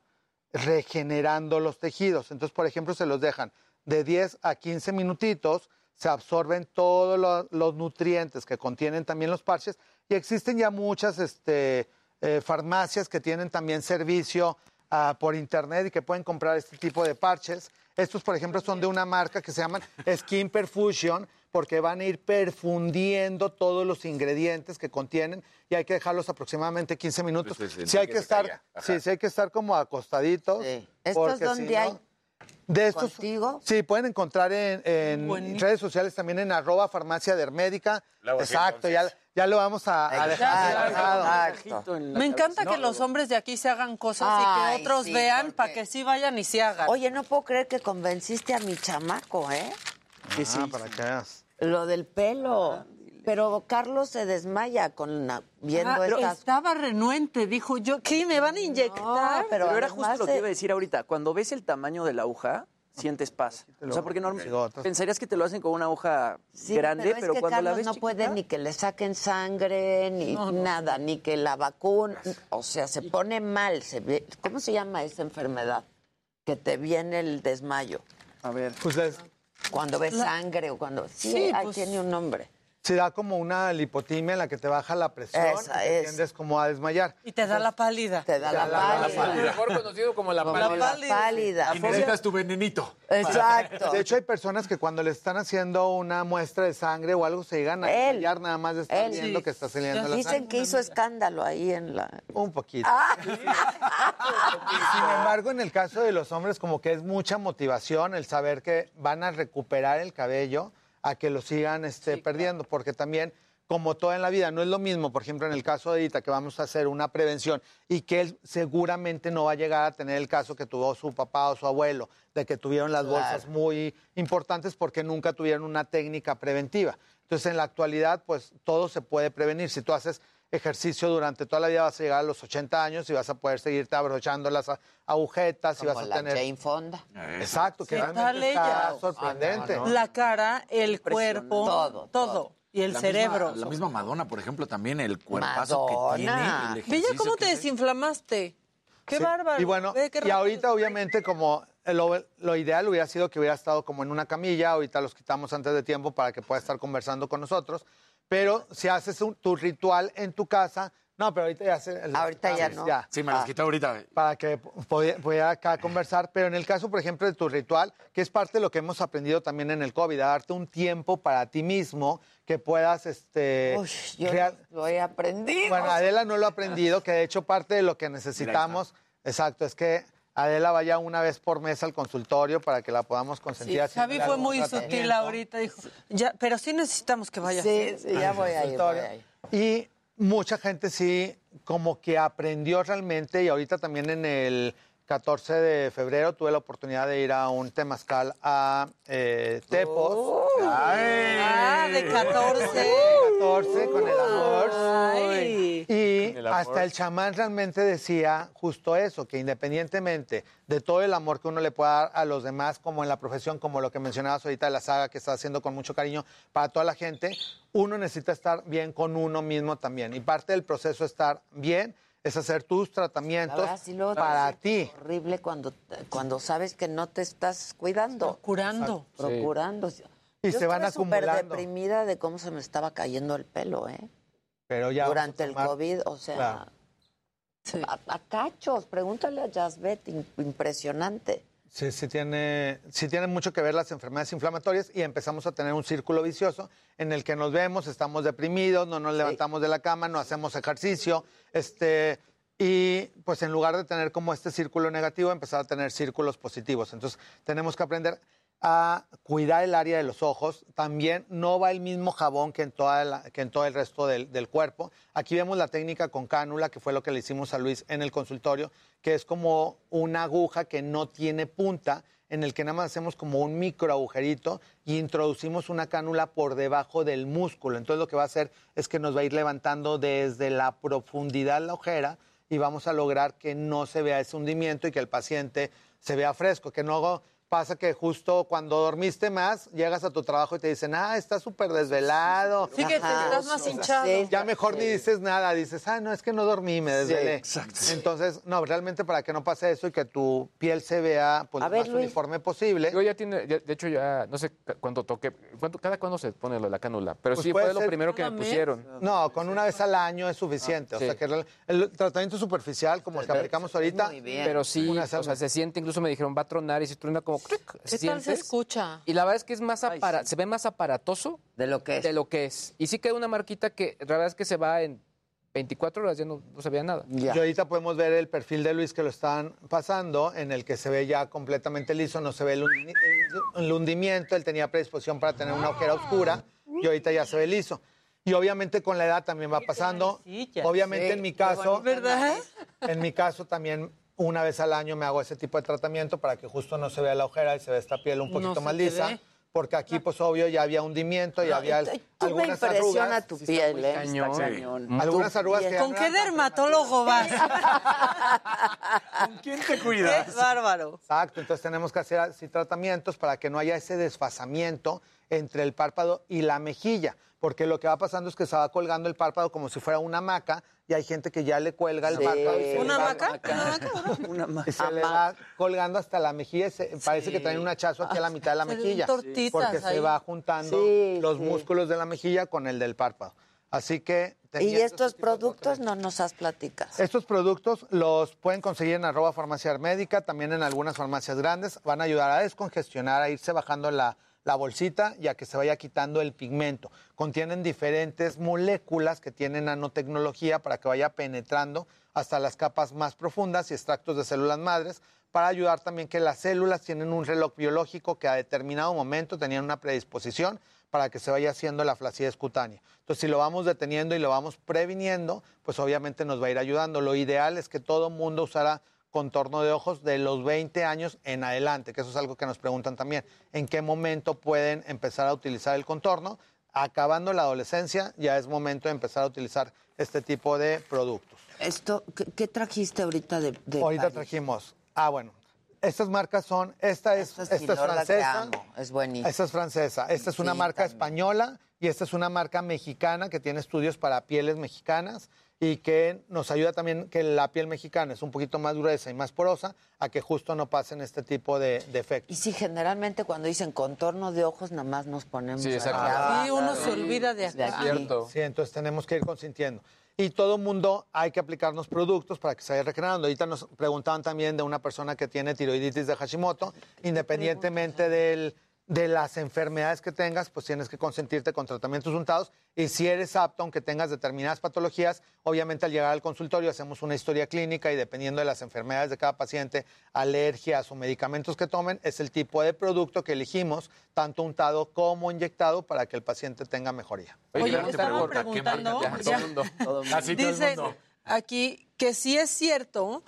regenerando los tejidos. Entonces, por ejemplo, se los dejan de 10 a 15 minutitos, se absorben todos lo- los nutrientes que contienen también los parches y existen ya muchas este, eh, farmacias que tienen también servicio ah, por internet y que pueden comprar este tipo de parches. Estos, por ejemplo, son de una marca que se llaman Skin Perfusion porque van a ir perfundiendo todos los ingredientes que contienen y hay que dejarlos aproximadamente 15 minutos. Sí, sí, Sí, hay que que estar, sí, sí hay que estar como acostaditos. ¿Estos porque si dónde no- hay? De estos, ¿Contigo? Sí, pueden encontrar en, redes sociales también en arroba farmacia dermédica. Exacto, ya, ya lo vamos a, a dejar. Exacto. Me encanta que los hombres de aquí se hagan cosas y que otros sí, vean para que sí vayan y se hagan. Oye, no puedo creer que convenciste a mi chamaco, ¿eh? Ah, para que veas. Lo del pelo. Pero Carlos se desmaya con la- viendo Ah, pero estas estaba renuente, dijo yo, ¿qué? ¿Me van a inyectar? pero Pero, era justo lo que iba a decir ahorita. Cuando ves el tamaño de la aguja, sientes paz. O sea, porque normalmente pensarías que te lo hacen con una aguja Sí, grande, pero, pero, es que cuando la Carlos ves no chiquita, puede ni que le saquen sangre, ni nada, ni que la vacuna. O sea, se pone mal. Se ve, ¿Cómo se llama esa enfermedad? Que te viene el desmayo. A ver. Pues es- Cuando ves La- sangre o cuando... Sí, Sí, ahí pues- tiene un nombre. Se da como una lipotimia en la que te baja la presión Esa y te es. tiendes como a desmayar. Y te da la pálida. Te da la pálida. Mejor conocido como la pálida. la pálida. Y necesitas tu venenito. Exacto. De hecho, hay personas que cuando le están haciendo una muestra de sangre o algo se llegan a Él. desmayar nada más de estar Él. viendo que está saliendo la Dicen sangre. que hizo escándalo ahí en la... Un poquito. Ah. Sin embargo, en el caso de los hombres, como que es mucha motivación el saber que van a recuperar el cabello a que lo sigan este, perdiendo, porque también, como todo en la vida, no es lo mismo, por ejemplo, en el caso de Edita, que vamos a hacer una prevención y que él seguramente no va a llegar a tener el caso que tuvo su papá o su abuelo, de que tuvieron las bolsas muy importantes porque nunca tuvieron una técnica preventiva. Entonces, en la actualidad, pues todo se puede prevenir. Si tú haces ejercicio durante toda la vida, vas a llegar a los 80 años y vas a poder seguirte abrochando las agujetas y vas a la tener... Jane Fonda. Exacto, que ¿Qué realmente tal está ella? sorprendente. La cara, el cuerpo, Todo, todo. Y el La cerebro. misma- la misma Madonna, por ejemplo, también el cuerpazo Madonna. que tiene. el ¿cómo te desinflamaste? Qué Sí. bárbaro. Y bueno, y ahorita obviamente como lo, lo ideal hubiera sido que hubiera estado como en una camilla, ahorita los quitamos antes de tiempo para que pueda estar conversando con nosotros, pero si haces un- tu ritual en tu casa, no, pero ahorita ya se... Ahorita ya no. Sí, me las quitó ahorita. para que podía- pudiera acá conversar, pero en el caso, por ejemplo, de tu ritual, que es parte de lo que hemos aprendido también en el COVID, a darte un tiempo para ti mismo que puedas, este... Uy, yo real- lo he aprendido. Bueno, Adela no lo ha aprendido, que de hecho parte de lo que necesitamos, exacto, es que Adela vaya una vez por mes al consultorio para que la podamos consentir. Sí, Javi fue muy sutil ahorita, dijo, ya, pero sí necesitamos que vaya. Sí, sí, ya voy a ir, voy consultorio. a ir. Y mucha gente sí, como que aprendió realmente, y ahorita también en el 14 de febrero tuve la oportunidad de ir a un temazcal a eh, Tepos. Ah, de 14. 14 con el amor. Ay. Y El amor. hasta el chamán realmente decía justo eso, que independientemente de todo el amor que uno le pueda dar a los demás, como en la profesión, como lo que mencionabas ahorita de la saga que está haciendo con mucho cariño para toda la gente, uno necesita estar bien con uno mismo también. Y parte del proceso de estar bien es hacer tus tratamientos verdad, sí para ti. horrible cuando, cuando sabes que no te estás cuidando. Procurando. Procurando. Y Yo se van estuve súper acumulando. deprimida de cómo se me estaba cayendo el pelo, ¿eh? Pero ya Durante el COVID, o sea, Claro. a, a cachos. Pregúntale a Jasbet, im- impresionante. Sí, sí tiene, sí tiene mucho que ver las enfermedades inflamatorias y empezamos a tener un círculo vicioso en el que nos vemos, estamos deprimidos, no nos levantamos de la cama, no hacemos ejercicio, este, y pues en lugar de tener como este círculo negativo, empezar a tener círculos positivos. Entonces tenemos que aprender a cuidar el área de los ojos. También no va el mismo jabón que en, toda que en todo el resto del, del cuerpo. Aquí vemos la técnica con cánula, que fue lo que le hicimos a Luis en el consultorio, que es como una aguja que no tiene punta, en el que nada más hacemos como un micro agujerito y introducimos una cánula por debajo del músculo. Entonces lo que va a hacer es que nos va a ir levantando desde la profundidad la ojera y vamos a lograr que no se vea ese hundimiento y que el paciente se vea fresco, que no pasa que justo cuando dormiste más, llegas a tu trabajo y te dicen, ah, estás súper desvelado. Sí, que te estás más hinchado. Ya mejor ni dices nada, dices, ah, no, es que no dormí, me desvelé. exacto. Entonces, no, realmente para que no pase eso y que tu piel se vea pues, lo ver, más Luis. uniforme posible. Yo ya tiene, ya- de hecho ya, no sé cu- cuánto toque, cuánto, cada cuándo se pone lo de la cánula, pero Pues sí puede fue lo ser- primero que me pusieron. No, con una vez al año es suficiente. O sí. sea, que el, el tratamiento superficial, como el que aplicamos ahorita, Pero sí, una o sea, se siente, incluso me dijeron, va a tronar y si truena como... ¿Qué tal se escucha? Y la verdad es que es más apara- se ve más aparatoso de lo que es. De lo que es. Y sí queda una marquita que la verdad es que se va en 24 horas, ya no, no se veía nada. Y ahorita podemos ver el perfil de Luis que lo están pasando, en el que se ve ya completamente liso, no se ve el, hundi- el hundimiento, él tenía predisposición para tener una ojera oscura y ahorita ya se ve liso. Y obviamente con la edad también va pasando. Obviamente en mi caso. ¿Verdad? en mi caso también una vez al año me hago ese tipo de tratamiento para que justo no se vea la ojera y se vea esta piel un poquito más lisa. ve. Porque aquí, pues obvio, ya había hundimiento y No, había tú me algunas impresiona arrugas. tu piel, ¿eh? Cañón. Está Sí. cañón. Algunas arrugas que ¿Con qué dermatólogo vas? ¿Con quién te Qué bárbaro. Exacto, entonces tenemos que hacer así tratamientos para que no haya ese desfasamiento entre el párpado y la mejilla, porque lo que va pasando es que se va colgando el párpado como si fuera una maca y hay gente que ya le cuelga el Sí. ¿Una va- maca? Una y se le va colgando hasta la mejilla y se- parece que traen un hachazo aquí a la mitad de la Se mejilla. tortitas Porque se va juntando Sí, los sí. músculos de la mejilla con el del párpado. Así que... Y estos productos no nos has platicado. estos productos los pueden conseguir en arroba farmacia médica, también en algunas farmacias grandes. Van a ayudar a descongestionar, a irse bajando la, la bolsita y a que se vaya quitando el pigmento. Contienen diferentes moléculas que tienen nanotecnología para que vaya penetrando hasta las capas más profundas y extractos de células madres para ayudar también que las células tienen un reloj biológico que a determinado momento tenían una predisposición para que se vaya haciendo la flacidez cutánea. Entonces, si lo vamos deteniendo y lo vamos previniendo, pues obviamente nos va a ir ayudando. Lo ideal es que todo mundo usara contorno de ojos de los 20 años en adelante, que eso es algo que nos preguntan también. ¿En qué momento pueden empezar a utilizar el contorno? Acabando la adolescencia, ya es momento de empezar a utilizar este tipo de productos. Esto, ¿qué, qué trajiste ahorita de, de Ahorita París? trajimos. Ah, bueno. Estas marcas son, esta es, Esta es esta es francesa. es buenísima. Esta es francesa. Esta es una Sí, marca también. española y esta es una marca mexicana que tiene estudios para pieles mexicanas y que nos ayuda también que la piel mexicana es un poquito más gruesa y más porosa a que justo no pasen este tipo de, de efectos. Y sí, generalmente cuando dicen contorno de ojos, nada más nos ponemos Sí, exacto. abajo. Sí, uno se olvida de De acá. aquí. Sí, entonces tenemos que ir consintiendo. Y todo mundo hay que aplicarnos productos para que se vaya regenerando. Ahorita nos preguntaban también de una persona que tiene tiroiditis de Hashimoto, independientemente del, de las enfermedades que tengas, pues tienes que consentirte con tratamientos untados. Y si eres apto, aunque tengas determinadas patologías, obviamente al llegar al consultorio hacemos una historia clínica y dependiendo de las enfermedades de cada paciente, alergias o medicamentos que tomen, es el tipo de producto que elegimos, tanto untado como inyectado, para que el paciente tenga mejoría. Oye, gran me estaban pregunta, ¿qué preguntando, marca? ya. Todo el mundo. Casi todo el Dice mundo. aquí que sí es cierto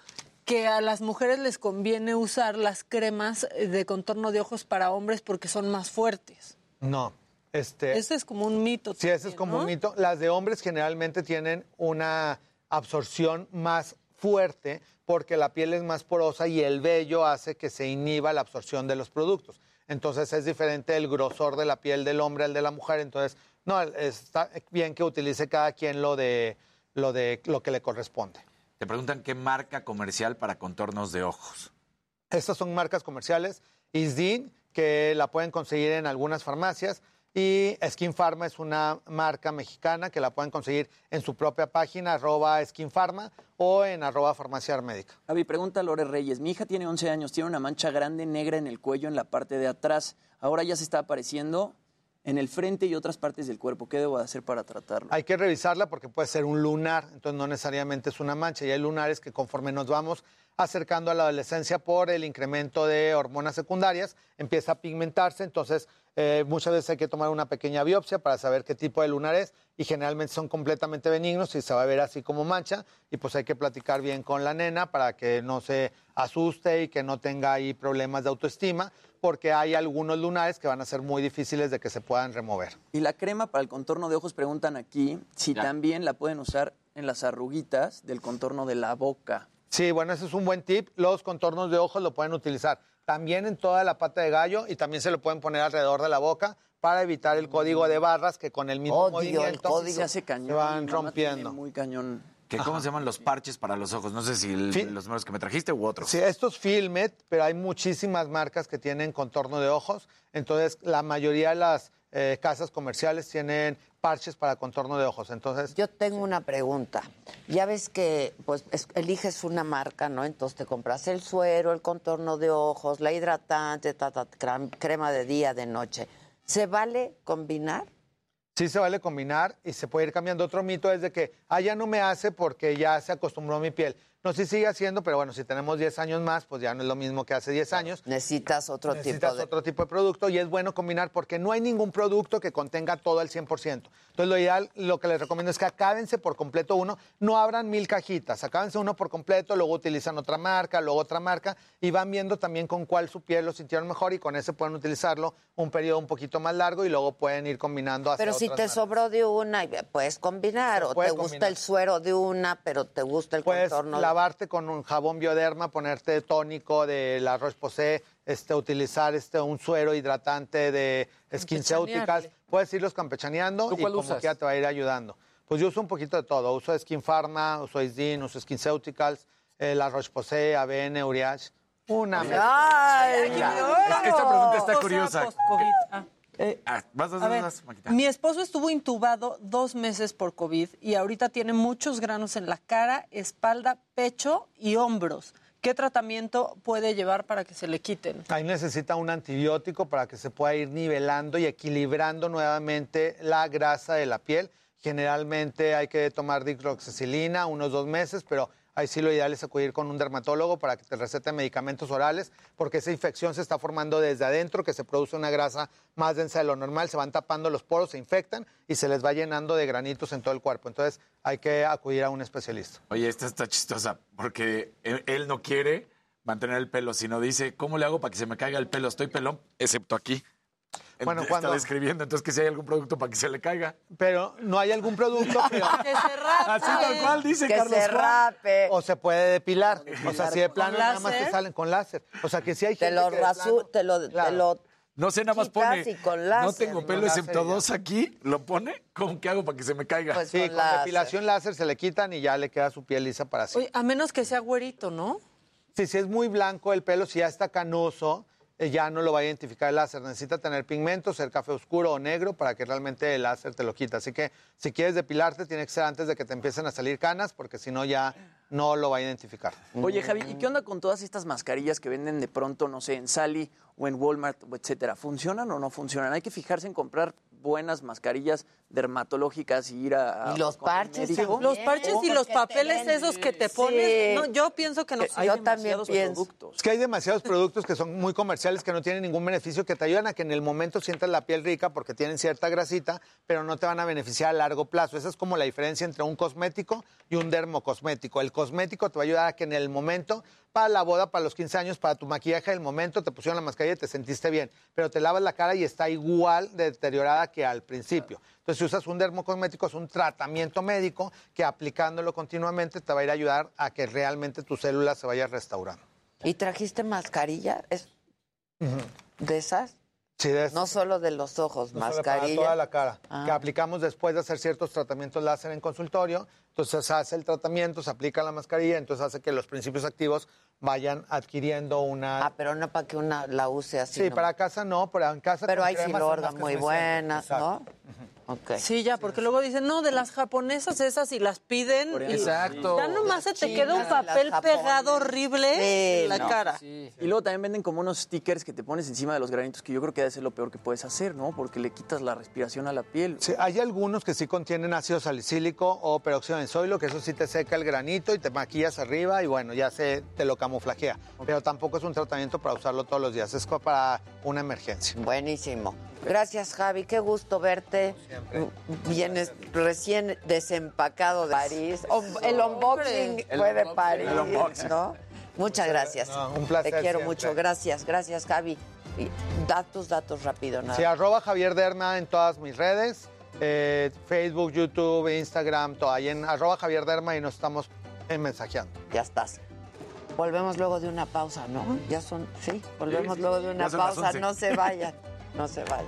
que a las mujeres les conviene usar las cremas de contorno de ojos para hombres porque son más fuertes. No. Este, Ese es como un mito. Sí, ese es como un mito. Las de hombres generalmente tienen una absorción más fuerte porque la piel es más porosa y el vello hace que se inhiba la absorción de los productos. Entonces es diferente el grosor de la piel del hombre al de la mujer. Entonces, no, está bien que utilice cada quien lo de lo de lo que le corresponde. Te preguntan qué marca comercial para contornos de ojos. Estas son marcas comerciales. Isdin, que la pueden conseguir en algunas farmacias. Y Skin Pharma es una marca mexicana que la pueden conseguir en su propia página, arroba Skin Pharma, o en arroba farmacia médica. Javi, pregunta a Lore Reyes. Mi hija tiene 11 años, tiene una mancha grande negra en el cuello en la parte de atrás. Ahora ya se está apareciendo en el frente y otras partes del cuerpo. ¿Qué debo de hacer para tratarlo? Hay que revisarla porque puede ser un lunar, entonces no necesariamente es una mancha. Y hay lunares que conforme nos vamos acercando a la adolescencia por el incremento de hormonas secundarias, empieza a pigmentarse, entonces eh, muchas veces hay que tomar una pequeña biopsia para saber qué tipo de lunar es y generalmente son completamente benignos y se va a ver así como mancha y pues hay que platicar bien con la nena para que no se asuste y que no tenga ahí problemas de autoestima porque hay algunos lunares que van a ser muy difíciles de que se puedan remover. Y la crema para el contorno de ojos preguntan aquí si también la pueden usar en las arruguitas del contorno de la boca. Sí, bueno, ese es un buen tip. Los contornos de ojos lo pueden utilizar también en toda la pata de gallo y también se lo pueden poner alrededor de la boca para evitar el código de barras que con el mismo Odio el movimiento código. Se hace cañón, se van rompiendo. Muy cañón. ¿Que ¿Cómo se llaman los parches para los ojos? No sé si el- los números que me trajiste u otros. Sí, estos Filmet, pero hay muchísimas marcas que tienen contorno de ojos. Entonces, la mayoría de las eh, casas comerciales tienen parches para contorno de ojos. Entonces, Yo tengo una pregunta. Ya ves que pues es- eliges una marca, ¿no? Entonces te compras el suero, el contorno de ojos, la hidratante, ta, crema de día, de noche. ¿Se vale combinar? sí se vale combinar y se puede ir cambiando. Otro mito es de que, ah, ya no me hace porque ya se acostumbró a mi piel. No, sí sigue haciendo, pero bueno, si tenemos 10 años más, pues ya no es lo mismo que hace 10 años. Necesitas otro Necesitas tipo de... otro tipo de producto y es bueno combinar porque no hay ningún producto que contenga todo al 100%. Entonces, lo ideal, lo que les recomiendo es que acábense por completo uno, no abran mil cajitas, acábense uno por completo, luego utilizan otra marca, luego otra marca y van viendo también con cuál su piel lo sintieron mejor y con ese pueden utilizarlo un periodo un poquito más largo y luego pueden ir combinando hacia Pero si otras te marcas. sobró de una, puedes combinar. Se O puede te gusta combinar. el suero de una, pero te gusta el Puedes contorno de... lavarte con un jabón bioderma, ponerte tónico de la Roche-Posay, este, utilizar este, un suero hidratante de SkinCeuticals. Puedes irlos campechaneando ¿Tú y como usas? que ya te va a ir ayudando. Pues yo uso un poquito de todo. Uso Skin Pharma, uso Isdin, uso SkinCeuticals, eh, la Roche-Posay, ABN, Uriage. Una ¡Ay! Esta pregunta está curiosa. post-COVID. Ah. Vas, vas, A ver, vas, Maquita. mi esposo estuvo intubado dos meses por COVID y ahorita tiene muchos granos en la cara, espalda, pecho y hombros. ¿Qué tratamiento puede llevar para que se le quiten? Ahí necesita un antibiótico para que se pueda ir nivelando y equilibrando nuevamente la grasa de la piel. Generalmente hay que tomar dicloxacilina unos dos meses, pero ahí sí lo ideal es acudir con un dermatólogo para que te recete medicamentos orales, porque esa infección se está formando desde adentro, que se produce una grasa más densa de lo normal, se van tapando los poros, se infectan y se les va llenando de granitos en todo el cuerpo. Entonces hay que acudir a un especialista. Oye, esta está chistosa porque él, él no quiere mantener el pelo, sino dice, ¿cómo le hago para que se me caiga el pelo? Estoy pelón, excepto aquí. Bueno, Está cuando- describiendo, entonces que si hay algún producto para que se le caiga. Pero no hay algún producto, pero... Que se rape. Así tal cual dice que Carlos se Juan. rape. O se puede depilar. O sea, si de plano ¿Con nada más te láser? salen con láser. O sea, que si hay Te gente lo que de rasu, plano- te lo, te Claro. lo No sé, nada más pone. con no láser. tengo pelo Con láser excepto dos aquí. ¿Lo pone? ¿Cómo que hago para que se me caiga? Pues Sí, con con láser. depilación láser se le quitan y ya le queda su piel lisa para siempre. Oye, a menos que sea güerito, ¿no? Sí, si es muy blanco el pelo, si ya está canoso, ya no lo va a identificar el láser. Necesita tener pigmento, ser café oscuro o negro para que realmente el láser te lo quita. Así que si quieres depilarte, tiene que ser antes de que te empiecen a salir canas, porque si no ya no lo va a identificar. Oye, Javi, ¿y qué onda con todas estas mascarillas que venden de pronto, no sé, en Sally o en Walmart, o etcétera? ¿Funcionan o no funcionan? Hay que fijarse en comprar buenas mascarillas dermatológicas y ir a... a- Y los parches también. Los parches y los papeles esos que te Sí. pones. No, yo pienso que no. Eh, Hay Yo también demasiados pienso. productos. Es que hay demasiados productos que son muy comerciales, que no tienen ningún beneficio, que te ayudan a que en el momento sientas la piel rica porque tienen cierta grasita, pero no te van a beneficiar a largo plazo. Esa es como la diferencia entre un cosmético y un dermocosmético. El cosmético te va a ayudar a que en el momento, para la boda, para los 15 años, para tu maquillaje del momento, te pusieron la mascarilla y te sentiste bien, pero te lavas la cara y está igual de deteriorada que al principio. Entonces, si usas un dermocosmético, es un tratamiento médico que aplicándolo continuamente te va a ir a ayudar a que realmente tus células se vayan restaurando. ¿Y trajiste mascarilla? ¿Es de esas? Sí, de No solo de los ojos, No solo para mascarilla. toda la cara. Ah. Que aplicamos después de hacer ciertos tratamientos láser en consultorio. Entonces se hace el tratamiento, se aplica la mascarilla, entonces hace que los principios activos vayan adquiriendo una. Ah, pero no para que una la use así. sí, ¿no? para casa no, pero en casa. Pero hay que muy buenas. ¿no? Sí, ya, porque luego dicen, no, de las japonesas esas y las piden. y Exacto. Ya nomás se te Chinas, queda un papel pegado horrible Sí, en la no. cara. Y luego también venden como unos stickers que te pones encima de los granitos, que yo creo que debe ser lo peor que puedes hacer, ¿no? Porque le quitas la respiración a la piel. Sí, hay algunos que sí contienen ácido salicílico o peróxido de benzoilo, que eso sí te seca el granito y te maquillas arriba y bueno, ya se te lo camuflajea. Pero tampoco es un tratamiento para usarlo todos los días, es para una emergencia. Buenísimo. Gracias, Javi. Qué gusto verte. Vienes recién desempacado de París. O- El unboxing El fue de. París, El. ¿no? Muchas gracias. No, un placer Te quiero siempre. mucho. Gracias, gracias, Javi. Y da tus datos rápido, nada. Sí, arroba Javier Derma en todas mis redes. eh, Facebook, YouTube, Instagram, todo ahí en arroba Javier Derma y nos estamos eh, mensajeando. Ya estás. Volvemos luego de una pausa, ¿no? Ya son, sí, volvemos Sí, sí, luego de una pausa. 11. No se vayan, no se vayan.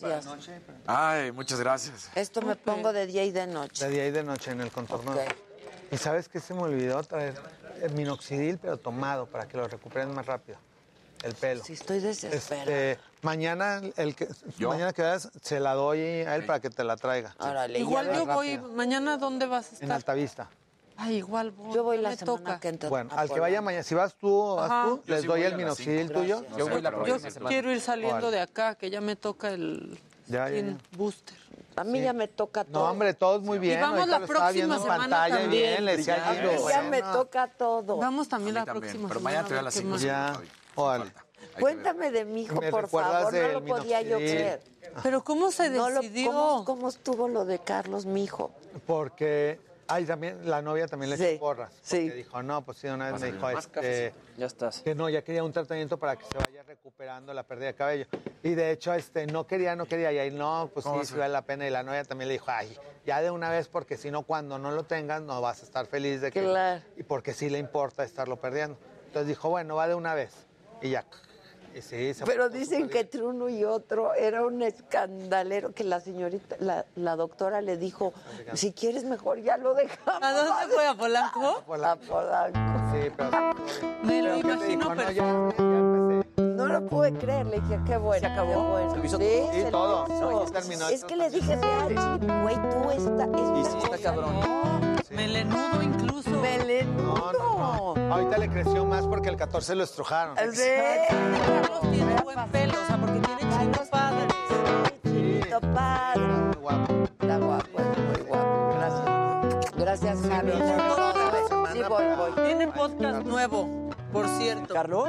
Gracias. Ay, muchas gracias. Esto me pongo de día y de noche. De día y de noche en el contorno. Y sabes que se me olvidó traer el minoxidil, pero tomado, para que lo recuperen más rápido. El pelo. Sí, estoy desesperada. Este, mañana, el que, mañana que veas, se la doy a él para que te la traiga. Igual yo voy, rápido. mañana ¿dónde vas a En estar? Altavista. Ay, igual voy. Yo voy ya la me semana toca. que entra. Bueno, al que vaya mañana, si vas tú, vas tú, Yo les sí doy el minoxidil tuyo. Yo voy la próxima semana. Quiero ir saliendo de acá, que ya me toca el Ya, ya, booster. A mí ya me toca todo. No, hombre, todos muy bien. Y vamos ahorita la lo estaba viendo próxima en semana pantalla y también. bien, le decía a A mí Guido, ya bueno, me toca todo. Vamos también la también, próxima pero semana. mañana te doy a las ver qué cinco. más. Ya, órale. Cuéntame de mi hijo, ¿Me por favor. No lo podía yo creer. Pero ¿cómo se No lo- decidió? ¿cómo, cómo estuvo lo de Carlos, mi hijo? Porque, ay, también, la novia también le Sí, echó porras. Sí. dijo, no, pues sí, una vez me dijo, este, Ya estás. que no, ya quería un tratamiento para que se vaya recuperando la pérdida de cabello. Y de hecho, este, no quería, no quería, y ahí no, pues ¿Cómo sí, se- sí vale la pena. Y la novia también le dijo, ay, ya de una vez, porque si no, cuando no lo tengas, no vas a estar feliz de que... Claro. Y porque sí le importa estarlo perdiendo. Entonces dijo, bueno, va de una vez. Y ya. Se Pero dicen que entre uno y otro era un escandalero que la señorita, la, la doctora le dijo, si quieres mejor ya lo dejamos. ¿A dónde fue? ¿A Polanco? A Polanco. Sí, pero... Me lo Pero, ¿qué te imagino? No, perfecto. ya, ya empecé. No lo pude creer, le dije, qué bueno. ¿Se acabó? ¿Se lo hizo sí, todo? Sí, se lo todo. hizo. No, ya terminó. Es que le dije, güey, tú esta, esta Y sí está cabrón. No. Melenudo incluso. Melenudo. No, no, no. Ahorita le creció más porque el 14 lo estrujaron. Sí. Carlos tiene buen pelo, o sea, porque tiene chino padre. Chinito padre. Muy guapo. Está guapo, es muy guapo. Gracias. Gracias, Javi. Sí, voy, voy. Tiene podcast nuevo, por cierto. ¿Carlos?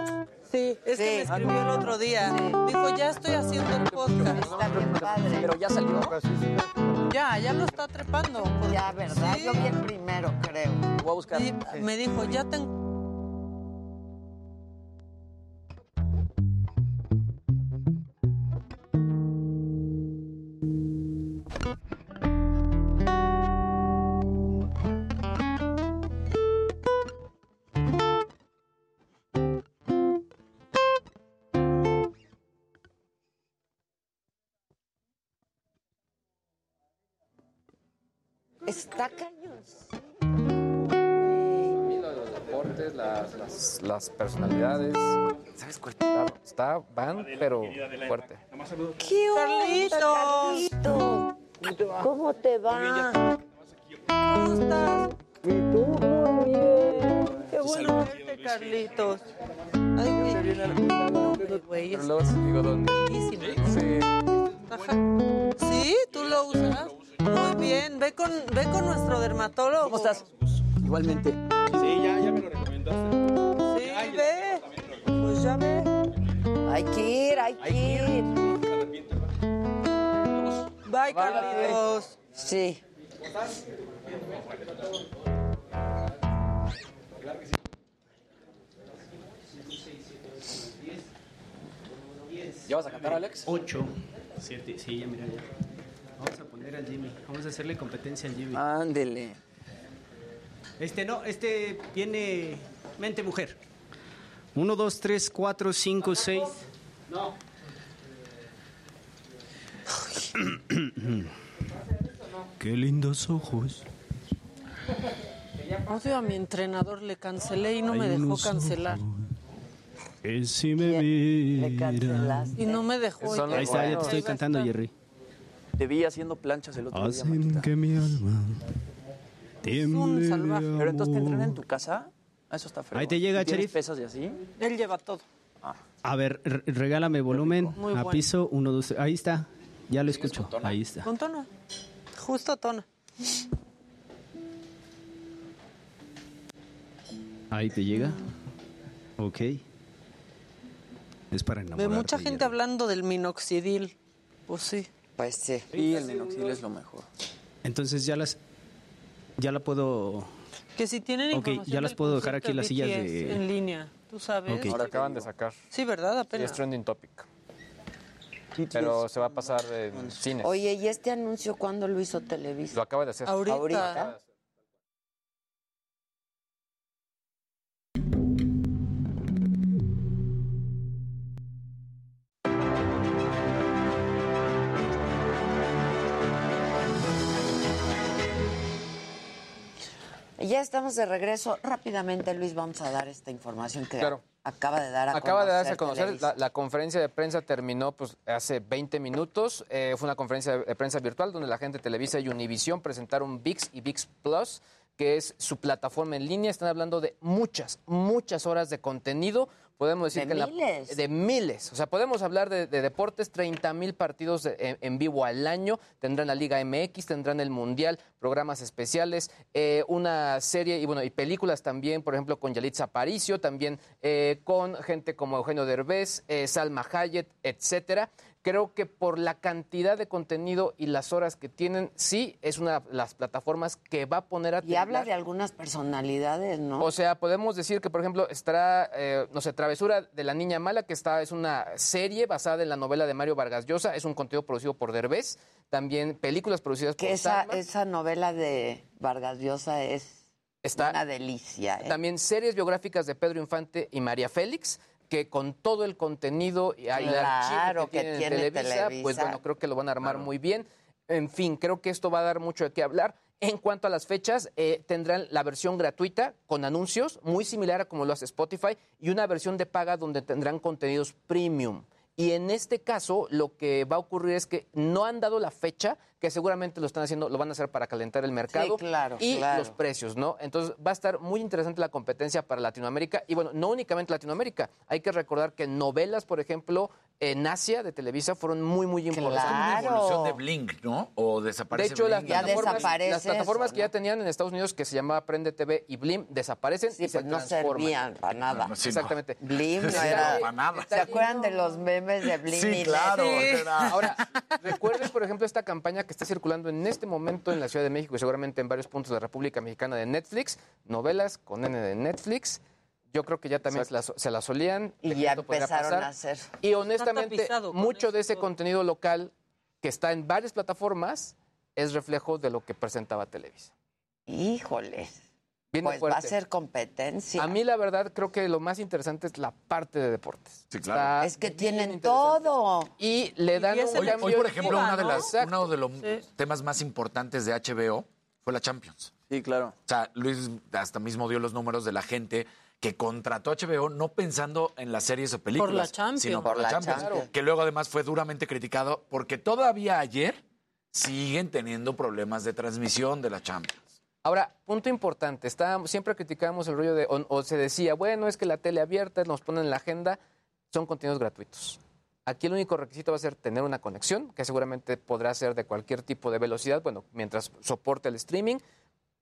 Sí, es que me Sí. escribió el otro día. Dijo, ya estoy haciendo el podcast. Está bien padre. Pero ya salió. Ya, ya lo está trepando. Ya, ¿verdad? Sí. Yo vi el primero, creo. Voy a buscar. Sí, me dijo, ya tengo... Está cañón. Los deportes, las, las, las personalidades. ¿Sabes cuál? Está, está van, pero fuerte. ¿Qué onda, Carlitos? ¿Cómo te va? ¿Cómo estás? Muy bien. Qué bueno verte, Carlitos. Ay, qué güey, Pero es digo dónde. Sí. ¿Sí? ¿Tú lo usas? Muy bien. Ve con, ve con nuestro dermatólogo. ¿Cómo estás? Igualmente. Sí, ya, ya me lo recomendaste. Sí, ve. Pues ya ve. Hay que ir, hay que ir. Bye, Carlitos. Sí. ¿Ya vas a cantar, Alex? 8. Siete, sí, ya mira ya. Vamos a poner al Jimmy. Vamos a hacerle competencia al Jimmy. Ándele. Este no, este tiene mente mujer. 1, 2, 3, 4, 5, 6. No. Qué lindos ojos. Odio a mi entrenador, le cancelé y no me dejó cancelar. Que si me. Y no me dejó. Ahí está, ya te estoy cantando. Jerry. Te vi haciendo planchas el otro día, Hacen Martita. que mi alma tiemble de salvaje. Pero entonces te entrenan en tu casa. Ah, Eso está feo. Ahí te llega, ¿Tienes Sheriff. pesas y así? Él lleva todo. A ver, regálame volumen Muy a bueno. piso, uno, dos, ahí está. Ya lo escucho. Ahí está. Con tono. Justo tono. Ahí te llega. Ok. Es para Ve enamorarte. mucha gente hablando del minoxidil. Pues sí. Pues sí. Sí, el minoxidil es lo mejor. Entonces ya las... Ya la puedo Que si tienen Ok, información ya las puedo dejar aquí las sillas de- En línea, tú sabes. Ok. Ahora acaban de sacar. Sí, ¿verdad? Apenas. es trending topic. Pero se va a pasar en cines. Oye, ¿y este anuncio cuándo lo hizo Televisa? Lo acaba de hacer. Ahorita. Ahorita. Ya estamos de regreso. Rápidamente, Luis, vamos a dar esta información que Claro. acaba de dar a Acaba de darse a conocer la, la conferencia de prensa terminó pues, hace 20 minutos. Eh, fue una conferencia de, de prensa virtual donde la gente de Televisa y Univisión presentaron VIX y VIX Plus, que es su plataforma en línea. Están hablando de muchas, muchas horas de contenido. Podemos decir De que la- miles. de miles. O sea, podemos hablar de, de deportes, 30 mil partidos de- en, en vivo al año. Tendrán la Liga MX, tendrán el Mundial, programas especiales, eh, una serie y bueno, y películas también, por ejemplo, con Yalitza Aparicio, también eh, con gente como Eugenio Derbez, eh, Salma Hayek, etcétera. Creo que por la cantidad de contenido y las horas que tienen, sí es una de las plataformas que va a poner a Y habla de algunas personalidades, ¿no? O sea, podemos decir que, por ejemplo, estará, eh, no sé, Travesura de la Niña Mala, que está, es una serie basada en la novela de Mario Vargas Llosa, es un contenido producido por Derbez, también películas producidas que por esa, esa novela de Vargas Llosa es Está- una delicia. ¿eh? También series biográficas de Pedro Infante y María Félix, que con todo el contenido y y el Claro, archivo que, tiene Televisa, pues bueno, creo que lo van a armar muy bien. En fin, creo que esto va a dar mucho de qué hablar. En cuanto a las fechas, eh, tendrán la versión gratuita con anuncios, muy similar a como lo hace Spotify, y una versión de paga donde tendrán contenidos premium. Y en este caso, lo que va a ocurrir es que no han dado la fecha, que seguramente lo están haciendo, lo van a hacer para calentar el mercado claro, y claro. los precios, ¿no? Entonces va a estar muy interesante la competencia para Latinoamérica y bueno, no únicamente Latinoamérica. Hay que recordar que novelas, por ejemplo, en Asia de Televisa fueron muy muy importantes. Claro. evolución de Blink, ¿no? O De desaparece hecho, las Blink. Ya plataformas, desaparece las plataformas eso, que ya tenían en Estados Unidos que se llamaba Prende TV y Blim desaparecen Sí, y se pues no transforman. servían para nada. No, sí, no. Exactamente. Blim no Sí, era. no, para nada. ¿Se acuerdan de los memes de Blim? Sí, y claro. Era- Ahora, recuerden, por ejemplo, esta campaña que está circulando en este momento en la Ciudad de México y seguramente en varios puntos de la República Mexicana de Netflix, novelas con N de Netflix. Yo creo que ya también se las, se las solían. Y ya empezaron pasar. a hacer. Y honestamente, mucho de ese todo. contenido local que está en varias plataformas es reflejo de lo que presentaba Televisa. Híjoles. Viene Pues va a ser competencia. A mí, la verdad, creo que lo más interesante es la parte de deportes. Sí, claro. Está es que tienen todo. Y le dan Y un Hoy, cambio hoy, por ejemplo, una de las, uno de los Sí. temas más importantes de HBO fue la Champions. Sí, claro. O sea, Luis hasta mismo dio los números de la gente que contrató HBO no pensando en las series o películas, Por la Champions. sino por, Por la la Champions, Champions. que luego además fue duramente criticado porque todavía ayer siguen teniendo problemas de transmisión de la Champions. Ahora, punto importante, está, siempre criticamos el rollo de, o, o se decía, bueno, es que la tele abierta nos ponen en la agenda, son contenidos gratuitos. Aquí el único requisito va a ser tener una conexión, que seguramente podrá ser de cualquier tipo de velocidad, bueno, mientras soporte el streaming,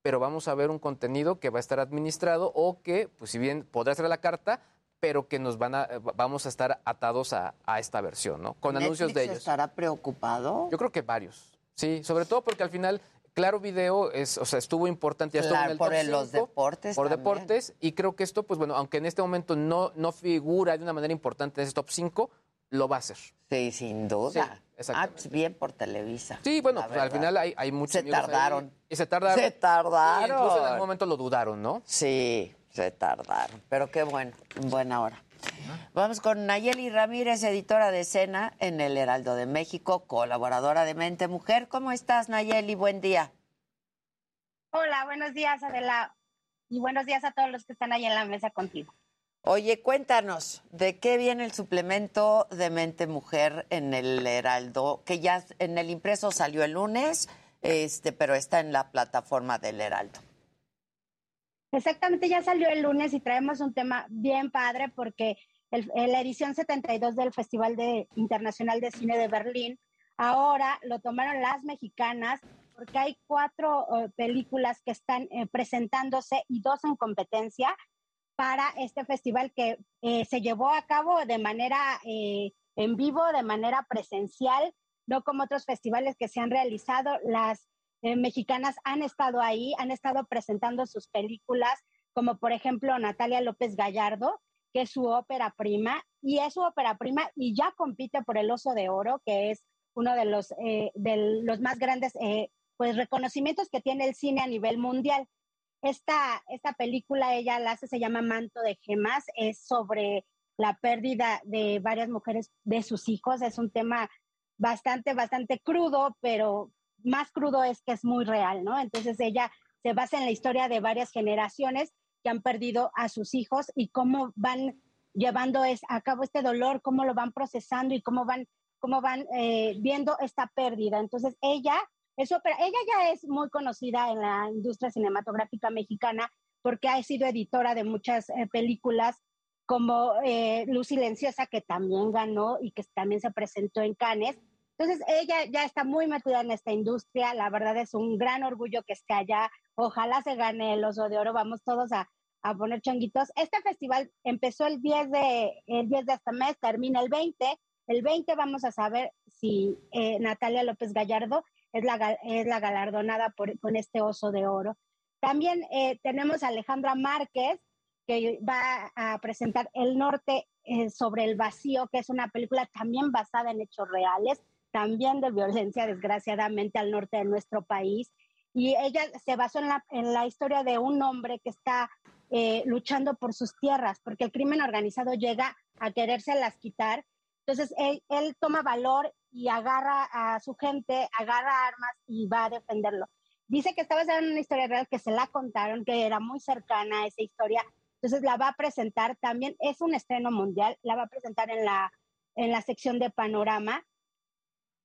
pero vamos a ver un contenido que va a estar administrado o que, pues si bien podrá ser a la carta, pero que nos van a, eh, vamos a estar atados a, a esta versión, ¿no? Con anuncios de ¿Netflix ellos. estará preocupado? Yo creo que varios. Sí, sobre todo porque al final, Claro Video es, o sea, estuvo importante, ya estuvo Claro, en el por top el- los 5, deportes Por también. deportes, y creo que esto, pues bueno, aunque en este momento no, no figura de una manera importante en ese top 5, lo va a hacer. Sí, sin duda. Sí, ah, pues bien por Televisa. Sí, bueno, pues al final hay, hay muchos Se ahí, tardaron. y se tardaron. Se tardaron. Sí, incluso en algún momento lo dudaron, ¿no? Sí, se tardaron. Pero qué bueno, en buena hora. Vamos con Nayeli Ramírez, editora de escena en el Heraldo de México, colaboradora de Mente Mujer. ¿Cómo estás, Nayeli? Buen día. Hola, buenos días, Adela. Y buenos días a todos los que están ahí en la mesa contigo. Oye, cuéntanos, ¿de qué viene el suplemento de Mente Mujer en el Heraldo? Que ya en el impreso salió el lunes, este, pero está en la plataforma del Heraldo. Exactamente, ya salió el lunes y traemos un tema bien padre porque el- la edición 72 del Festival de, Internacional de Cine de Berlín, ahora lo tomaron las mexicanas porque hay cuatro eh, películas que están eh, presentándose y dos en competencia para este festival que eh, se llevó a cabo de manera en vivo, de manera presencial, no como otros festivales que se han realizado. Las eh, mexicanas han estado ahí, han estado presentando sus películas, como por ejemplo Natalia López Gallardo, que es su ópera prima, y es su ópera prima y ya compite por el Oso de Oro, que es uno de los, eh, de los más grandes eh, pues, reconocimientos que tiene el cine a nivel mundial. Esta, esta película ella la hace, se llama Manto de Gemas, es sobre la pérdida de varias mujeres de sus hijos, es un tema bastante, bastante crudo, pero más crudo es que es muy real, ¿no? Entonces ella se basa en la historia de varias generaciones que han perdido a sus hijos y cómo van llevando es, a cabo este dolor, cómo lo van procesando y cómo van, cómo van eh, viendo esta pérdida. Entonces ella, eso, pero ella ya es muy conocida en la industria cinematográfica mexicana porque ha sido editora de muchas eh, películas como eh, Luz Silenciosa, que también ganó y que también se presentó en Cannes. Entonces, ella ya está muy metida en esta industria. La verdad es un gran orgullo que esté allá. Ojalá se gane el Oso de Oro. Vamos todos a, a poner changuitos. Este festival empezó el 10 de, el 10 de este mes, termina el 20. El 20 vamos a saber si eh, Natalia López Gallardo es la, es la galardonada por, con este Oso de Oro. También eh, tenemos a Alejandra Márquez, que va a presentar El Norte eh, sobre el Vacío, que es una película también basada en hechos reales, también de violencia, desgraciadamente, al norte de nuestro país. Y ella se basó en la, en la historia de un hombre que está eh, luchando por sus tierras, porque el crimen organizado llega a querérselas quitar. Entonces, él, él toma valor y agarra a su gente, agarra armas y va a defenderlo. Dice que está basada en una historia real que se la contaron, que era muy cercana a esa historia entonces la va a presentar también, es un estreno mundial, la va a presentar en la, en la sección de panorama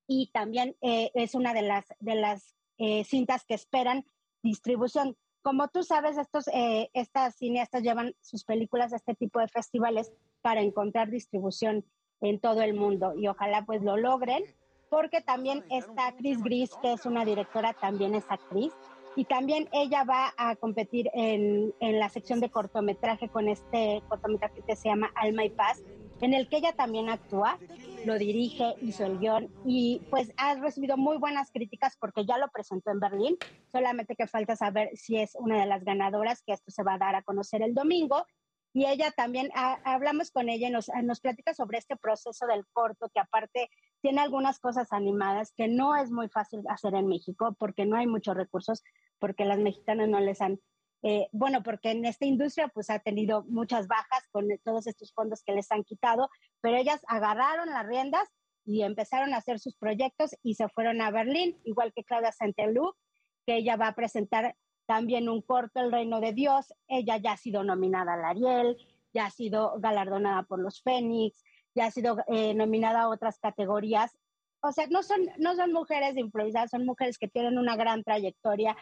y también eh, es una de las, de las eh, cintas que esperan distribución. Como tú sabes, estos, eh, estas cineastas llevan sus películas a este tipo de festivales para encontrar distribución en todo el mundo y ojalá pues lo logren, porque también está Chris Gris, que es una directora, también es actriz, y también ella va a competir en, en, la sección de cortometraje con este cortometraje que se llama Alma y Paz, en el que ella también actúa, lo dirige, hizo el guion y pues ha recibido muy buenas críticas porque ya lo presentó en Berlín, solamente que falta saber si es una de las ganadoras, que esto se va a dar a conocer el domingo. Y ella también, hablamos con ella y nos, nos platica sobre este proceso del corto, que aparte tiene algunas cosas animadas que no es muy fácil hacer en México porque no hay muchos recursos, porque las mexicanas no les han, eh, bueno, porque en esta industria pues ha tenido muchas bajas con todos estos fondos que les han quitado, pero ellas agarraron las riendas y empezaron a hacer sus proyectos y se fueron a Berlín, igual que Claudia Santelú, que ella va a presentar también un corto, El Reino de Dios. Ella ya ha sido nominada al Ariel, ya ha sido galardonada por los Fénix, ya ha sido eh, nominada a otras categorías. O sea, no son, no son mujeres improvisadas, son mujeres que tienen una gran trayectoria,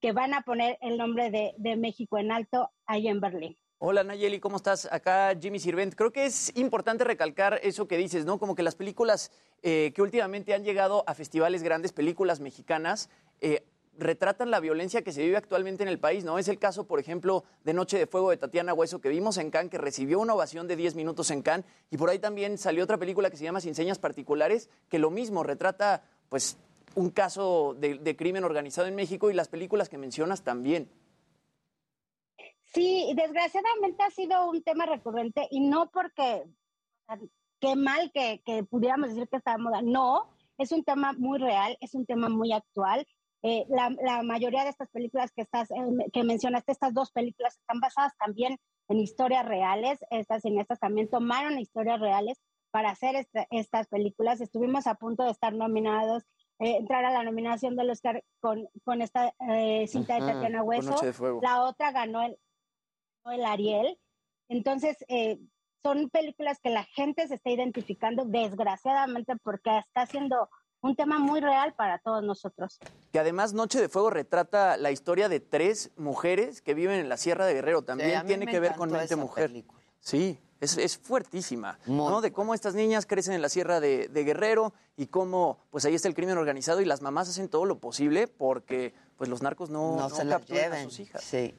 que van a poner el nombre de, de México en alto ahí en Berlín. Hola Nayeli, ¿cómo estás? Acá Jimmy Sirvent. Creo que es importante recalcar eso que dices, ¿no? Como que las películas eh, que últimamente han llegado a festivales grandes, películas mexicanas, eh, retratan la violencia que se vive actualmente en el país, ¿no? Es el caso, por ejemplo, de Noche de Fuego de Tatiana Hueso, que vimos en Cannes, que recibió una ovación de 10 minutos en Cannes, y por ahí también salió otra película que se llama Sin Señas Particulares, que lo mismo retrata, pues, un caso de, de crimen organizado en México y las películas que mencionas también. Sí, desgraciadamente ha sido un tema recurrente y no porque qué mal que, que pudiéramos decir que está de moda, no, es un tema muy real, es un tema muy actual eh, la, la, mayoría de estas películas que, estás, eh, que mencionaste, estas dos películas están basadas también en historias reales. Estas cineastas también tomaron historias reales para hacer este, estas películas. Estuvimos a punto de estar nominados, eh, entrar a la nominación del Oscar con, con esta eh, cinta de Tatiana Hueso. La otra ganó el, el Ariel. Entonces, eh, son películas que la gente se está identificando, desgraciadamente, porque está haciendo un tema muy real para todos nosotros. Que además Noche de Fuego retrata la historia de tres mujeres que viven en la Sierra de Guerrero. También sí, tiene que ver con Mente Mujer. Película. Sí, es, es fuertísima, muy ¿no? De cómo estas niñas crecen en la Sierra de, de, Guerrero y cómo, pues ahí está el crimen organizado y las mamás hacen todo lo posible porque, pues los narcos no, no, no se capturan a sus hijas. Sí.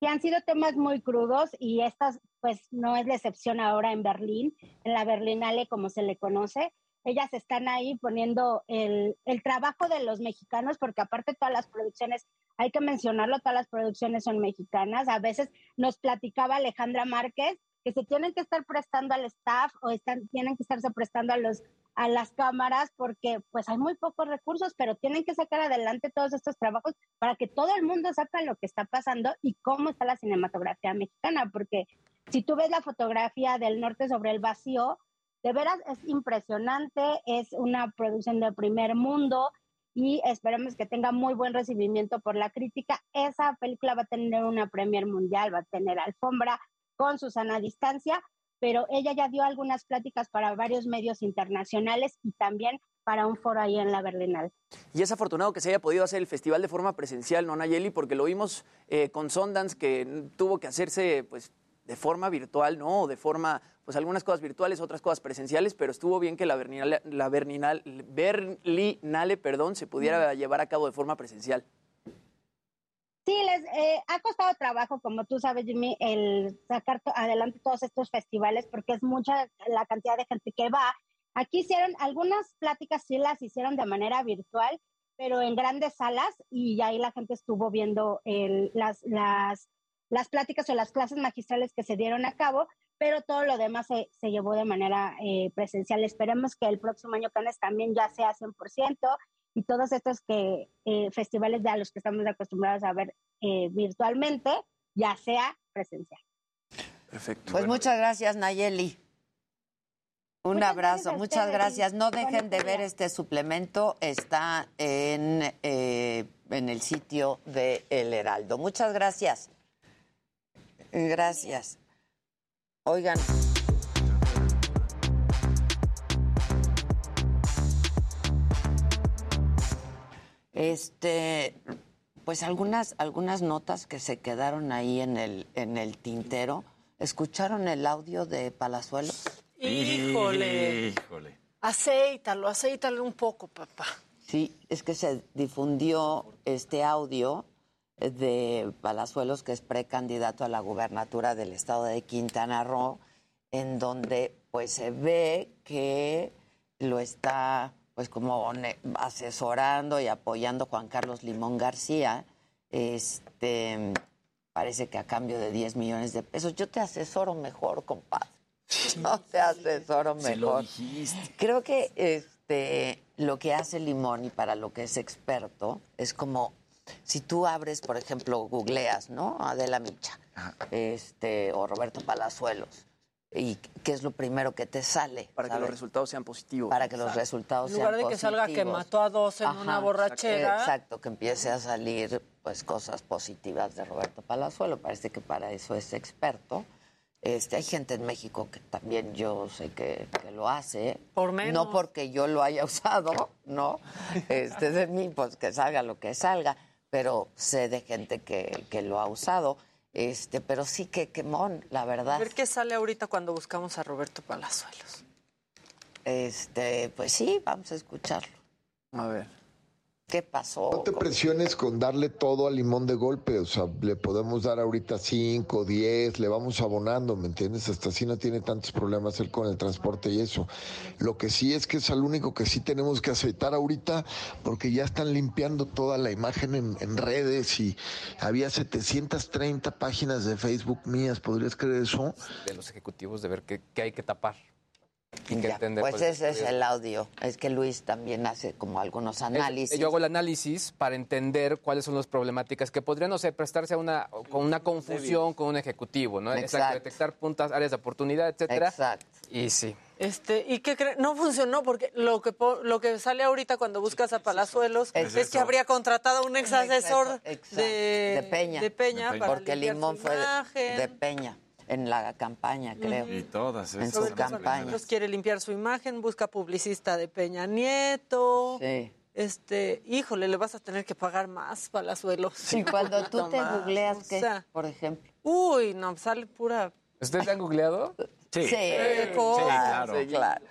Y han sido temas muy crudos y estas, pues no es la excepción ahora en Berlín, en la Berlinale como se le conoce ellas están ahí poniendo el, el trabajo de los mexicanos, porque aparte todas las producciones, hay que mencionarlo, todas las producciones son mexicanas. A veces nos platicaba Alejandra Márquez que se tienen que estar prestando al staff o están, tienen que estarse prestando a los a las cámaras porque pues hay muy pocos recursos, pero tienen que sacar adelante todos estos trabajos para que todo el mundo sepa lo que está pasando y cómo está la cinematografía mexicana, porque si tú ves la fotografía del norte sobre el vacío, de veras es impresionante, es una producción de primer mundo y esperemos que tenga muy buen recibimiento por la crítica. Esa película va a tener una premier mundial, va a tener alfombra con Susana Distancia, pero ella ya dio algunas pláticas para varios medios internacionales y también para un foro ahí en la Berlinal. Y es afortunado que se haya podido hacer el festival de forma presencial, ¿no, Nayeli? Porque lo vimos eh, con Sundance, que tuvo que hacerse pues, de forma virtual, ¿no? O de forma, pues algunas cosas virtuales, otras cosas presenciales, pero estuvo bien que la Berlinale, la Berlinale, Berlinale perdón, se pudiera llevar a cabo de forma presencial. Sí, les eh, ha costado trabajo, como tú sabes, Jimmy, el sacar adelante todos estos festivales porque es mucha la cantidad de gente que va. Aquí hicieron algunas pláticas, sí las hicieron de manera virtual, pero en grandes salas y ahí la gente estuvo viendo el- las, las, las pláticas o las clases magistrales que se dieron a cabo, pero todo lo demás se, se llevó de manera eh, presencial. Esperemos que el próximo año Cannes también ya sea 100% y todos estos que eh, festivales de a los que estamos acostumbrados a ver eh, virtualmente, ya sea presencial. Perfecto. Pues muchas gracias, Nayeli. Un Muchas abrazo, gracias muchas gracias. No dejen de ver este suplemento, está en, eh, en el sitio de El Heraldo. Muchas gracias. Gracias. Oigan. Este, pues algunas, algunas notas que se quedaron ahí en el, en el tintero. ¿Escucharon el audio de Palazuelos? Híjole. Híjole. Aceítalo, aceítalo un poco, papá. Sí, es que se difundió este audio de Palazuelos, que es precandidato a la gubernatura del estado de Quintana Roo, en donde pues se ve que lo está pues como asesorando y apoyando Juan Carlos Limón García, este parece que a cambio de 10 millones de pesos. Yo te asesoro mejor, compadre. No te asesoro mejor. Si lo dijiste. Creo que este lo que hace Limón y para lo que es experto es como si tú abres, por ejemplo, googleas, ¿no? Adela Micha, este, o Roberto Palazuelos, y qué es lo primero que te sale. Para que los resultados sean positivos. Para que los resultados En lugar sean de que salga que positivos. mató a dos en una borrachera. Exacto, que empiece a salir pues cosas positivas de Roberto Palazuelo. Parece que para eso es experto. Este, hay gente en México que también yo sé que, que lo hace. Por menos. No porque yo lo haya usado, ¿no? Este, de mí, pues que salga lo que salga. Pero sé de gente que, que lo ha usado. Este, pero sí que quemón, la A verdad. ver qué sale ahorita cuando buscamos a Roberto Palazuelos. Este, pues sí, vamos a escucharlo. A ver. ¿Qué pasó? No te presiones con darle todo al limón de golpe, o sea, le podemos dar ahorita 5, 10, le vamos abonando, ¿me entiendes? Hasta así no tiene tantos problemas él con el transporte y eso. Lo que sí es que es al único que sí tenemos que aceitar ahorita, porque ya están limpiando toda la imagen en, en redes y había 730 páginas de Facebook mías, ¿podrías creer eso? De los ejecutivos de ver qué, qué hay que tapar. Y que Ya, entender. pues ese es el audio. Es que Luis también hace como algunos Es- análisis. yo hago el análisis para entender cuáles son las problemáticas que podrían, no sé, prestarse a una, con una confusión con un ejecutivo, ¿no? Exacto. detectar puntas, áreas de oportunidad, etcétera. Exacto. Y sí. Este, ¿y qué creen? No funcionó porque lo que po- lo que sale ahorita cuando buscas a Palazuelos Es es, que habría contratado un ex asesor de, de Peña. de Peña para Porque Limón su fue de Peña en la campaña, creo. Y todas En esas. sus Roberto campañas. Palazuelos quiere limpiar su imagen, busca publicista de Peña Nieto. Sí. Este, híjole, le vas a tener que pagar más, Palazuelos. Y cuando tú te Más. googleas, O ¿qué? sea, por ejemplo. Uy, no, sale pura. ¿Ustedes han googleado? Sí, Eco. claro, sí, claro.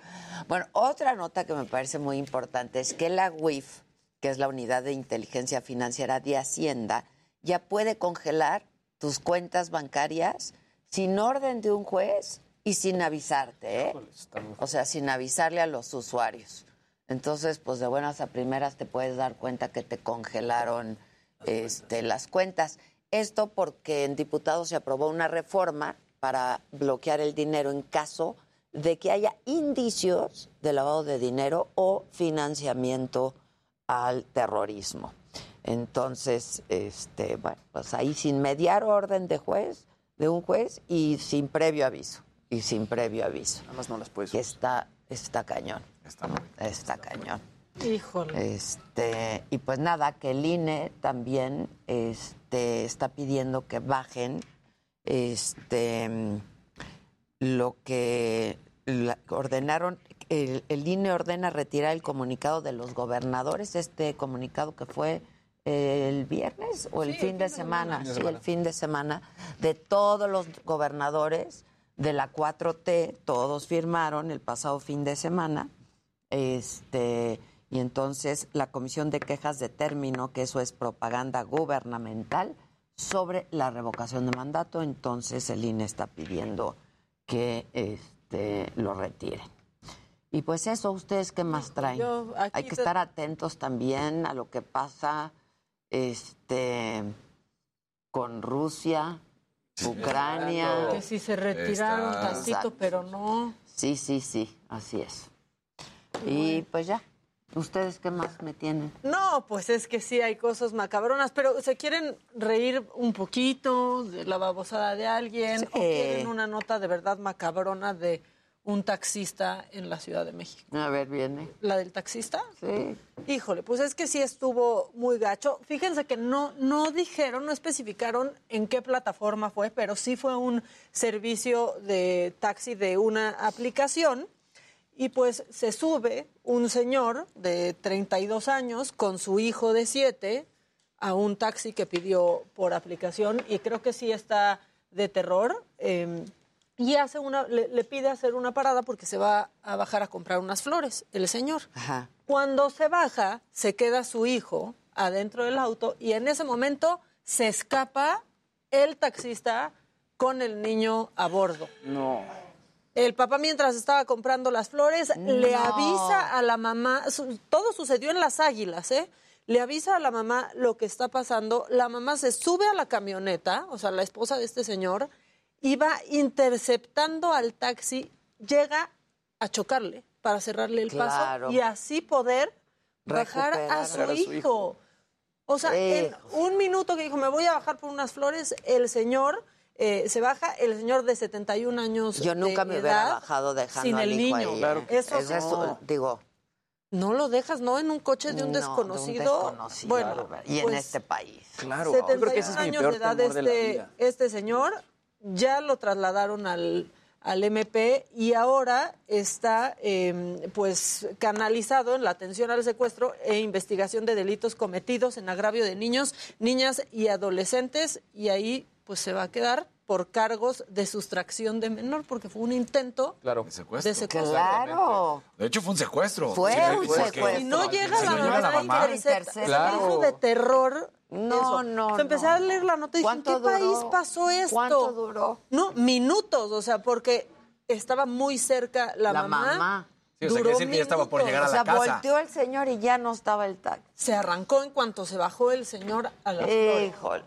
Bueno, otra nota que me parece muy importante es que la UIF, que es la Unidad de Inteligencia Financiera de Hacienda, ya puede congelar tus cuentas bancarias sin orden de un juez y sin avisarte, ¿eh? O sea, sin avisarle a los usuarios. Entonces, pues de buenas a primeras te puedes dar cuenta que te congelaron este, las cuentas. Esto porque en diputados se aprobó una reforma para bloquear el dinero en caso de que haya indicios de lavado de dinero o financiamiento al terrorismo. Entonces, este, bueno, pues ahí sin mediar orden de juez, de un juez y sin previo aviso, y sin previo aviso. Nada más no las puedes. Que está, está cañón. Está, cañón. Híjole. Este, y pues nada, que el INE también este, está pidiendo que bajen este, lo que la- ordenaron. El, el INE ordena retirar el comunicado de los gobernadores, este comunicado que fue el viernes o el fin de semana, sí, el fin de semana, de todos los gobernadores de la 4T, todos firmaron el pasado fin de semana. Este, y entonces la Comisión de Quejas determinó que eso es propaganda gubernamental sobre la revocación de mandato, entonces el INE está pidiendo que este, lo retiren. Y pues eso, ¿ustedes qué más traen? yo Hay que te- estar atentos también a lo que pasa este, con Rusia, Ucrania. Que si se retiraron Está- tantito, Exacto. pero no. Sí, sí, sí, así es. Y pues ya, ¿ustedes qué más me tienen? No, pues es que sí hay cosas macabronas, pero ¿se quieren reír un poquito de la babosada de alguien? Sí. ¿O quieren una nota de verdad macabrona de un taxista en la Ciudad de México? A ver, viene. ¿La del taxista? Sí. Híjole, pues es que sí estuvo muy gacho. Fíjense que no, no dijeron, no especificaron en qué plataforma fue, pero sí fue un servicio de taxi de una aplicación. Y pues se sube un señor de 32 años con su hijo de 7 a un taxi que pidió por aplicación y creo que sí está de terror. eh, y hace una, le, le pide hacer una parada porque se va a bajar a comprar unas flores, el señor. Ajá. Cuando se baja, se queda su hijo adentro del auto y en ese momento se escapa el taxista con el niño a bordo. No. El papá mientras estaba comprando las flores le avisa a la mamá, su- todo sucedió en las águilas, ¿eh? Le avisa a la mamá lo que está pasando, la mamá se sube a la camioneta, o sea, la esposa de este señor, y va interceptando al taxi, llega a chocarle para cerrarle el Claro. paso y así poder bajar a su, a su hijo. hijo. O sea, en un minuto que dijo, me voy a bajar por unas flores, el señor eh, se baja, el señor de 71 años Yo nunca de me hubiera edad, bajado dejando sin al el hijo niño. ahí. Claro. Eso es no. un- digo, No lo dejas, ¿no? En un coche de un no, desconocido. desconocido, bueno, y en pues, este país. Claro. 71 Yo creo que ese es mi años peor de edad de este, este señor, ya lo trasladaron al, al MP y ahora está eh, pues canalizado en la atención al secuestro e investigación de delitos cometidos en agravio de niños, niñas y adolescentes y ahí pues se va a quedar por cargos de sustracción de menor porque fue un intento Claro. De secuestro. de secuestro. Claro. De hecho, fue un secuestro. Fue Sí, un secuestro. Y no llega la mamá, la mamá. intercepta. Claro. Claro. de terror. No, eso. no, O sea, empecé no. a leer la nota y dije, ¿en ¿Cuánto qué país duró? pasó esto? ¿Cuánto duró? No, minutos, o sea, porque estaba muy cerca la, La mamá. Sí, o sea, Duró decir que ya estaba por minutos. llegar a O sea, la casa. volteó el señor y ya no estaba el taxi. Se arrancó en cuanto se bajó el señor a las flores. Híjole.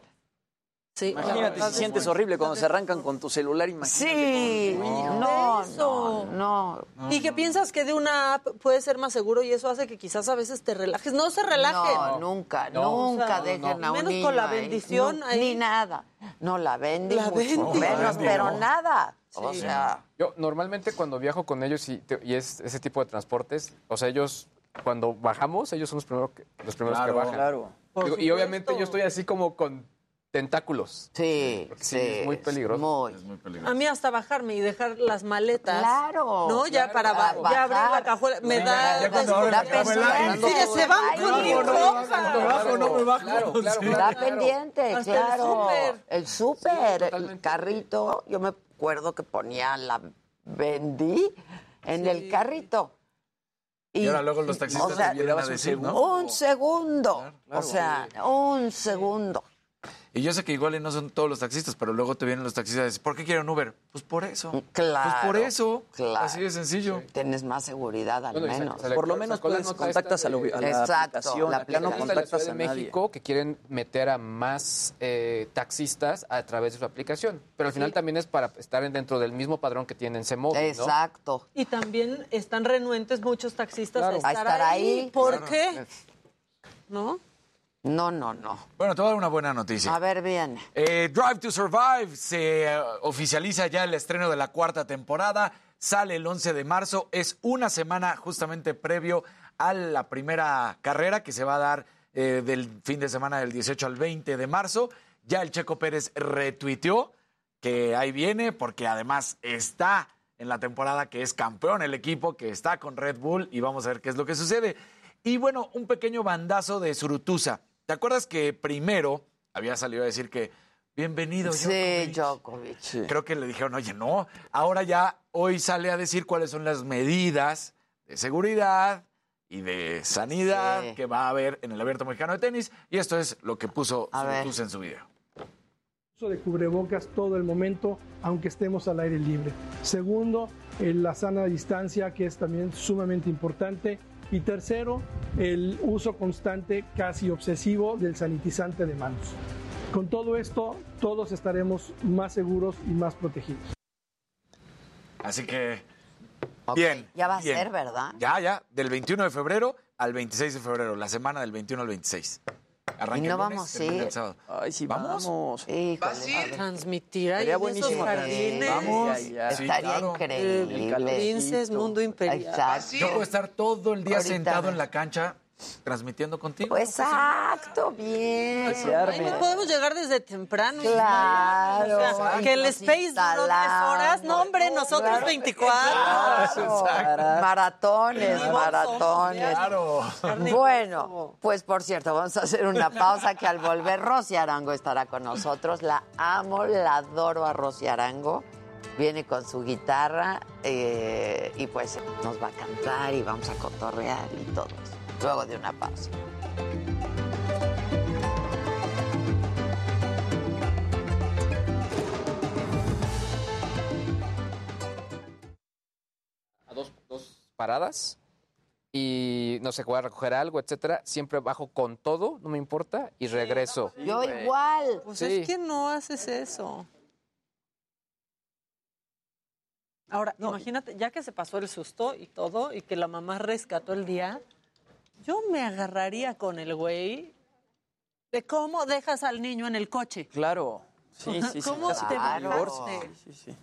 Sí, Imagínate si es sientes horrible cuando se arrancan con tu celular, imagínate. Sí, no, Eso. no, no. Y que piensas que de una app puede ser más seguro y eso hace que quizás a veces te relajes. No se relajen. No, nunca, No. nunca O sea, dejen no. a un Menos niño con la bendición ahí. Ni nada. No, la bendi La mucho bendi. menos, pero nada. O sea, Yo normalmente cuando viajo con ellos y, te- y es ese tipo de transportes, o sea, ellos cuando bajamos, ellos son los primeros que, los primeros Claro, que bajan. Claro. Digo, y obviamente yo estoy así como con tentáculos. sí, sí. sí, es muy peligroso. Muy. Es muy peligroso. A mí hasta bajarme y dejar las maletas. Claro. No, ya Claro, para ba- para ya abrir bajar. la cajuela. Me da. ya cuando la Da cajuela, pendiente. Sí, se van Ay, con no, mi no, no, ropa. ¿Me bajo no me bajo? Claro, claro, claro. Pendiente, Hasta el claro. súper. El súper, el totalmente. carrito. Yo me acuerdo que ponía la vendí en Sí. el carrito. Y ahora luego los taxistas o sea, te vienen a decir, ¿no? Un segundo. Claro, claro. o sea, un segundo. Y yo sé que igual y no son todos los taxistas, pero luego te vienen los taxistas y dicen, ¿por qué quieren Uber? Pues por eso. Claro. Pues por eso. claro. Así de sencillo. Tienes más seguridad al Bueno, menos. Por lo menos puedes contactas a, la, de- a la Exacto, aplicación, la no de contactas a de nadie. México que quieren meter a más eh, taxistas a través de su aplicación. Pero al final también es para estar dentro del mismo padrón que tienen C-Móvil, ¿no? Exacto. Y también están renuentes muchos taxistas Claro. a estar, A estar ahí. ¿Por Claro. qué? ¿No? No, no, no. Bueno, te voy a dar una buena noticia. A ver, bien. Eh, Drive to Survive se eh, oficializa ya el estreno de la cuarta temporada. Sale el 11 de marzo. Es una semana justamente previo a la primera carrera que se va a dar eh, del fin de semana del 18 al 20 de marzo. Ya el Checo Pérez retuiteó que ahí viene porque además está en la temporada que es campeón el equipo, que está con Red Bull y vamos a ver qué es lo que sucede. Y bueno, un pequeño bandazo de Surutusa. ¿Te acuerdas que primero había salido a decir que bienvenido Sí, Djokovic? Djokovic. Creo que le dijeron, oye, no, ahora ya hoy sale a decir cuáles son las medidas de seguridad y de sanidad Sí. que va a haber en el Abierto Mexicano de Tenis. Y esto es lo que puso en su video. uso de cubrebocas todo el momento, aunque estemos al aire libre. Segundo, eh, la sana distancia, que es también sumamente importante. Y tercero, el uso constante, casi obsesivo, del sanitizante de manos. Con todo esto, todos estaremos más seguros y más protegidos. Así que, bien. Ya va a ser, ¿verdad? Ya, ya, del 21 de febrero al 26 de febrero, la semana del 21 al 26. Arranca Y no el lunes, vamos a termina ir. el sábado. Ay, sí, ¿Vamos? vamos. Híjole. Transmitir ahí Sería buenísimo. jardines. Vamos. Ya, ya. Sí, Estaría claro. increíble. Princes, Mundo Imperial. Exacto. Yo puedo estar todo el día Ahorita. sentado en la cancha transmitiendo contigo. Exacto, bien. Ay, arme. no podemos llegar desde temprano. Claro. O sea, que el Nos Space duró tres horas. No, hombre, nosotros 24. Maratones, Sí, maratones. Claro. Bueno, pues por cierto, vamos a hacer una pausa que al volver Rosy Arango estará con nosotros. La amo, la adoro a Rosy Arango. Viene con su guitarra eh, y pues nos va a cantar y vamos a cotorrear y todo eso. Luego de una pausa. a dos, dos paradas y no sé, voy a recoger algo, etcétera. Siempre bajo con todo, no me importa, y regreso. Yo igual. Pues Sí. es que no haces eso. Ahora, imagínate, ya que se pasó el susto y todo, y que la mamá rescató el día, yo me agarraría con el güey de cómo dejas al niño en el coche. Claro. Sí, sí, sí. ¿Cómo te bajaste? Sí, sí.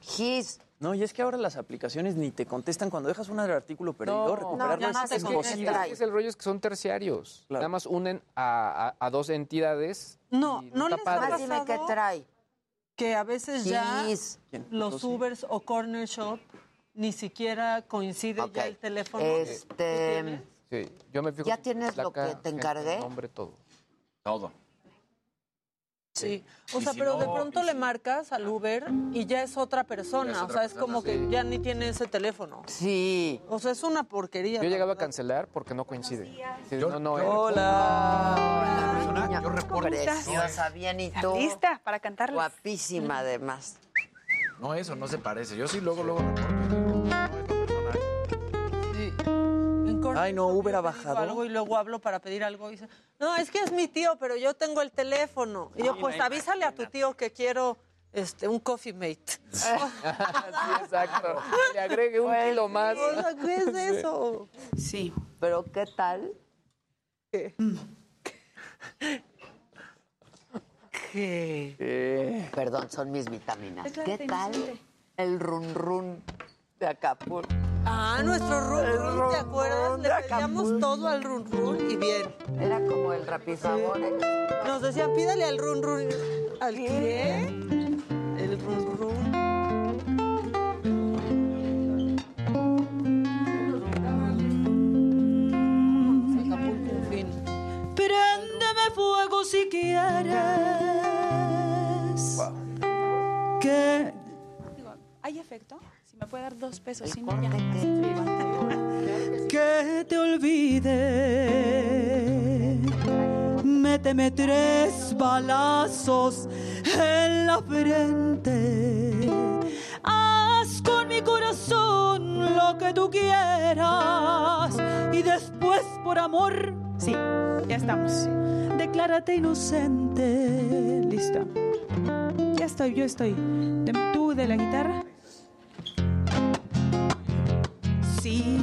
Gis, No, y es que ahora las aplicaciones ni te contestan cuando dejas un artículo perdido, recuperarlo ya es no Es que- imposible. es que el rollo es que son terciarios. Claro. Nada más unen a, a- a dos entidades. No, y no les padre. más dime qué trae. Que a veces ya Gis. ¿Quién? los. Ubers o Corner Shop ni siquiera coincide ya el teléfono. Este, Sí, yo me fijo ¿Ya en tienes lo que te gente, encargué? Nombre, todo. Todo. Sí, o sea, si pero de pronto le marcas al Uber y ya es otra persona, o sea, es persona, como que ya ni tiene ese teléfono. Sí. O sea, es una porquería. Yo he llegado a cancelar porque no coincide. Sí, Yo- no, no, yo- eh. Hola. Persona, yo reporto. Preciosa, bien y tú. Lista para cantarles. Guapísima además. No, eso no se parece. Yo sí luego, luego Ay, no, Uber ha bajado. Algo y luego hablo para pedir algo y dice, no, es que es mi tío, pero yo tengo el teléfono. Y yo, pues avísale a tu tío que quiero este, un coffee mate. sí, exacto. Le agregue un Pues, kilo más. ¿qué es eso? Sí. Pero ¿qué tal? ¿Qué? Eh, Perdón, son mis vitaminas. ¿Qué tal el run run de Acapulco? Ah, nuestro run run, run ¿te acuerdas? run Le pedíamos todo al run run y bien. Era como el rapizabores. Nos decían, pídale al run run. ¿Al qué? El run run. Si quieres. Que. ¿Hay efecto? Si me puede dar dos pesos, si no ya. Que te olvide. Me méteme tres balazos en la frente. Haz con mi corazón lo que tú quieras y después por amor, sí, ya estamos. Declárate inocente. Listo. Ya estoy, yo estoy. ¿Tú de la guitarra? Sí.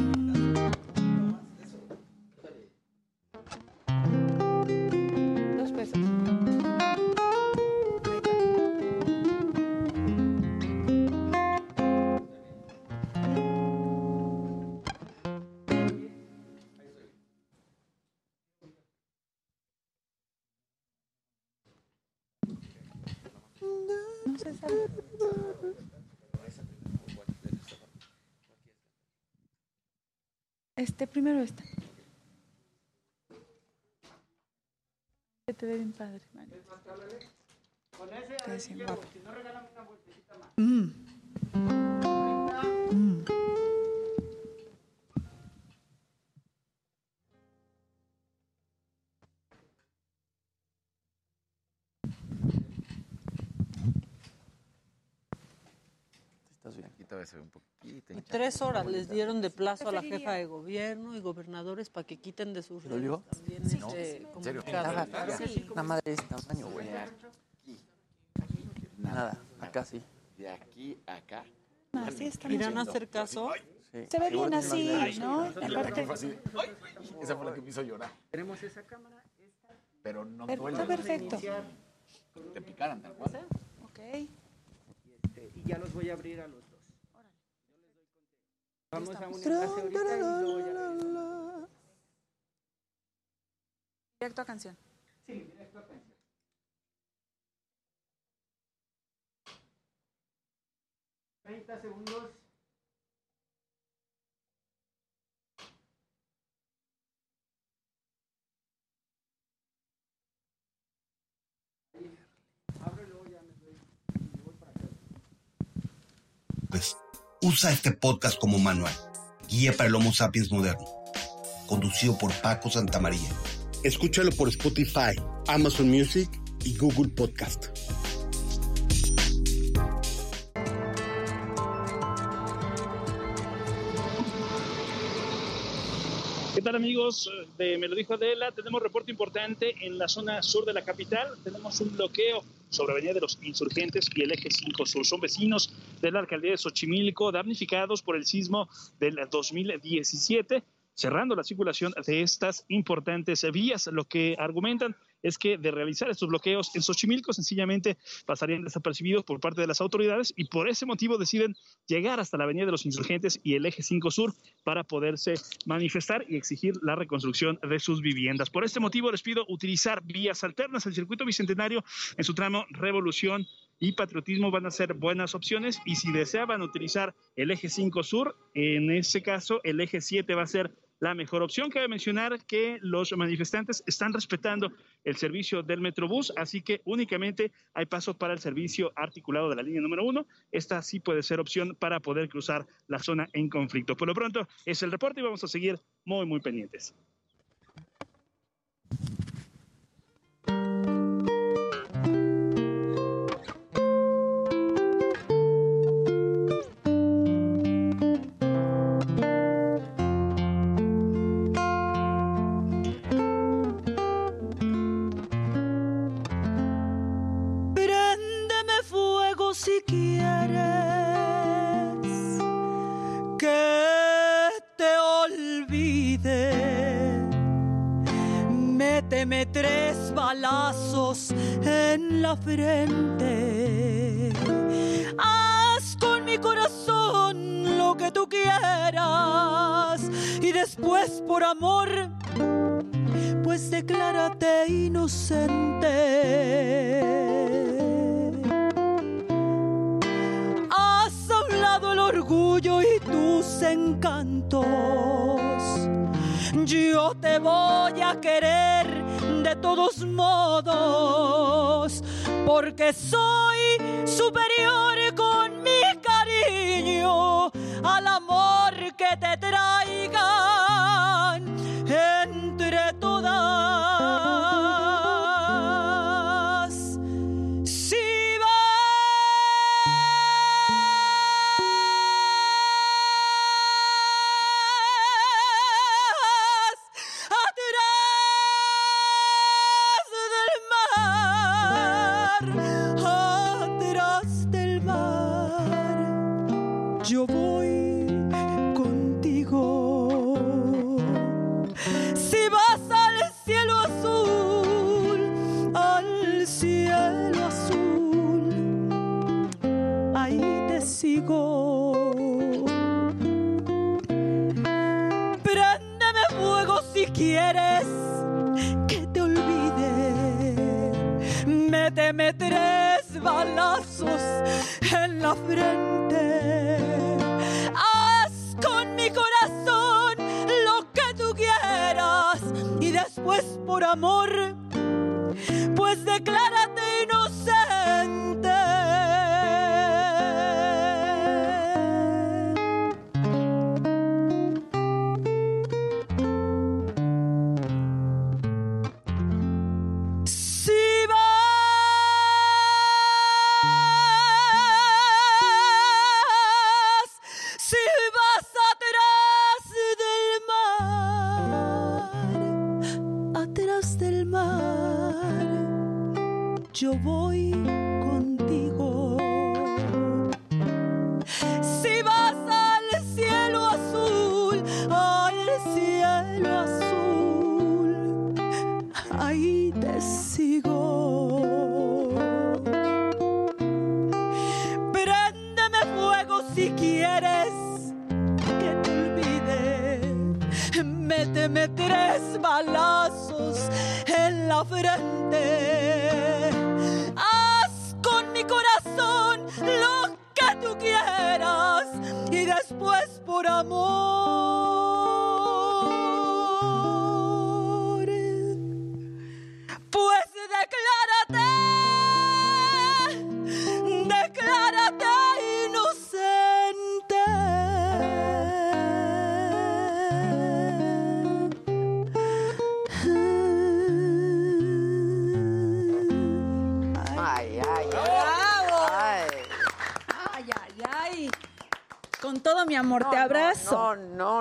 Este, primero este. Que te ve bien padre, man. Te ves bien guapo. Mm. Mm. Todavía se ve un poquito. Y tres horas les dieron de plazo a la jefa de gobierno y gobernadores para que quiten de sus redes también Sí. este No, ¿en serio? Nada, Sí. De este tamaño, güey. Nada, acá sí. De aquí a acá. Así está. ¿Irán a hacer caso? Sí. Se ve bien así, ¿no? Esa fue la que me hizo llorar. Tenemos esa cámara. Pero no Pero duele. está perfecto. Te picaran tal cual. Ok. Este, y ya los voy a abrir a los. Vamos a un enlace ahorita y luego ya regresamos. Directo a canción. Sí, directo a canción. Treinta segundos. Pues usa este podcast como manual. Guía para el Homo sapiens moderno. Conducido por Paco Santamaría. Escúchalo por Spotify, Amazon Music y Google Podcast. ¿Qué tal amigos de Me lo dijo Adela? Tenemos reporte importante en la zona sur de la capital. Tenemos un bloqueo sobre Avenida de los Insurgentes y el Eje 5 Sur. Son vecinos de la alcaldía de Xochimilco damnificados por el sismo del 2017 cerrando la circulación de estas importantes vías. Lo que argumentan es que de realizar estos bloqueos en Xochimilco sencillamente pasarían desapercibidos por parte de las autoridades y por ese motivo deciden llegar hasta la Avenida de los Insurgentes y el Eje 5 Sur para poderse manifestar y exigir la reconstrucción de sus viviendas. Por este motivo les pido utilizar vías alternas. El circuito bicentenario en su tramo Revolución y Patriotismo van a ser buenas opciones y si deseaban utilizar el eje 5 sur, en ese caso el eje 7 va a ser la mejor opción. Cabe mencionar que los manifestantes están respetando el servicio del Metrobús, así que únicamente hay paso para el servicio articulado de la línea número uno. Esta sí puede ser opción para poder cruzar la zona en conflicto. Por lo pronto es el reporte y vamos a seguir muy, muy pendientes. Porque soy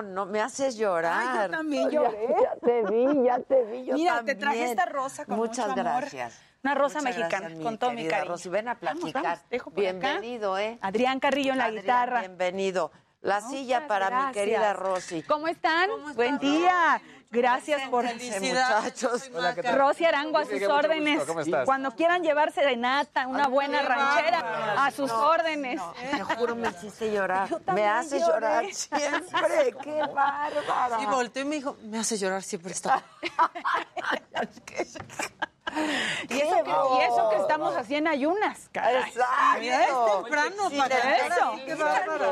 No, me haces llorar. Ay, yo también lloré. Ya, te vi, ya te vi. Yo Mira, también. te traje esta rosa con Muchas mucho amor. gracias. Una rosa Muchas mexicana, gracias, con todo mi cariño. Rosy, ven a platicar. vamos, dejo por acá. Bienvenido, ¿eh? Adrián Carrillo en la Adrián, guitarra. Bienvenido. La silla para mi querida Rosy. ¿Cómo están? Buen día. Gracias por muchachos. Hola, ¿qué tal? Rosy Arango a sus órdenes. gusto. ¿Cómo estás? Cuando quieran llevar serenata, una buena ranchera, a sus órdenes. Te juro, me hiciste llorar. Me lloré. llorar siempre. ¡Qué bárbara! Y volteó y me dijo, me hace llorar siempre esta. Y eso, que, y eso que estamos así en ayunas, caray. Exacto. Mira, es temprano Sí, para eso.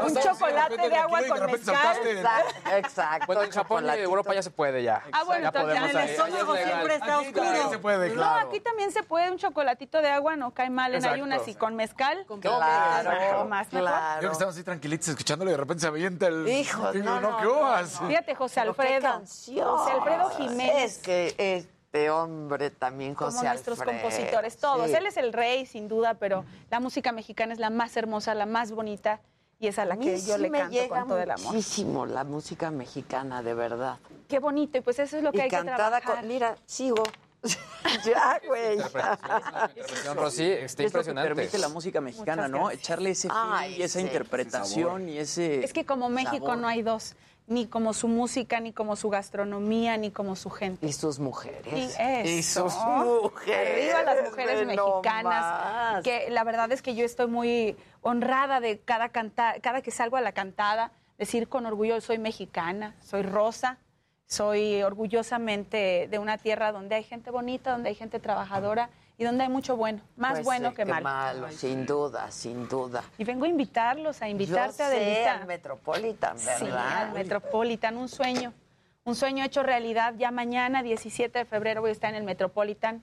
Un chocolate de agua con mezcal. Exacto. Exacto. Bueno, en Japón y. Europa ya se puede ya. Ah, bueno, ya entonces en el estómago siempre está Aquí también oscuro. se puede, No, claro. aquí también se puede un chocolatito de agua, no cae mal en Exacto. ayunas y con mezcal. Claro, más mejor. claro. Yo que estamos así tranquilitos escuchándolo y de repente se avienta el... Hijo, Digo, no, no, ¿qué no, no. Fíjate, José Alfredo. canción. José Alfredo Jiménez. Es que este hombre también, como José nuestros Alfredo. compositores, todos. Sí. Él es el rey, sin duda, pero la música mexicana es la más hermosa, la más bonita y es a la A que yo le me canto llega con todo el amor. muchísimo la música mexicana, de verdad. Qué bonito, y pues eso es lo que y hay que cantada trabajar. con... Mira, sigo. ya, güey. Interpretación, Rosy, está Es lo que impresionante. permite la música mexicana, ¿no? Echarle ese Ay, feeling y esa sí. interpretación y ese Es que como México sabor. no hay dos, ni como su música, ni como su gastronomía, ni como su gente. Y sus mujeres. Y eso. Y sus mujeres. Arriba las mujeres nomás. mexicanas. Que la verdad es que yo estoy muy honrada de cada canta, cada que salgo a la cantada, decir con orgullo soy mexicana, soy rosa, soy orgullosamente de una tierra donde hay gente bonita, donde hay gente trabajadora y donde hay mucho bueno, más Pues bueno sí, que malo. sin duda, sin duda. Y vengo a invitarlos, a invitarte Yo a sé, Adelita. al Metropolitan, Sí, ¿verdad? al Metropolitan, un sueño. Un sueño hecho realidad. Ya mañana, 17 de febrero, voy a estar en el Metropolitan.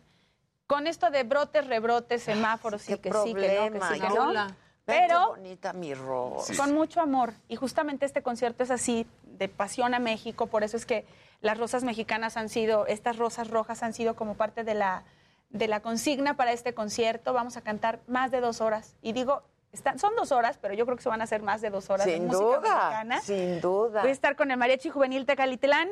Con esto de brotes, rebrotes, semáforos, sí, Qué que sí, que no, que problema, sí, que ¿no? no. Pero bonita mi Rosy. con mucho amor. Y justamente este concierto es así, de pasión a México. Por eso es que las rosas mexicanas han sido, estas rosas rojas han sido como parte de la, de la consigna para este concierto. Vamos a cantar más de dos horas. Y digo, están, son dos horas, pero yo creo que se van a hacer más de dos horas de Sin música duda, mexicana. sin duda. Voy a estar con el Mariachi Juvenil Tecalitlán,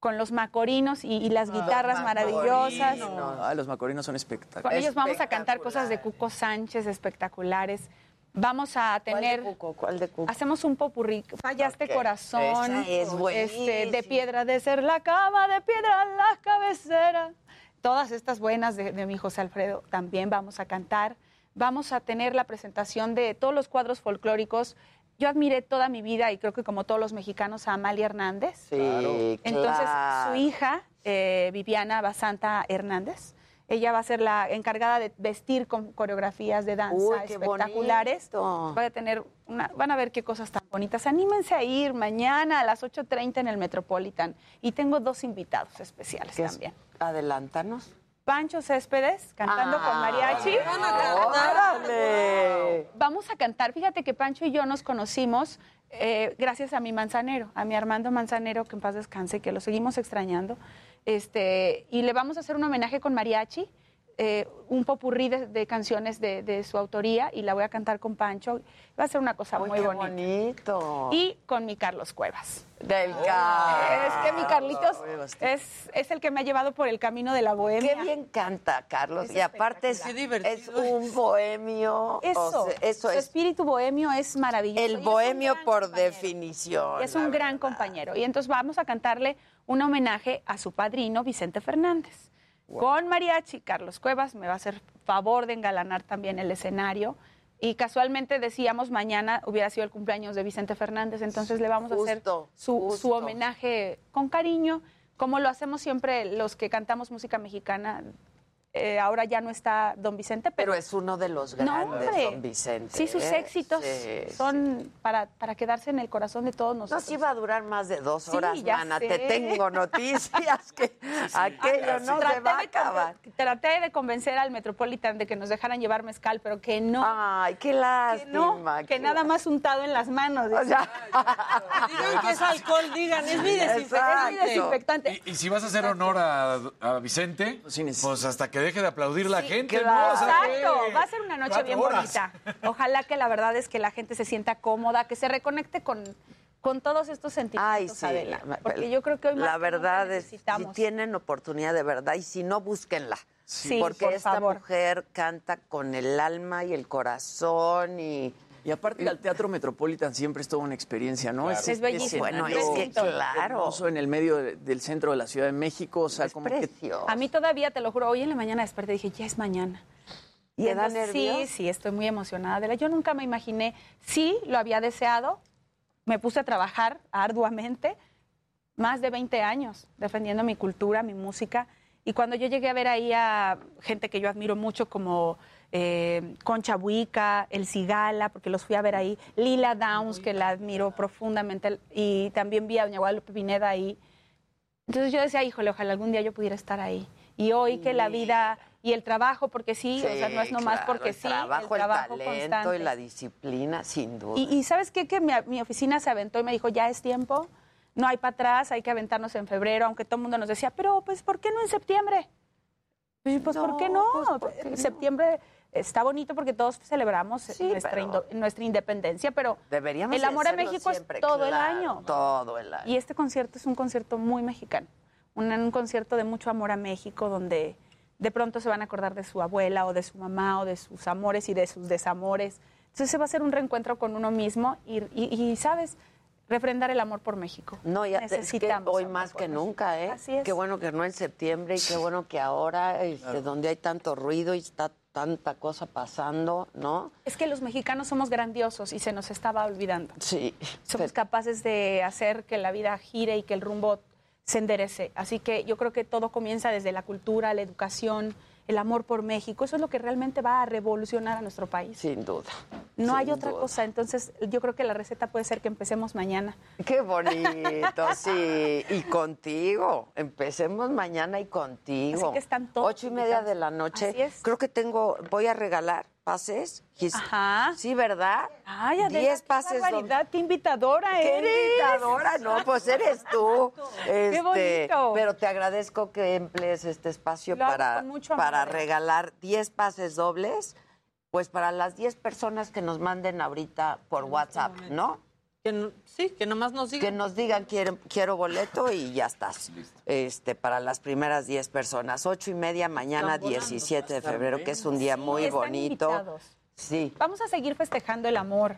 con los macorinos y, y las guitarras maravillosas. Ah, los macorinos son Con espectaculares. ellos vamos a cantar cosas de Cuco Sánchez espectaculares. Vamos a tener. ¿Cuál de Cuco? ¿Cuál de Cuco? Hacemos un popurrí. Fallaste Ok. corazón. Esa es este, buenísima. de piedra de ser la cama, de piedra la cabecera. Todas estas buenas de, de mi José Alfredo también vamos a cantar. Vamos a tener la presentación de todos los cuadros folclóricos yo admiré toda mi vida y creo que como todos los mexicanos a Amalia Hernández. Sí, Entonces, claro. su hija, eh, Viviana Basanta Hernández, ella va a ser la encargada de vestir con coreografías de danza Uy, qué espectaculares. bonito. Va a tener una, van a ver qué cosas tan bonitas. Anímense a ir mañana a las 8.30 en el Metropolitan. Y tengo dos invitados especiales también. Adelántanos. Pancho Céspedes cantando con mariachi. ¡Órale! Vamos a cantar. Fíjate que Pancho y yo nos conocimos eh, gracias a mi manzanero, a mi Armando Manzanero, que en paz descanse, que lo seguimos extrañando. Este, y le vamos a hacer un homenaje con mariachi, eh, un popurrí de, de canciones de, de su autoría, y la voy a cantar con Pancho. Va a ser una cosa muy qué bonita. bonito. Y con mi Carlos Cuevas. Del Es que mi Carlitos es, es el que me ha llevado por el camino de la bohemia. Qué bien canta, Carlos. Es y aparte es, es un bohemio. Eso, o sea, eso su es espíritu bohemio es maravilloso. El bohemio por compañero. definición. Es un gran compañero. Y entonces vamos a cantarle un homenaje a su padrino, Vicente Fernández. Con mariachi, Carlos Cuevas me va a hacer favor de engalanar también el escenario. Y casualmente decíamos mañana hubiera sido el cumpleaños de Vicente Fernández, entonces le vamos a hacer su, su homenaje con cariño, como lo hacemos siempre los que cantamos música mexicana. Eh, ahora ya no está don Vicente, pero, Pero es uno de los No, grandes, hombre. don Vicente. sí, sus ¿eh? éxitos Sí, son para, para quedarse en el corazón de todos No, nosotros. sí va a durar más de dos Sí, horas, ya mana. sé. Te tengo noticias que aquello no se va a de acabar. traté de convencer al Metropolitan de que nos dejaran llevar mezcal, pero que no. Ay, qué que lástima. no, que qué nada más untado en las manos. O sea, Digan que es alcohol, digan, es mi Exacto. Es mi desinfectante. Y, y si vas a hacer honor a, a Vicente, pues hasta que deje de aplaudir la gente, claro. ¿no? O sea, Exacto, va a ser una noche bien horas. bonita. Ojalá que la verdad es que la gente se sienta cómoda, que se reconecte con, con todos estos sentimientos, Ay, sí. Adela, porque yo creo que hoy más La que verdad es, si tienen oportunidad de verdad, y si no, búsquenla. Sí, porque por esta favor. mujer canta con el alma y el corazón y... Y aparte ir al Teatro Metropolitan siempre es toda una experiencia, ¿no? Claro. Es bellísimo. escenario Bueno, es que, claro. hermoso en el medio de- del centro de la Ciudad de México, o sea, como que A mí todavía, te lo juro, hoy en la mañana desperté y dije, ya es mañana. Y ¿Te da entonces, nervios? Sí, sí, estoy muy emocionada. Adela. Yo nunca me imaginé, sí, lo había deseado, me puse a trabajar arduamente, más de 20 años, defendiendo mi cultura, mi música. Y cuando yo llegué a ver ahí a gente que yo admiro mucho como eh, Concha Buica, El Cigala, porque los fui a ver ahí, Lila Downs, que la admiro profundamente, y también vi a Doña Guadalupe Pineda ahí. Entonces yo decía, híjole, ojalá algún día yo pudiera estar ahí. Y hoy que la vida y el trabajo, porque sí, o sea, no es nomás claro, porque el sí, trabajo, el trabajo talento constante. y la disciplina, sin duda. Y, y ¿sabes qué? Que mi, mi oficina se aventó y me dijo, ya es tiempo, no hay para atrás, hay que aventarnos en febrero, aunque todo el mundo nos decía, pero pues, ¿por qué no en septiembre? Pues, pues, ¿por qué no? Septiembre está bonito porque todos celebramos nuestra, pero- nuestra independencia, pero Deberíamos el amor a México siempre, es todo el año. Todo el año. Y este concierto es un concierto muy mexicano, un, un concierto de mucho amor a México, donde de pronto se van a acordar de su abuela o de su mamá o de sus amores y de sus desamores. Entonces se va a hacer un reencuentro con uno mismo y, y- y, ¿sabes? Refrendar el amor por México. No, ya es que necesitamos. hoy amor más que México. nunca, ¿eh? Así es. Qué bueno que no en septiembre y qué bueno que ahora, este, donde hay tanto ruido y está tanta cosa pasando, ¿no? Es que los mexicanos somos grandiosos y se nos estaba olvidando. Sí. Somos capaces de hacer que la vida gire y que el rumbo se enderece. Así que yo creo que todo comienza desde la cultura, la educación, el amor por México. Eso es lo que realmente va a revolucionar a nuestro país. Sin duda. No hay otra duda. cosa. Entonces, yo creo que la receta puede ser que empecemos mañana. Qué bonito, sí. Y contigo. Empecemos mañana y contigo. Así que están todos Ocho y media de la noche. Creo que tengo, voy a regalar pases. Gis- Ajá. Sí, ¿verdad? Ay, Adela, Diez qué pases. don- barbaridad, qué invitadora ¿Qué eres. invitadora? No, pues eres tú. Qué Este, bonito. Pero te agradezco que emplees este espacio Lo para, para regalar 10 pases dobles, pues para las 10 personas que nos manden ahorita por WhatsApp, ¿no? Sí, que nomás nos digan. Que nos digan quiero, quiero boleto y ya estás. Este, para las primeras 10 personas. Ocho y media mañana, volando. 17 de febrero, que es un día Sí, muy están bonito. invitados. Sí. Vamos a seguir festejando el amor.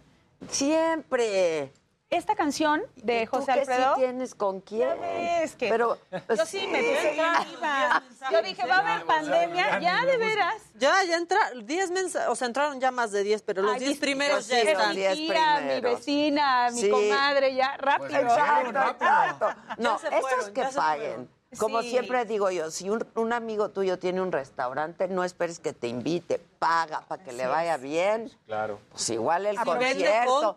Siempre. Esta canción de ¿Y tú José qué Alfredo. sí tienes con quién? Es que Pero yo sí me puse iba. Yo dije, va a haber pandemia, ya de veras. Ya, ya entraron 10 mensajes, o sea, entraron ya más de 10, pero los Ay, 10 sí, primeros pues ya están. Mi tía, mi vecina, mi Sí. comadre, ya, rápido. Exacto, exacto. Ya No, se estos fueron, que paguen. Como Sí. siempre digo yo, si un, un amigo tuyo tiene un restaurante, no esperes que te invite, paga para que le vaya es. bien. Claro. Pues igual el concierto,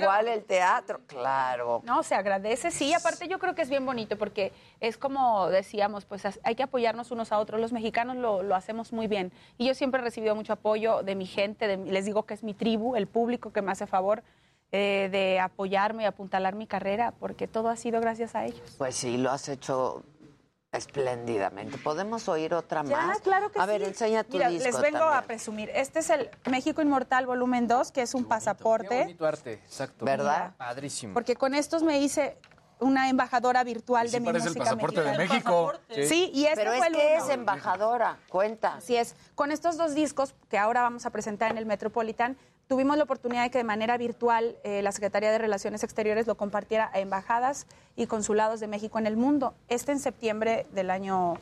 igual el teatro, claro. No, se agradece, sí. Aparte yo creo que es bien bonito porque es como decíamos, pues hay que apoyarnos unos a otros. Los mexicanos lo, lo hacemos muy bien. Y yo siempre he recibido mucho apoyo de mi gente, de mi- les digo que es mi tribu, el público que me hace favor eh, de apoyarme y apuntalar mi carrera, porque todo ha sido gracias a ellos. Pues sí, lo has hecho espléndidamente. ¿Podemos oír otra Ya, más? claro que A sí. ver, enseña tu Mira, disco les vengo también. a presumir. Este es el México Inmortal Volumen 2, que es un Qué pasaporte. bonito arte, exacto. ¿Verdad? Padrísimo. Porque con estos me hice una embajadora virtual Sí de mi parece el música pasaporte de mexicana. México. Sí, Sí, y este Pero fue es el que uno. es embajadora, cuenta. Así es. Con estos dos discos que ahora vamos a presentar en el Metropolitan, tuvimos la oportunidad de que de manera virtual eh, la Secretaría de Relaciones Exteriores lo compartiera a embajadas y consulados de México en el mundo. Este en septiembre del año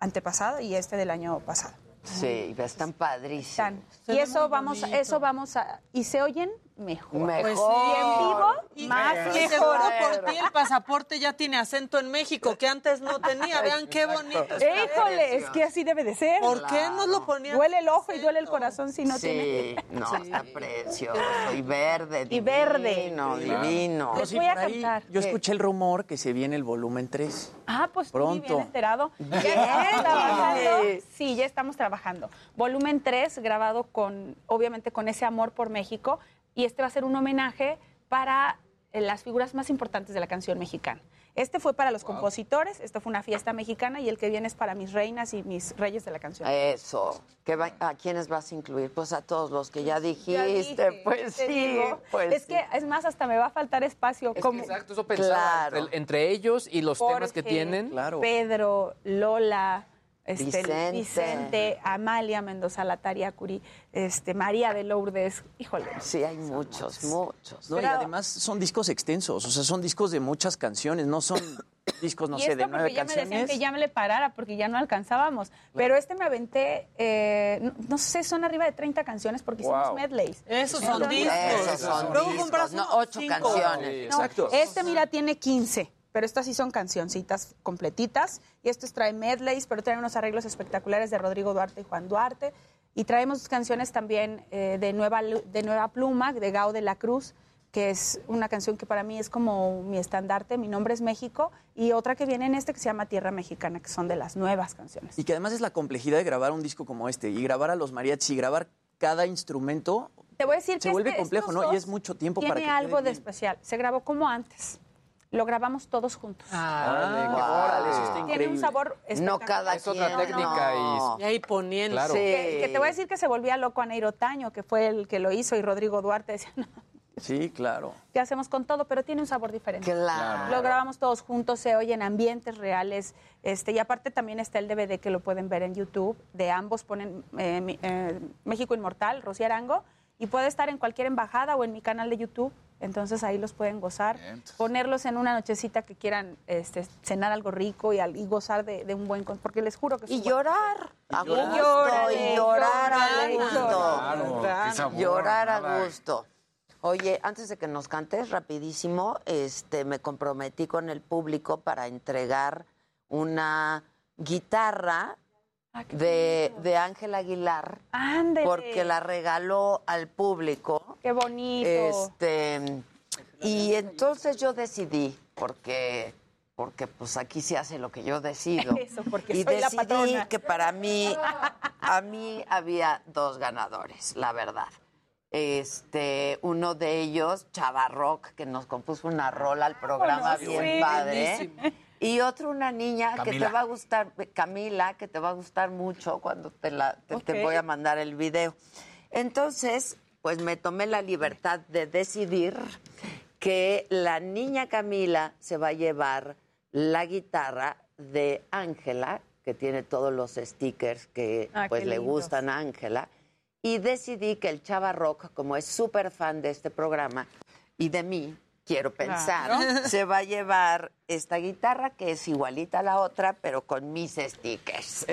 antepasado y este del año pasado. Sí, están padrísimos. Están. Y eso vamos, eso vamos a... Y se oyen mejor. Mejor. Pues sí. Y en vivo, Y- más y mejor. seguro por ti el pasaporte ya tiene acento en México, que antes no tenía. Vean qué bonito. Híjole, es que así debe de ser. ¿Por qué nos lo ponían? Duele el ojo y duele el corazón si no sí, tiene... no, está precioso. Y verde, Y verde. Divino, divino. Les Sí, voy a cantar. Yo escuché el rumor que se viene el volumen 3. Ah, pues sí, Pronto. bien enterado. Ya Bien. estamos trabajando. Sí, ya estamos trabajando. Volumen 3, grabado con, obviamente, con ese amor por México. Y este va a ser un homenaje para eh, las figuras más importantes de la canción mexicana. Este fue para los compositores, esta fue una fiesta mexicana y el que viene es para mis reinas y mis reyes de la canción. Eso. ¿Qué va- ¿A quiénes vas a incluir? Pues a todos los que ya dijiste. Ya dije, pues sí. digo. pues es sí. que, es más, hasta me va a faltar espacio. Es como exacto, eso pensaba. Claro. Entre, entre ellos y los temas que tienen. Pedro, Lola, este, Vicente. Vicente. Amalia Mendoza Latariacuri, este, María de Lourdes. Híjole. Sí, hay muchos, muchos. No, y Pero- además son discos extensos, o sea, son discos de muchas canciones, no son discos, no y sé, esto de nueve porque ya me decían canciones. que ya me le parara porque ya no alcanzábamos. Pero este me aventé, eh, no, no sé, son arriba de 30 canciones porque hicimos Wow. medleys. Esos son Entonces- discos. Esos son Luego discos, no, ocho cinco. canciones. No, Exacto. Este, mira, tiene 15, pero estas sí son cancioncitas completitas. Y estos trae medleys, pero trae unos arreglos espectaculares de Rodrigo Duarte y Juan Duarte. Y traemos canciones también eh, de, nueva, de Nueva Pluma, de Gao de la Cruz, que es una canción que para mí es como mi estandarte. Mi nombre es México. Y otra que viene en este que se llama Tierra Mexicana, que son de las nuevas canciones. Y que además es la complejidad de grabar un disco como este, y grabar a los mariachis, y grabar cada instrumento, Te voy a decir se que vuelve este- complejo, ¿no? Y es mucho tiempo tiene para que algo de bien. especial. Se grabó como antes. Lo grabamos todos juntos. Ah, órale, eso está Tiene un sabor No cada Es otra quien, técnica no. y- Y ahí poniendo. Claro. Sí. Que, que te voy a decir que se volvía loco Aneiro Taño, que fue el que lo hizo, y Rodrigo Duarte decía, no, Sí, claro. ¿qué hacemos con todo? Pero tiene un sabor diferente. Claro. Lo grabamos todos juntos, se oye en ambientes reales. Este, y aparte también está el DVD que lo pueden ver en YouTube. De ambos ponen eh, mi- eh, México Inmortal, Rocío Arango. Y puede estar en cualquier embajada o en mi canal de YouTube. Entonces ahí los pueden gozar. Ponerlos en una nochecita que quieran este, cenar algo rico y, al- y gozar de, de un buen... con- Porque les juro que Y llorar. A gusto. Y llorar a gusto. Claro, Llorar a gusto. Oye, antes de que nos cantes rapidísimo, este, me comprometí con el público para entregar una guitarra de bonito. de Ángel Aguilar Ándele. porque la regaló al público. Qué bonito. Este, y entonces yo decidí, porque, porque pues aquí se hace lo que yo decido. Eso, porque y soy decidí que para mí, a mí había dos ganadores, la verdad. Este, uno de ellos, Chava Rock, que nos compuso una rola al programa Bueno, bien sí. padre. Y otro, una niña que te va a gustar, Camila, que te va a gustar mucho cuando te, la, te, te voy a mandar el video. Entonces, pues me tomé la libertad de decidir que la niña Camila se va a llevar la guitarra de Ángela, que tiene todos los stickers que Ah, pues le gustan a Ángela. Y decidí que el Chava Rock, como es súper fan de este programa y de mí, quiero pensar, Claro. se va a llevar esta guitarra que es igualita a la otra, pero con mis stickers.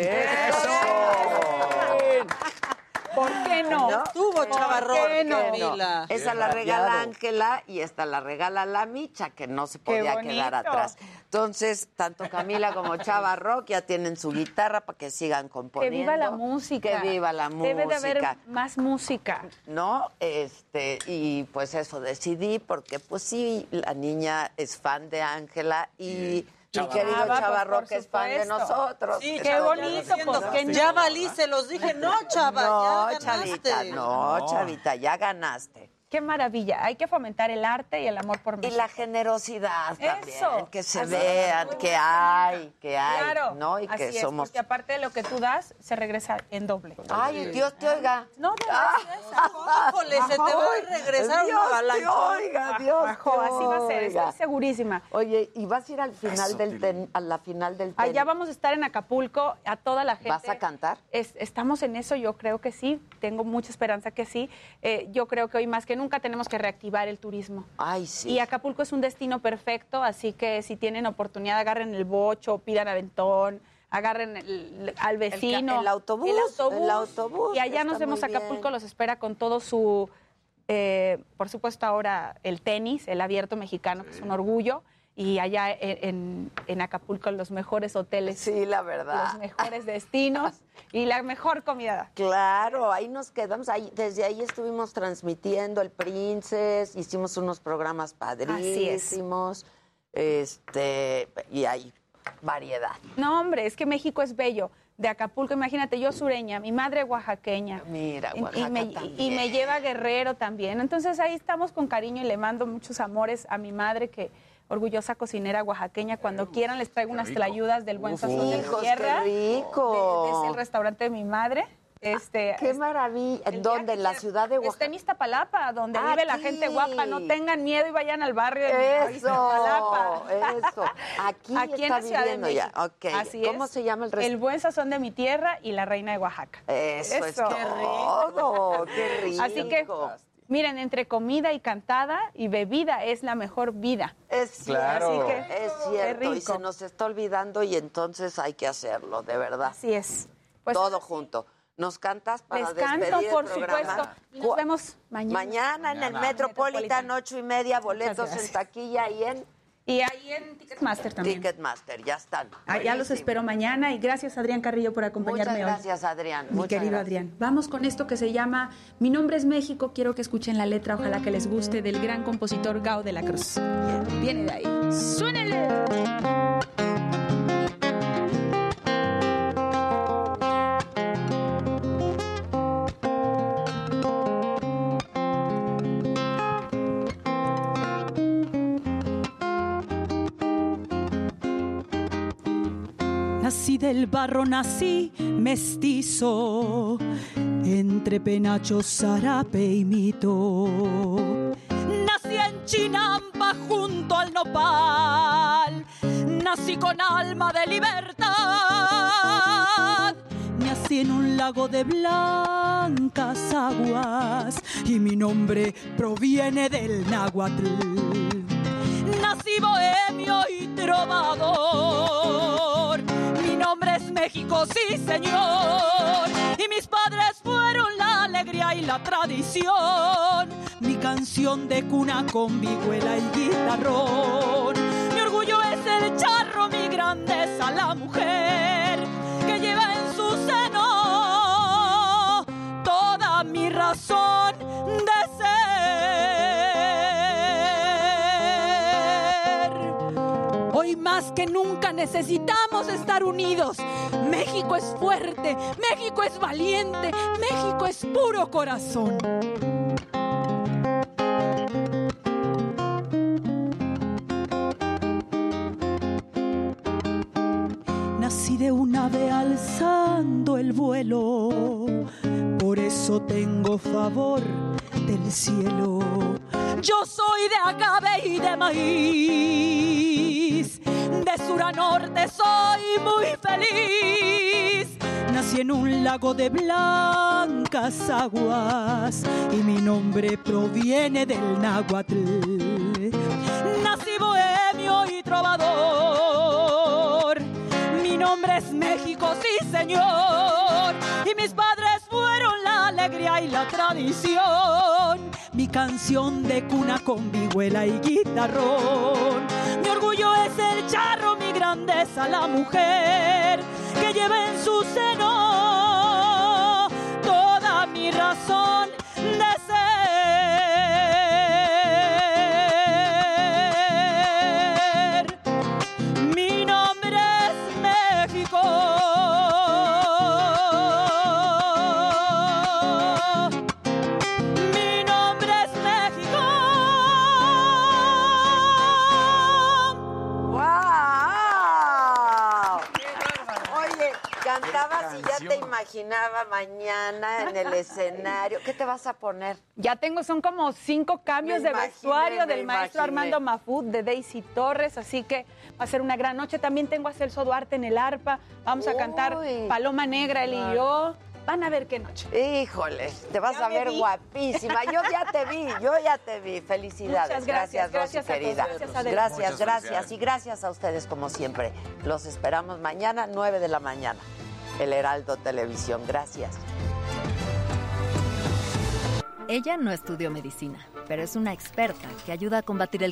¿Por qué no? Estuvo ¿Por chavarrón, no? Camila. Esa la regala Ángela y esta la regala la Micha, que no se podía quedar atrás. Entonces, tanto Camila como Chava Rock ya tienen su guitarra para que sigan Que componiendo. viva la música. Que viva la música. Debe de haber más música. ¿no? Este, y pues eso decidí, porque pues sí, la niña es fan de Ángela y mi querido. Chava por Rock es fan de nosotros. Sí, Qué bonito, pues, que Ya valí, se los dije. No, chava, No, ya chavita, No. chavita, ya ganaste. Qué maravilla. Hay que fomentar el arte y el amor por Y México. la generosidad también, Eso. que se Así vean, es. que hay, que hay, Claro, ¿no? Y que así es, somos... porque aparte de lo que tú das, se regresa en doble. Ay, Dios te oiga. No, de verdad. Híjole, se te va a regresar Dios una te avalancha. oiga, Dios te así va a ser, oiga. estoy segurísima. Oye, ¿y vas a ir al final Eso, del ten, a la final del ten? Allá vamos a estar en Acapulco, a toda la gente. ¿Vas a cantar? Es- estamos en eso, yo creo que sí, tengo mucha esperanza que sí. Eh, yo creo que hoy más que nunca tenemos que reactivar el turismo. Ay, sí. Y Acapulco es un destino perfecto, así que si tienen oportunidad, agarren el bocho, pidan aventón, agarren el- al vecino. el autobús, El autobús. el autobús, Y allá nos vemos, bien. Acapulco los espera con todo su, eh, por supuesto ahora el tenis, el abierto mexicano, que es un orgullo. Y allá en, Acapulco los mejores hoteles. Sí, la verdad. Los mejores destinos y la mejor comida. Claro, ahí nos quedamos, ahí, desde ahí estuvimos transmitiendo el Princess, hicimos unos programas padrísimos, este, y hay variedad. No, hombre, es que México es bello. De Acapulco, imagínate, yo sureña, mi madre oaxaqueña. Mira, Y- y, Oaxaca me, también. y me lleva Guerrero también. Entonces ahí estamos con cariño y le mando muchos amores a mi madre, que orgullosa cocinera oaxaqueña. Cuando quieran les traigo unas tlayudas del buen sazón de mi tierra. qué rico. Es el restaurante de mi madre. Este, Qué maravilla. el ¿Dónde? ¿En la ciudad de Está Oaxaca? en Iztapalapa, donde Ah, vive la gente guapa. No tengan miedo y vayan al barrio de Eso, Iztapalapa. eso. Aquí, Aquí en está la Ciudad de ya. Así ¿Cómo es. se llama el El restaurante? buen sazón de mi tierra y la reina de Oaxaca. Eso, es Eso. todo. Qué rico. Así que, miren, entre comida y cantada y bebida es la mejor vida. Es Claro. cierto, Así que, es cierto. Y se nos está olvidando y entonces hay que hacerlo, de verdad. Así es. Pues todo junto. ¿Nos cantas para les despedir canto, el por programa? supuesto. Y nos vemos mañana. Mañana en el. Metropolitan, ocho y media, boletos en taquilla y en Y ahí en Ticketmaster también. Ticketmaster, ya están. Allá los Buenísimo. espero mañana y gracias Adrián Carrillo por Muchas acompañarme hoy. gracias, Adrián. Mi Muchas querido gracias. Adrián. Vamos con esto que se llama Mi nombre es México. Quiero que escuchen la letra, ojalá que les guste, del gran compositor Gao de la Cruz. Viene de ahí. ¡Suénele! Del barro, nací mestizo, entre penacho, zarape y mito. Nací en Chinampa junto al nopal, nací con alma de libertad. Nací en un lago de blancas aguas y mi nombre proviene del náhuatl. Nací bohemio y trovador. México, sí señor. Y mis padres fueron la alegría y la tradición. Mi canción de cuna con vihuela y guitarrón. Mi orgullo es el charro, mi grandeza la mujer que lleva en su seno toda mi razón Hoy más que nunca necesitamos estar unidos. México es fuerte, México es valiente, México es puro corazón. Nací de un ave alzando el vuelo, por eso tengo favor del cielo. Yo soy de acabe y de maíz. De sur a norte soy muy feliz. Nací en un lago de blancas aguas y mi nombre proviene del náhuatl. Nací bohemio y trovador. Mi nombre es México, sí señor. Y mis padres fueron la alegría y la tradición mi canción de cuna con vihuela y guitarrón. Mi orgullo es el charro, mi grandeza la mujer que lleva en su seno toda mi razón imaginaba mañana en el escenario. ¿Qué te vas a poner? Ya tengo, son como cinco cambios Me de imaginé, vestuario del maestro imaginé. Armando Mafud, de Daisy Torres, así que va a ser una gran noche. También tengo a Celso Duarte en el arpa. Vamos a cantar. Paloma Negra, él y yo. Van a ver qué noche. Híjole, te vas Ya a ver vi. guapísima. Yo ya te vi, yo ya te vi. Felicidades. Muchas gracias, Rosy, gracias todos, querida. gracias, gracias, gracias. Y gracias a ustedes como siempre. Los esperamos mañana, 9 de la mañana. El Heraldo Televisión. Gracias. Ella no estudió medicina, pero es una experta que ayuda a combatir el